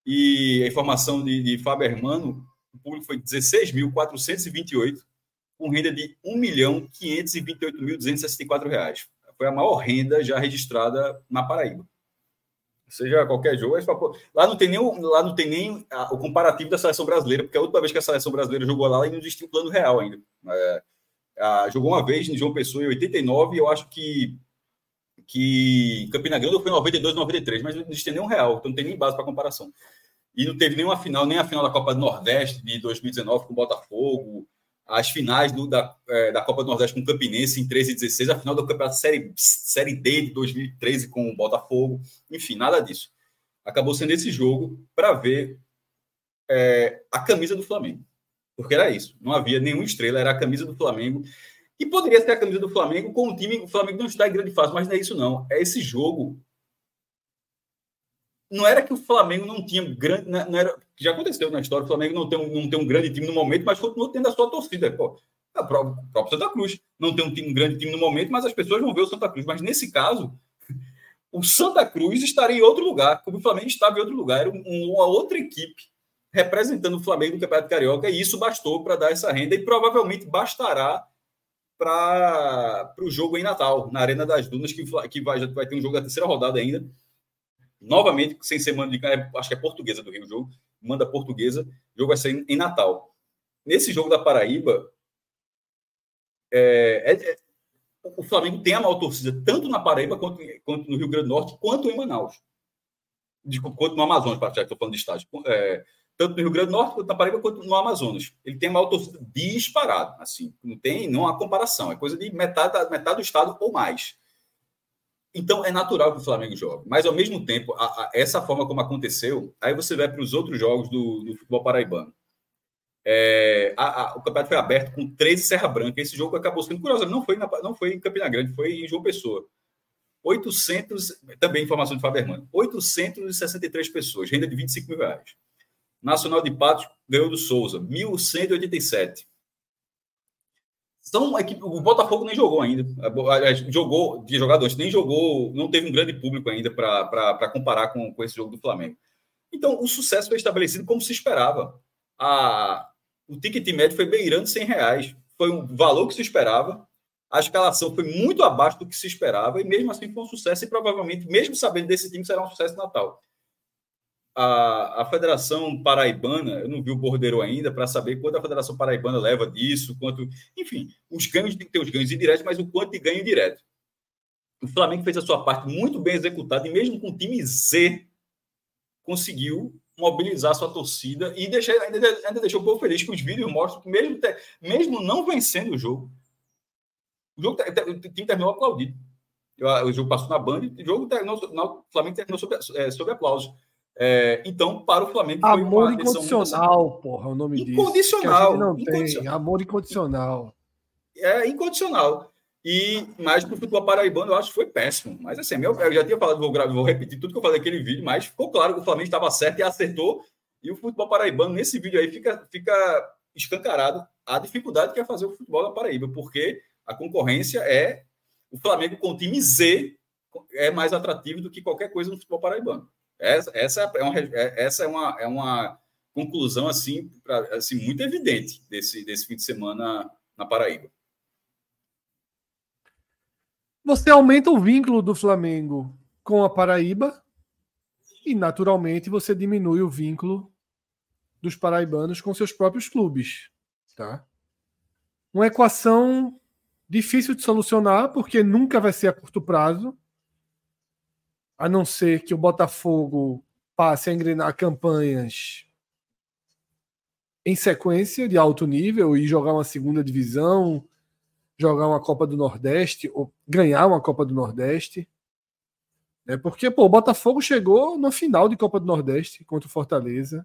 E a informação de, de Fábio Hermano, o público foi 16.428, com renda de 1.528.264 reais. Foi a maior renda já registrada na Paraíba seja qualquer jogo, aí você fala, pô, lá não tem nem, lá não tem nem o comparativo da seleção brasileira, porque a última vez que a seleção brasileira jogou lá, ela não existia um plano real ainda. É, a- jogou uma vez em João Pessoa em 89, e eu acho que que Campina Grande foi em 92, 93, mas não existia nenhum real, então não tem nem base para comparação. E não teve nenhuma final, nem a final da Copa do Nordeste de 2019 com o Botafogo, as finais do- da, eh, da Copa do Nordeste com o Campinense em 13 e 16, a final do Campeonato Série, Série D de 2013 com o Botafogo, enfim, nada disso. Acabou sendo esse jogo para ver eh, a camisa do Flamengo. Porque era isso, não havia nenhuma estrela, era a camisa do Flamengo. E poderia ser a camisa do Flamengo com o time. O Flamengo não está em grande fase, mas não é isso, não. É esse jogo. Não era que o Flamengo não tinha grande. Não não era, já aconteceu na história, o Flamengo não tem, um, não tem um grande time no momento, mas continua tendo a sua torcida. Pô, a o próprio Santa Cruz não tem um, time, um grande time no momento, mas as pessoas vão ver o Santa Cruz. Mas nesse caso, *laughs* o Santa Cruz estaria em outro lugar, como o Flamengo estava em outro lugar. Era um- uma outra equipe representando o Flamengo no Campeonato Carioca, e isso bastou para dar essa renda, e provavelmente bastará para o jogo em Natal, na Arena das Dunas, que, que vai, já vai ter um jogo da terceira rodada ainda. Novamente, sem ser manda de é, acho que é portuguesa do Rio o jogo, manda portuguesa, o jogo vai ser em, Natal. Nesse jogo da Paraíba, é, é, é, o Flamengo tem a maior torcida tanto na Paraíba quanto, quanto, no Rio Grande do Norte, quanto em Manaus. De, quanto no Amazonas, para já que estou falando de estádio. É, tanto no Rio Grande do Norte, quanto na Paraíba, quanto no Amazonas. Ele tem a maior torcida disparado, assim, não tem, não há comparação, é coisa de metade, metade do estado ou mais. Então é natural que o Flamengo jogue, mas ao mesmo tempo, a, a, essa forma como aconteceu, aí você vai para os outros jogos do, do futebol paraibano. É, a, o campeonato foi aberto com 13 Serra Branca. Esse jogo acabou sendo curioso, não foi, na, não foi em Campina Grande, foi em João Pessoa. 800, também informação de Faberman, 863 pessoas, renda de 25 mil reais. Nacional de Patos ganhou do Souza, 1.187. São equipe, o Botafogo nem jogou ainda. Jogou de jogadores, nem jogou, não teve um grande público ainda para comparar com, com esse jogo do Flamengo. Então, o sucesso foi estabelecido como se esperava. A, o ticket médio foi beirando 100 reais. Foi um valor que se esperava. A escalação foi muito abaixo do que se esperava e mesmo assim foi um sucesso e provavelmente, mesmo sabendo desse time, será um sucesso Natal a, a Federação Paraibana, eu não vi o bordeiro ainda para saber quanto a Federação Paraibana leva disso, quanto. Enfim, os ganhos tem que ter os ganhos indiretos, mas o quanto de ganho direto. O Flamengo fez a sua parte muito bem executada, e mesmo com o time Z, conseguiu mobilizar sua torcida e deixar, ainda, ainda deixou o povo feliz, que os vídeos mostram que, mesmo, mesmo não vencendo o jogo, o, jogo, o time terminou aplaudido. O jogo passou na banda e o jogo terminou, o Flamengo terminou sob, é, sob aplauso. É, então, para o Flamengo foi Amor uma incondicional, porra, o nome incondicional, disso. Não incondicional. Tem. Amor incondicional. É incondicional. E, mas para o futebol paraibano eu acho que foi péssimo. Mas assim, meu, eu já tinha falado, vou, vou repetir tudo que eu falei naquele vídeo, mas ficou claro que o Flamengo estava certo e acertou. E o futebol paraibano, nesse vídeo aí, fica, fica escancarado a dificuldade que é fazer o futebol da Paraíba, porque a concorrência é. O Flamengo com o time Z é mais atrativo do que qualquer coisa no futebol paraibano. Essa, essa, é, uma, é, essa é, uma, é uma conclusão assim, pra, assim muito evidente desse, desse fim de semana na Paraíba. Você aumenta o vínculo do Flamengo com a Paraíba e, naturalmente, você diminui o vínculo dos paraibanos com seus próprios clubes. Tá? Uma equação difícil de solucionar, porque nunca vai ser a curto prazo a não ser que o Botafogo passe a engrenar campanhas em sequência de alto nível e jogar uma segunda divisão, jogar uma Copa do Nordeste ou ganhar uma Copa do Nordeste. É porque pô, o Botafogo chegou na final de Copa do Nordeste contra o Fortaleza.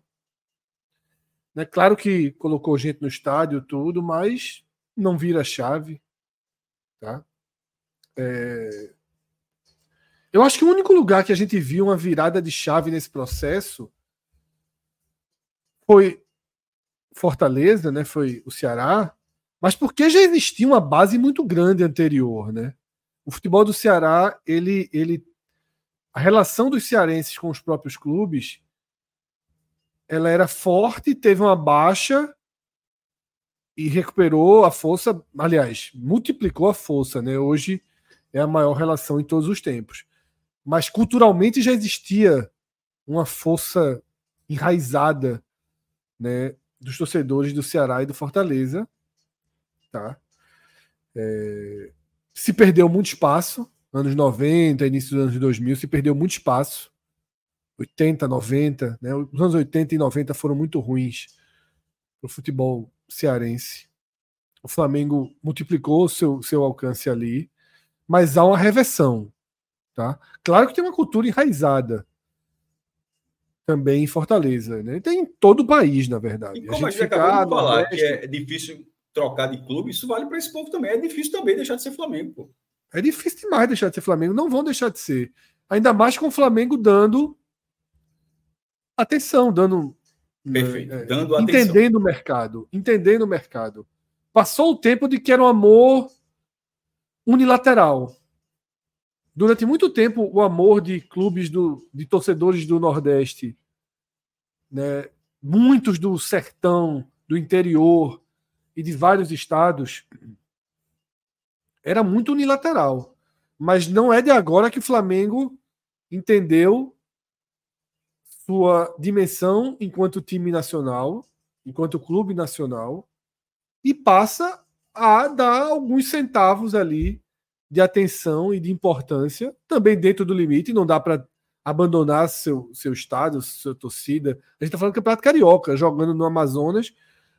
É claro que colocou gente no estádio tudo, mas não vira chave, tá? É... Eu acho que o único lugar que a gente viu uma virada de chave nesse processo foi Fortaleza, né? Foi o Ceará, mas porque já existia uma base muito grande anterior, né? O futebol do Ceará, ele, ele, a relação dos cearenses com os próprios clubes, ela era forte, teve uma baixa e recuperou a força, aliás, multiplicou a força, né? Hoje é a maior relação em todos os tempos mas culturalmente já existia uma força enraizada né, dos torcedores do Ceará e do Fortaleza. Tá? É, se perdeu muito espaço, anos 90, início dos anos 2000, se perdeu muito espaço. 80, 90, né? os anos 80 e 90 foram muito ruins para o futebol cearense. O Flamengo multiplicou seu, seu alcance ali, mas há uma reversão. Tá? Claro que tem uma cultura enraizada também em Fortaleza. Né? Tem em todo o país, na verdade. E como a gente, a gente acabou de falar que é difícil trocar de clube, isso vale para esse povo também. É difícil também deixar de ser Flamengo. Pô. É difícil demais deixar de ser Flamengo. Não vão deixar de ser. Ainda mais com o Flamengo dando atenção, dando. Né, Perfeito. É, dando entendendo atenção. o mercado. Entendendo o mercado. Passou o tempo de que era um amor unilateral. Durante muito tempo, o amor de clubes do, de torcedores do Nordeste, né, muitos do sertão, do interior e de vários estados, era muito unilateral. Mas não é de agora que o Flamengo entendeu sua dimensão enquanto time nacional, enquanto clube nacional, e passa a dar alguns centavos ali de atenção e de importância, também dentro do limite, não dá para abandonar seu, seu estado, sua torcida. A gente está falando do Campeonato Carioca, jogando no Amazonas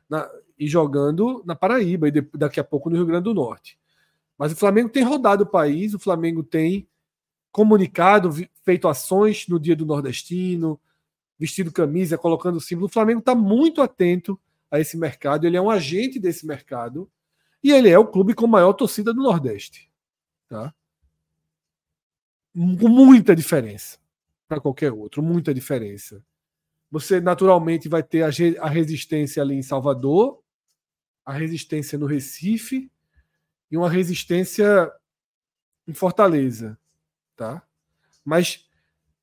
na, e jogando na Paraíba e de, daqui a pouco no Rio Grande do Norte. Mas o Flamengo tem rodado o país, o Flamengo tem comunicado, feito ações no dia do nordestino, vestido camisa, colocando símbolo. O Flamengo está muito atento a esse mercado, ele é um agente desse mercado e ele é o clube com maior torcida do Nordeste. Tá? Com muita diferença para qualquer outro, muita diferença. Você naturalmente vai ter a, resistência ali em Salvador, a resistência no Recife e uma resistência em Fortaleza, tá? Mas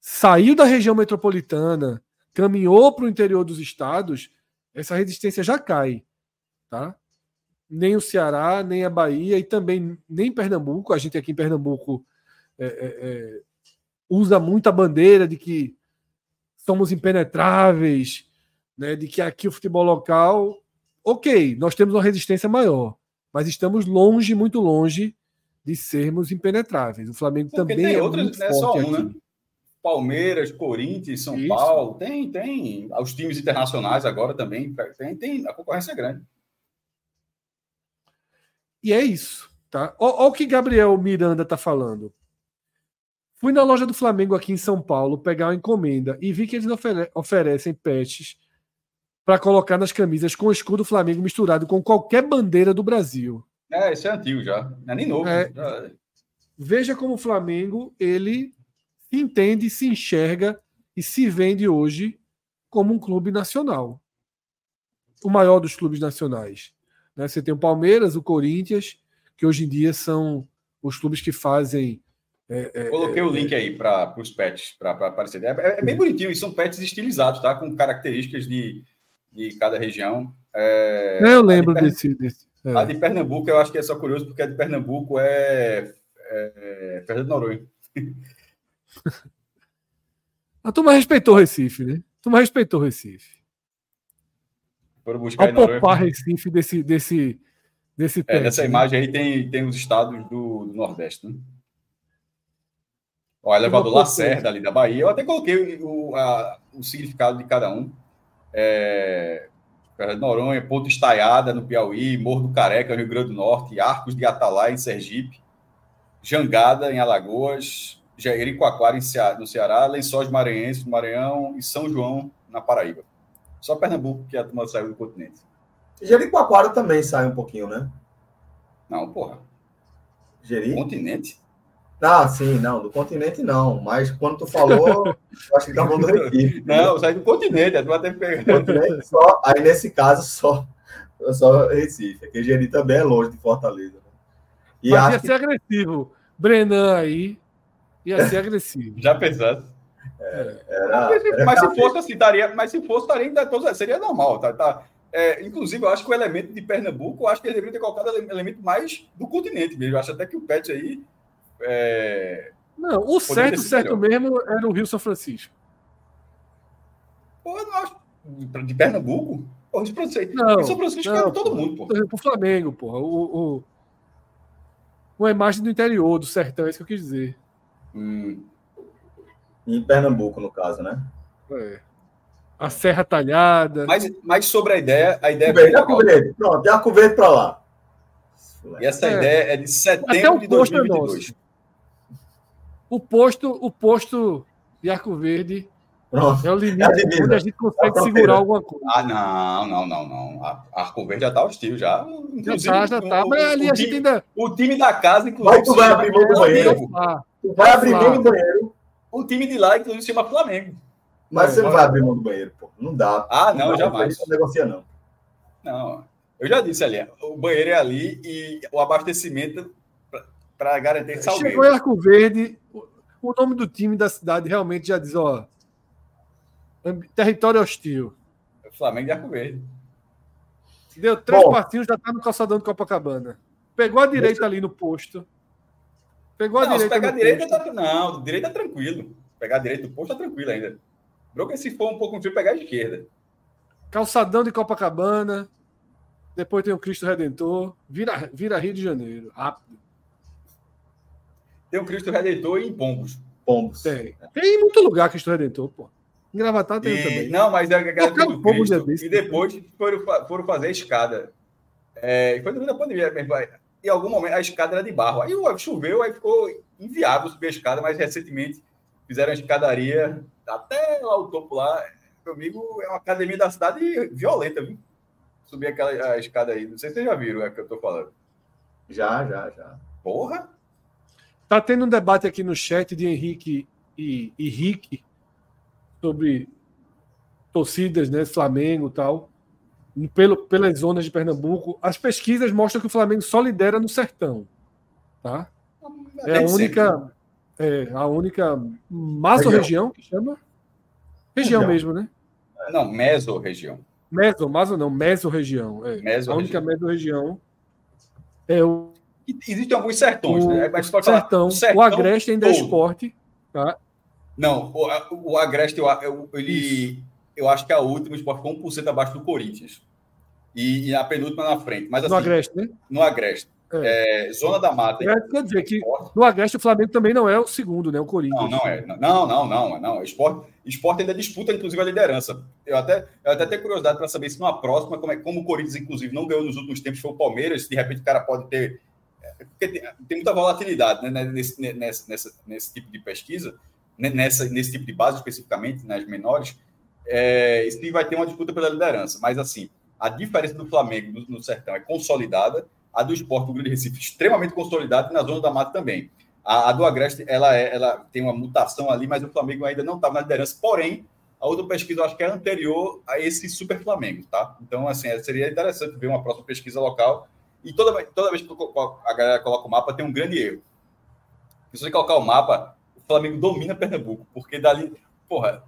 saiu da região metropolitana, caminhou para o interior dos estados, essa resistência já cai, tá? Nem o Ceará, nem a Bahia e também nem Pernambuco. A gente aqui em Pernambuco é, é, é usa muito a bandeira de que somos impenetráveis, né, de que aqui o futebol local, ok, nós temos uma resistência maior, mas estamos longe, muito longe de sermos impenetráveis. O Flamengo Porque também é outras, muito não é forte só um, aqui. Né? Palmeiras, Corinthians, São Isso. Paulo, tem, tem os times internacionais agora também, tem, tem a concorrência é grande. E é isso, tá? Olha o que Gabriel Miranda tá falando. Fui na loja do Flamengo aqui em São Paulo pegar uma encomenda e vi que eles ofere oferecem patches para colocar nas camisas com o escudo Flamengo misturado com qualquer bandeira do Brasil. É, isso é antigo já. Não é nem novo. É, já... Veja como o Flamengo ele se entende, se enxerga e se vende hoje como um clube nacional. O maior dos clubes nacionais. Né? Você tem o Palmeiras, o Corinthians, que hoje em dia são os clubes que fazem é, é, Coloquei o é, link aí para os pets, para aparecer. É, é, bem bonitinho, e são pets estilizados, tá? Com características de, de cada região. É, eu lembro de desse, desse. A de Pernambuco, eu acho que é só curioso, porque a de Pernambuco é, é Fernando Noronha. *laughs* A turma respeitou o Recife, né? A turma respeitou o Recife. Foram buscar Ao poupar Recife desse, desse, desse é, Nessa né? imagem aí tem, tem os estados do, do Nordeste, né? O elevador Lacerda ali da Bahia. Eu até coloquei o, a, o significado de cada um. É, Noronha, Ponto Estaiada no Piauí, Morro do Careca no Rio Grande do Norte, Arcos de Atalaia em Sergipe, Jangada em Alagoas, Jericoacoara no Ceará, Lençóis Maranhenses no Maranhão e São João na Paraíba. Só Pernambuco que a turma saiu do continente. Jericoacoara também sai um pouquinho, né? Não, porra. Jeri? Continente? Ah, sim, não, do continente não. Mas quando tu falou, eu acho que tá falando do Recife. *laughs* Não, sai do continente, tu vai ter que pegar. Só, aí nesse caso, só, só Recife. Porque Jeri também é longe de Fortaleza. Né? E Mas ia ser agressivo. Brenan aí ia ser *laughs* agressivo. Já pensaste? É, era, era mas, se fosse assim, daria, mas se fosse, daria, seria normal, tá? tá é, inclusive, eu acho que o elemento de Pernambuco, eu acho que ele deveria ter colocado o elemento mais do continente mesmo. Eu acho até que o Pet aí é... Não, o certo, certo mesmo era o Rio São Francisco. Pô, eu não acho. De Pernambuco? Pô, Rio Não, São Francisco não, todo pô, mundo, pô. Pro Flamengo, porra. O, o, uma imagem do interior, do sertão, é isso que eu quis dizer. Hum. Em Pernambuco, no caso, né? É. A Serra Talhada. Mas, mas sobre a ideia, a ideia. Verde, Arco Verde. Pronto, Arco Verde para lá. E essa é. ideia é de setembro de 2022. É o posto, o posto de Arco Verde Pronto. é o limite é onde a gente consegue é segurar alguma coisa. Ah, não, não, não, não. A Arco Verde já está hostil, já. Inclusive, já tá, já tá. O, mas ali o, a gente time, ainda. O time da casa, inclusive. Vai, tu vai abrir mão do banheiro. Tu vai abrir mão do banheiro. O time de lá, inclusive, se chama Flamengo. Mas você não vai abrir mão do banheiro, pô. Não dá. Ah, não, não jamais. Não negocia, não. Não. Eu já disse ali, o banheiro é ali e o abastecimento para garantir saúde. Chegou em Arco Verde, o nome do time da cidade realmente já diz, ó, território hostil. Flamengo de Arco Verde. Deu três Bom, passinhos, já tá no calçadão de Copacabana. Pegou a direita ali no posto. Pegou a não, direita. Se pegar a direita, tá, não, direita é tranquilo. Pegar a direita do posto tá tranquilo ainda. Broca, se for um pouco frio, pegar a esquerda. Calçadão de Copacabana. Depois tem o Cristo Redentor. Vira, vira Rio de Janeiro. Rápido. Tem o Cristo Redentor em Pombos. Pombos. Tem. Tem em muito lugar Cristo Redentor, pô. Em Gravatar tem E- também. não, mas é a galera Tocaram do um Cristo, desse. e depois foram, foram fazer a escada. É, foi durante a pandemia Em algum momento a escada era de barro. Aí o- choveu, aí ficou inviável subir a escada, mas recentemente fizeram a escadaria até lá o topo lá. Meu amigo, é uma academia da cidade violenta, viu? Subir aquela a escada aí. Não sei se vocês já viram é o que eu tô falando. Já, já, já. Porra! Tá tendo um debate aqui no chat de Henrique e, e Rick sobre torcidas, né? Flamengo e tal. Pelo, pelas zonas de Pernambuco. As pesquisas mostram que o Flamengo só lidera no sertão. Tá? É a única. É a única maso-região que chama? Região Região. mesmo, né? Não, meso-região. Meso, maso não, meso-região. É. Meso-região. A única meso-região é o Existem alguns sertões, O né? Mas pode falar, sertão. o sertão O Agreste ainda é esporte. Tá? Não, o, o Agreste, ele, eu acho que é a última esporte com 1% abaixo do Corinthians. E, e a penúltima na frente. Mas assim, No Agreste, né? no Agreste. É, Zona da Mata. É, quer dizer que no Agreste o Flamengo também não é o segundo, né? O Corinthians. Não, não é. Não, não, não. não. Esporte, esporte ainda disputa, inclusive, a liderança. Eu até, eu até tenho curiosidade para saber se numa próxima, como, é, como o Corinthians, inclusive, não ganhou nos últimos tempos, foi o Palmeiras, de repente o cara pode ter. é, Porque tem, tem muita volatilidade né, nesse, nesse, nessa, nesse tipo de pesquisa, né, nessa, nesse tipo de base especificamente, nas menores, é, se vai ter uma disputa pela liderança. Mas, assim, a diferença do Flamengo no, no Sertão é consolidada, a do Esporte do Grande Recife extremamente consolidada e na Zona da Mata também. A, a do Agreste, ela, é, ela tem uma mutação ali, mas o Flamengo ainda não estava na liderança. Porém, a outra pesquisa eu acho que é anterior a esse Super Flamengo, tá? Então, assim, seria interessante ver uma próxima pesquisa local. E toda, toda vez que a galera coloca o mapa, tem um grande erro. Se você colocar o mapa, o Flamengo domina Pernambuco, porque dali, porra,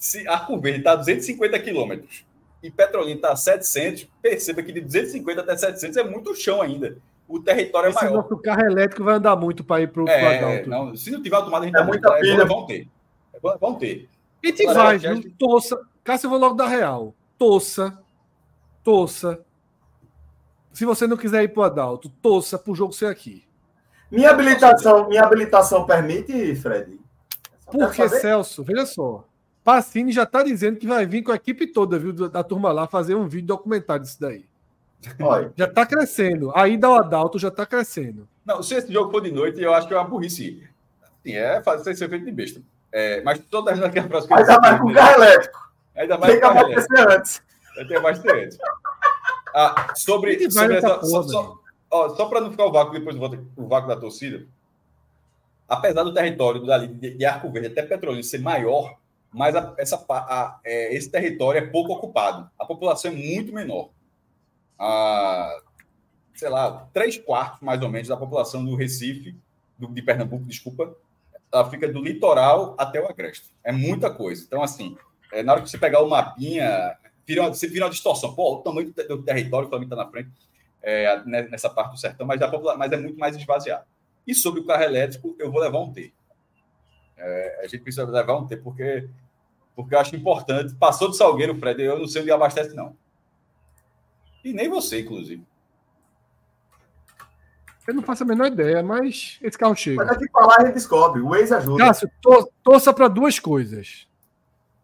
se Arco Verde está a 250 quilômetros e Petrolina está a 700, perceba que de 250 até 700 é muito chão ainda. O território é Esse maior. nosso carro elétrico vai andar muito para ir para o É, não, se não tiver a tomada, a gente É dá muita muito, pilha. Vão ter. É Vão ter. E te Agora, vai, viu? Torça. Cássio, eu vou logo dar real. Torça. Torça. Se você não quiser ir para o Adalto, torça para o jogo ser aqui. Minha habilitação, minha habilitação permite, Fred? Porque. Celso, veja só. Pacini já está dizendo que vai vir com a equipe toda, viu, da, da turma lá, fazer um vídeo documentário disso daí. Olha, Já está crescendo. A ida ao Adalto já está crescendo. Não, se esse jogo for de noite, eu acho que é uma burrice. Sim, é fazer ser feito de besta. É, mas todas as a próxima. ainda mais com carro elétrico. Ainda mais com carro elétrico. antes. Vai ter bastante. Ah, sobre, sobre essa, só, porra, só, ó, só para não ficar o vácuo depois do o vácuo da torcida, apesar do território dali de, de Arco Verde até Petrolina ser maior, mas a- essa, a- é, esse território é pouco ocupado. A população é muito menor. Ah, sei lá, três quartos mais ou menos da população do Recife, do- de Pernambuco, desculpa, ela fica do litoral até o Agreste. É muita coisa. Então, assim, é, na hora que você pegar o mapinha, vira uma, você vira uma distorção. Pô, o tamanho do, do território, Flamengo está na frente, é, ne- nessa parte do sertão, mas, mas é muito mais esvaziado. E sobre o carro elétrico, eu vou levar um T. É, a gente precisa levar um T, porque, porque eu acho importante. Passou do Salgueiro, Fred, eu não sei onde abastece, não. E nem você, inclusive. Eu não faço a menor ideia, mas esse carro Mas chega. daqui pra lá a gente descobre. O Waze ajuda. Cássio, tor- torça para duas coisas.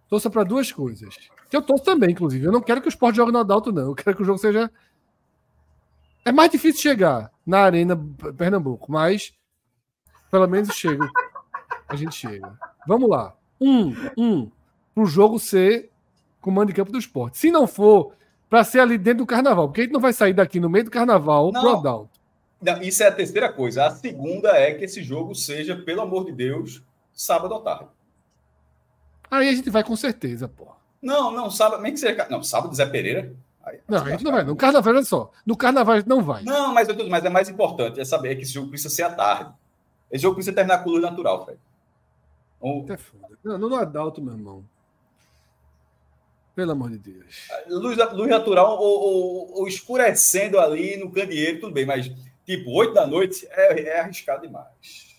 Torça para duas coisas. Que eu torço também, inclusive. Eu não quero que o esporte jogue no Adalto, não. Eu quero que o jogo seja. É mais difícil chegar na Arena Pernambuco, mas pelo menos chega. A gente chega. Vamos lá. Um, um, para o jogo ser comando de campo do esporte. Se não for, para ser ali dentro do carnaval, porque a gente não vai sair daqui no meio do carnaval Não. pro Adalto. Não, isso é a terceira coisa. A segunda é que esse jogo seja, pelo amor de Deus, sábado à tarde. Aí a gente vai com certeza, pô. Não, não, sábado, nem que seja. Não, sábado Zé Pereira. Aí- Não, a gente não vai. No carnaval, olha só. No carnaval a gente não vai. Não, mas, eu tô- mas é mais importante é saber que esse jogo precisa ser à tarde. Esse jogo precisa terminar com luz natural, Fred. É. Não, no Adalto, meu irmão. Pelo amor de Deus. luz, luz natural ou, ou- ou escurecendo ali no candeeiro, tudo bem, mas tipo, 8 da noite é, é arriscado demais.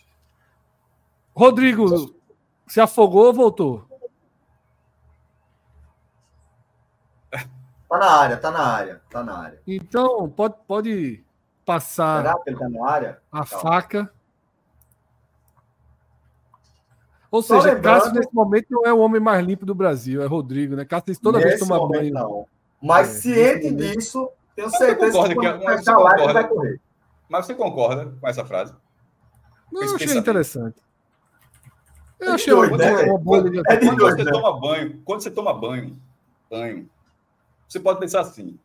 Rodrigo, se afogou ou voltou? Tá na área, tá na área, tá na área. Então, pode, pode passar Será que ele tá na área? a Calma. faca. Ou Só seja, lembrando- Cássio nesse momento não é o homem mais limpo do Brasil, é Rodrigo, né? Cássio toda vez que Nesse toma momento, banho. Não. Mas É, ciente disso, tenho certeza que que- você a live, concorda? vai correr. Mas você concorda com essa frase? Não, eu achei interessante. Eu É achei uma, né? uma boa ligação. É de Quando dois, você né? toma banho, quando você toma banho, banho, você pode pensar assim.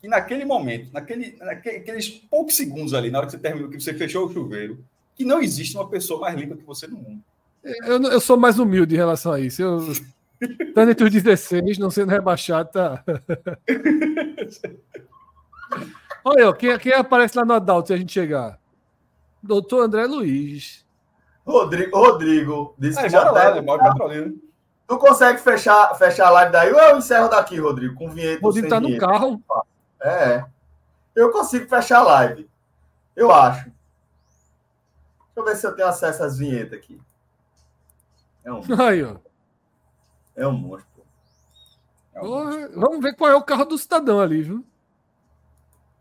Que naquele momento, naquele, naqueles poucos segundos ali, na hora que você terminou, que você fechou o chuveiro, que não existe uma pessoa mais limpa que você no mundo. Eu, eu sou mais humilde em relação a isso. Eu, estando entre os 16, não sendo rebaixado, tá. *laughs* Olha, quem, quem aparece lá no Adalto se a gente chegar? Doutor André Luiz. Rodrigo, Rodrigo disse que já já lá, né? deve. Mora em Petrolina. Tu consegue fechar, fechar a live daí ou eu encerro daqui, Rodrigo, com vinheta? O Rodrigo tá no vinheta? carro. É. Eu consigo fechar a live. Eu acho. Deixa eu ver se eu tenho acesso às vinhetas aqui. É um, Aí, ó. é um monstro. É o, Porra, Vamos ver qual é o carro do cidadão ali, viu?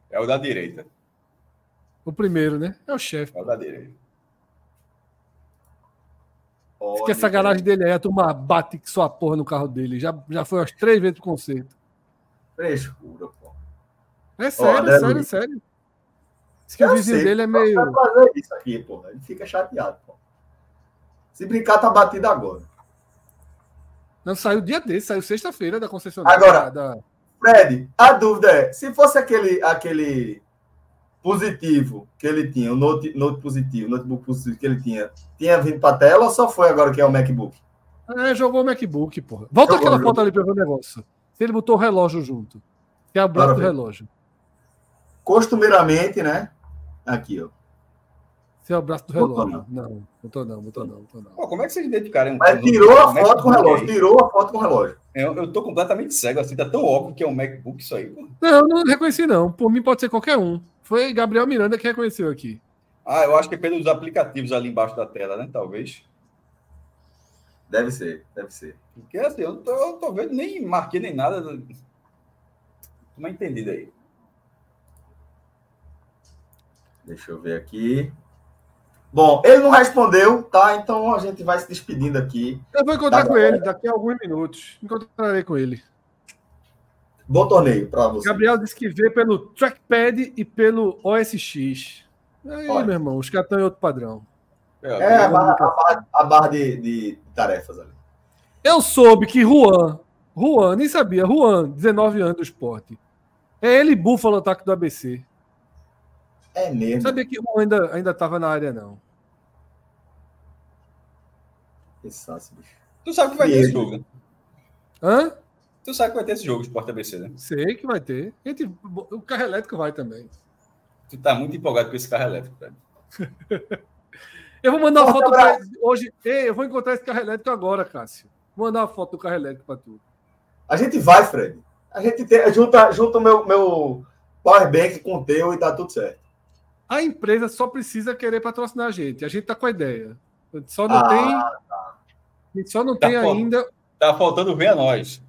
é o da direita. O primeiro, né? É o chefe. É o da direita. Olha, Que essa garagem dele aí, a turma bate que sua porra no carro dele. Já, já foi umas três vezes pro concerto. Frescura, pô. É sério, André é sério, é sério. Diz que o Eu vizinho sei, dele é meio. Vai fazer isso aqui, pô. Ele fica chateado, pô. Se brincar, tá batido agora. Não, saiu dia desse, saiu sexta-feira da concessionária. Agora. Da... Fred, a dúvida é, se fosse aquele, aquele positivo que ele tinha, o note, note positivo, o notebook positivo que ele tinha, tinha vindo para tela ou só foi agora que é o MacBook? É, jogou o MacBook, porra. Volta Jogou, aquela foto ali pra ver o negócio. Se ele botou o relógio junto. Que é Bora do relógio. Costumeiramente, né? Aqui, ó. É o braço do Botou relógio. Não, botou não, botou não, botou não. Pô, como é que vocês identificaram? Mas um- tirou a foto com o relógio, tirou a foto com o relógio. Eu, eu tô completamente cego, assim, tá tão óbvio que é um MacBook isso aí. pô. Não, não reconheci não. Por mim pode ser qualquer um. Foi Gabriel Miranda que reconheceu aqui. Ah, eu acho que é pelos aplicativos ali embaixo da tela, né? Talvez. Deve ser, deve ser. Porque assim, eu não tô, eu tô vendo, nem marquei nem nada. Uma entendida aí. Deixa eu ver aqui. Bom, ele não respondeu, tá? Então a gente vai se despedindo aqui. Eu vou encontrar Tá com bom. ele daqui a alguns minutos. Encontrarei com ele. Bom torneio para você. Gabriel disse que vê pelo trackpad e pelo OSX. Aí, Olha. meu irmão, os caras estão em outro padrão. É a barra, a barra- a barra de, de tarefas ali. Eu soube que Juan, Juan, nem sabia, Juan, 19 anos do esporte. É ele e Búfalo ataque do ABC. É Não mesmo. sabia que Juan ainda, ainda tava na área, não. Pensasse, bicho. Tu sabe que vai ter esse jogo? Hã? Tu sabe que vai ter esse jogo, Sport ABC, né? Sei que vai ter. Gente, o carro elétrico vai também. Tu tá muito empolgado com esse carro elétrico, velho. *laughs* Eu vou mandar uma foto pra hoje. Ei, eu vou encontrar esse carro elétrico agora, Cássio. Vou mandar uma foto do carro elétrico pra tu. A gente vai, Fred. A gente tem, junta, junta o meu, meu powerbank com o teu e tá tudo certo. A empresa só precisa querer patrocinar a gente. A gente tá com a ideia. Só não Ah, tem. A gente só não Tá tem bom. ainda. Tá faltando ver a nós.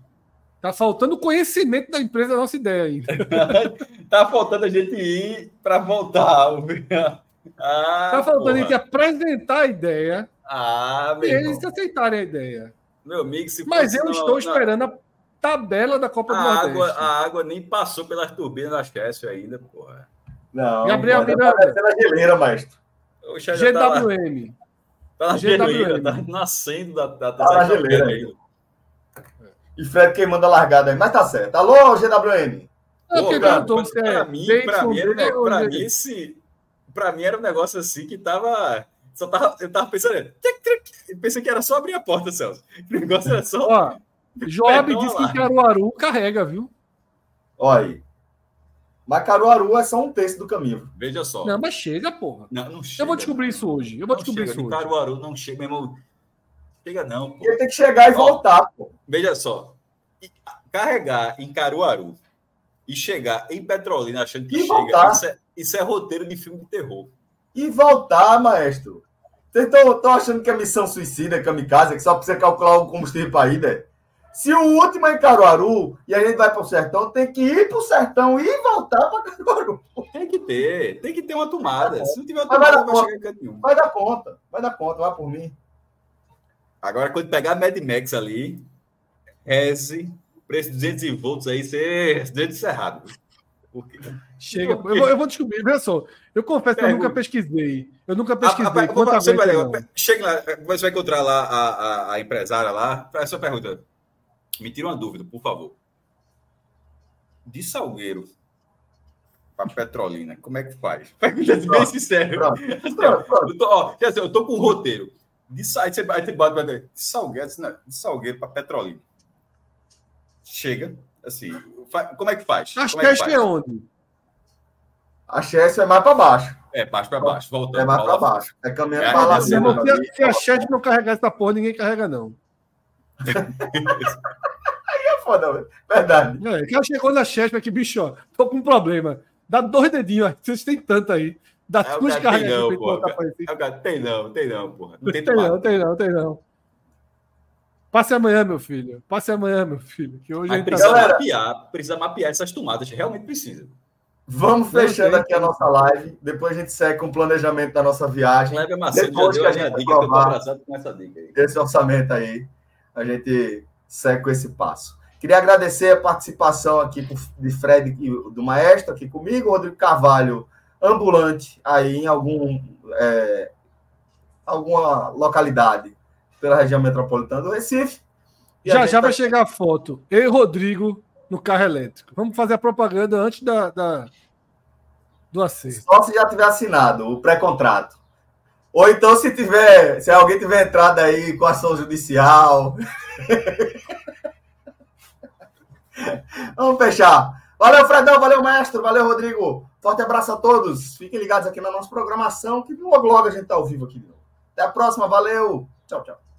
Tá faltando conhecimento da empresa da nossa ideia ainda. *laughs* tá faltando a gente ir para voltar. Ah, Tá faltando a porra. gente apresentar a ideia Ah, e eles irmão. aceitarem a ideia. Meu amigo, se Mas eu na- estou na- esperando a tabela da Copa do A água, Nordeste. a água nem passou pelas turbinas da Chelsea ainda, porra. Não. Gabriel Miranda. tá descendo a geleira, maestro. Já tá, lá, GWM. tá na GWM. geleira, tá nascendo da, da Tá na geleira ainda. E Fred queimando a largada aí. Mas tá certo. Alô, GWM. É porque Pô, cara, se pra é mim, pra mim, era, um pra mim, esse, pra mim era um negócio assim que tava. Só tava eu tava pensando. tic, tic, eu pensei que era só abrir a porta, Celso. O negócio era só. Ó, Joab Perdão disse que Caruaru carrega, viu? Olha aí. Mas Caruaru é só um terço do caminho. Veja só. Não, mas chega, porra. Não, não chega, Eu vou descobrir isso hoje. Eu vou Não descobrir chega, isso hoje. Caruaru não chega, meu irmão. Chega não, pô. Ele tem que chegar e Ó. voltar, pô. Veja só. Carregar em Caruaru e chegar em Petrolina achando que E chega, voltar. isso é, isso é roteiro de filme de terror. E voltar, maestro. Vocês estão achando que é missão suicida, kamikaze, que só precisa calcular o combustível para ir, né? Se o último é em Caruaru e a gente vai para o sertão, tem que ir para o sertão e voltar para Caruaru. Tem que ter, tem que ter uma tomada. Se não tiver uma vai tomada, vai conta. chegar em canto nenhum. Vai dar conta, vai dar conta, vai por mim. Agora, quando pegar Mad Max ali, reze, preço de 200 volts aí, ser dedo cerrado. Porque... Chega, eu vou, eu vou descobrir, veja só. Eu confesso que eu nunca pesquisei. Eu nunca pesquisei. A, a, a, você vai, chega lá, você vai encontrar lá a, a, a empresária lá. Essa pergunta. Me tira uma dúvida, por favor. De Salgueiro para Petrolina, como é que faz? *laughs* Bem sincero. Eu tô, ó, eu tô com um roteiro. De, aí você, aí você bota de Salgueiro, de Salgueiro para Petrolina. Chega, assim, como é que faz? A Chester é, é onde? A Chester é mais para baixo. É, baixo para baixo. Voltando, é mais para baixo. É caminhando é, para lá. Se, se a Chester não carregar essa porra, ninguém carrega, não. Aí é foda, verdade. É, que ela chegou na Chester aqui, bicho, ó, tô com um problema. Dá dois dedinhos, vocês têm tanto aí. Dá é, duas cargas tem não, porra. É, tem não, tem não, porra. Não tem, tem não, tem não, tem não. Passe amanhã, meu filho. Passe amanhã, meu filho. Que hoje precisa Galera, mapear, precisa mapear essas tomadas. Realmente precisa. Vamos fechando aqui a nossa live. Depois a gente segue com o planejamento da nossa viagem. Leve Macedo Depois que a gente dica, eu tô abraçado com essa dica aí. Esse orçamento aí, a gente segue com esse passo. Queria agradecer a participação aqui de Fred do Maestro aqui comigo, Rodrigo Carvalho, ambulante aí em algum, é, alguma localidade pela região metropolitana do Recife. já já tá... vai chegar a foto. Eu e Rodrigo no carro elétrico. Vamos fazer a propaganda antes da, da do acerto. Só se já tiver assinado o pré-contrato. Ou então se tiver, se alguém tiver entrado aí com ação judicial. Vamos fechar. Valeu, Fredão. Valeu, mestre. Valeu, Rodrigo. Forte abraço a todos. Fiquem ligados aqui na nossa programação, que logo, logo a gente tá ao vivo aqui. Até a próxima. Valeu. Tchau, tchau.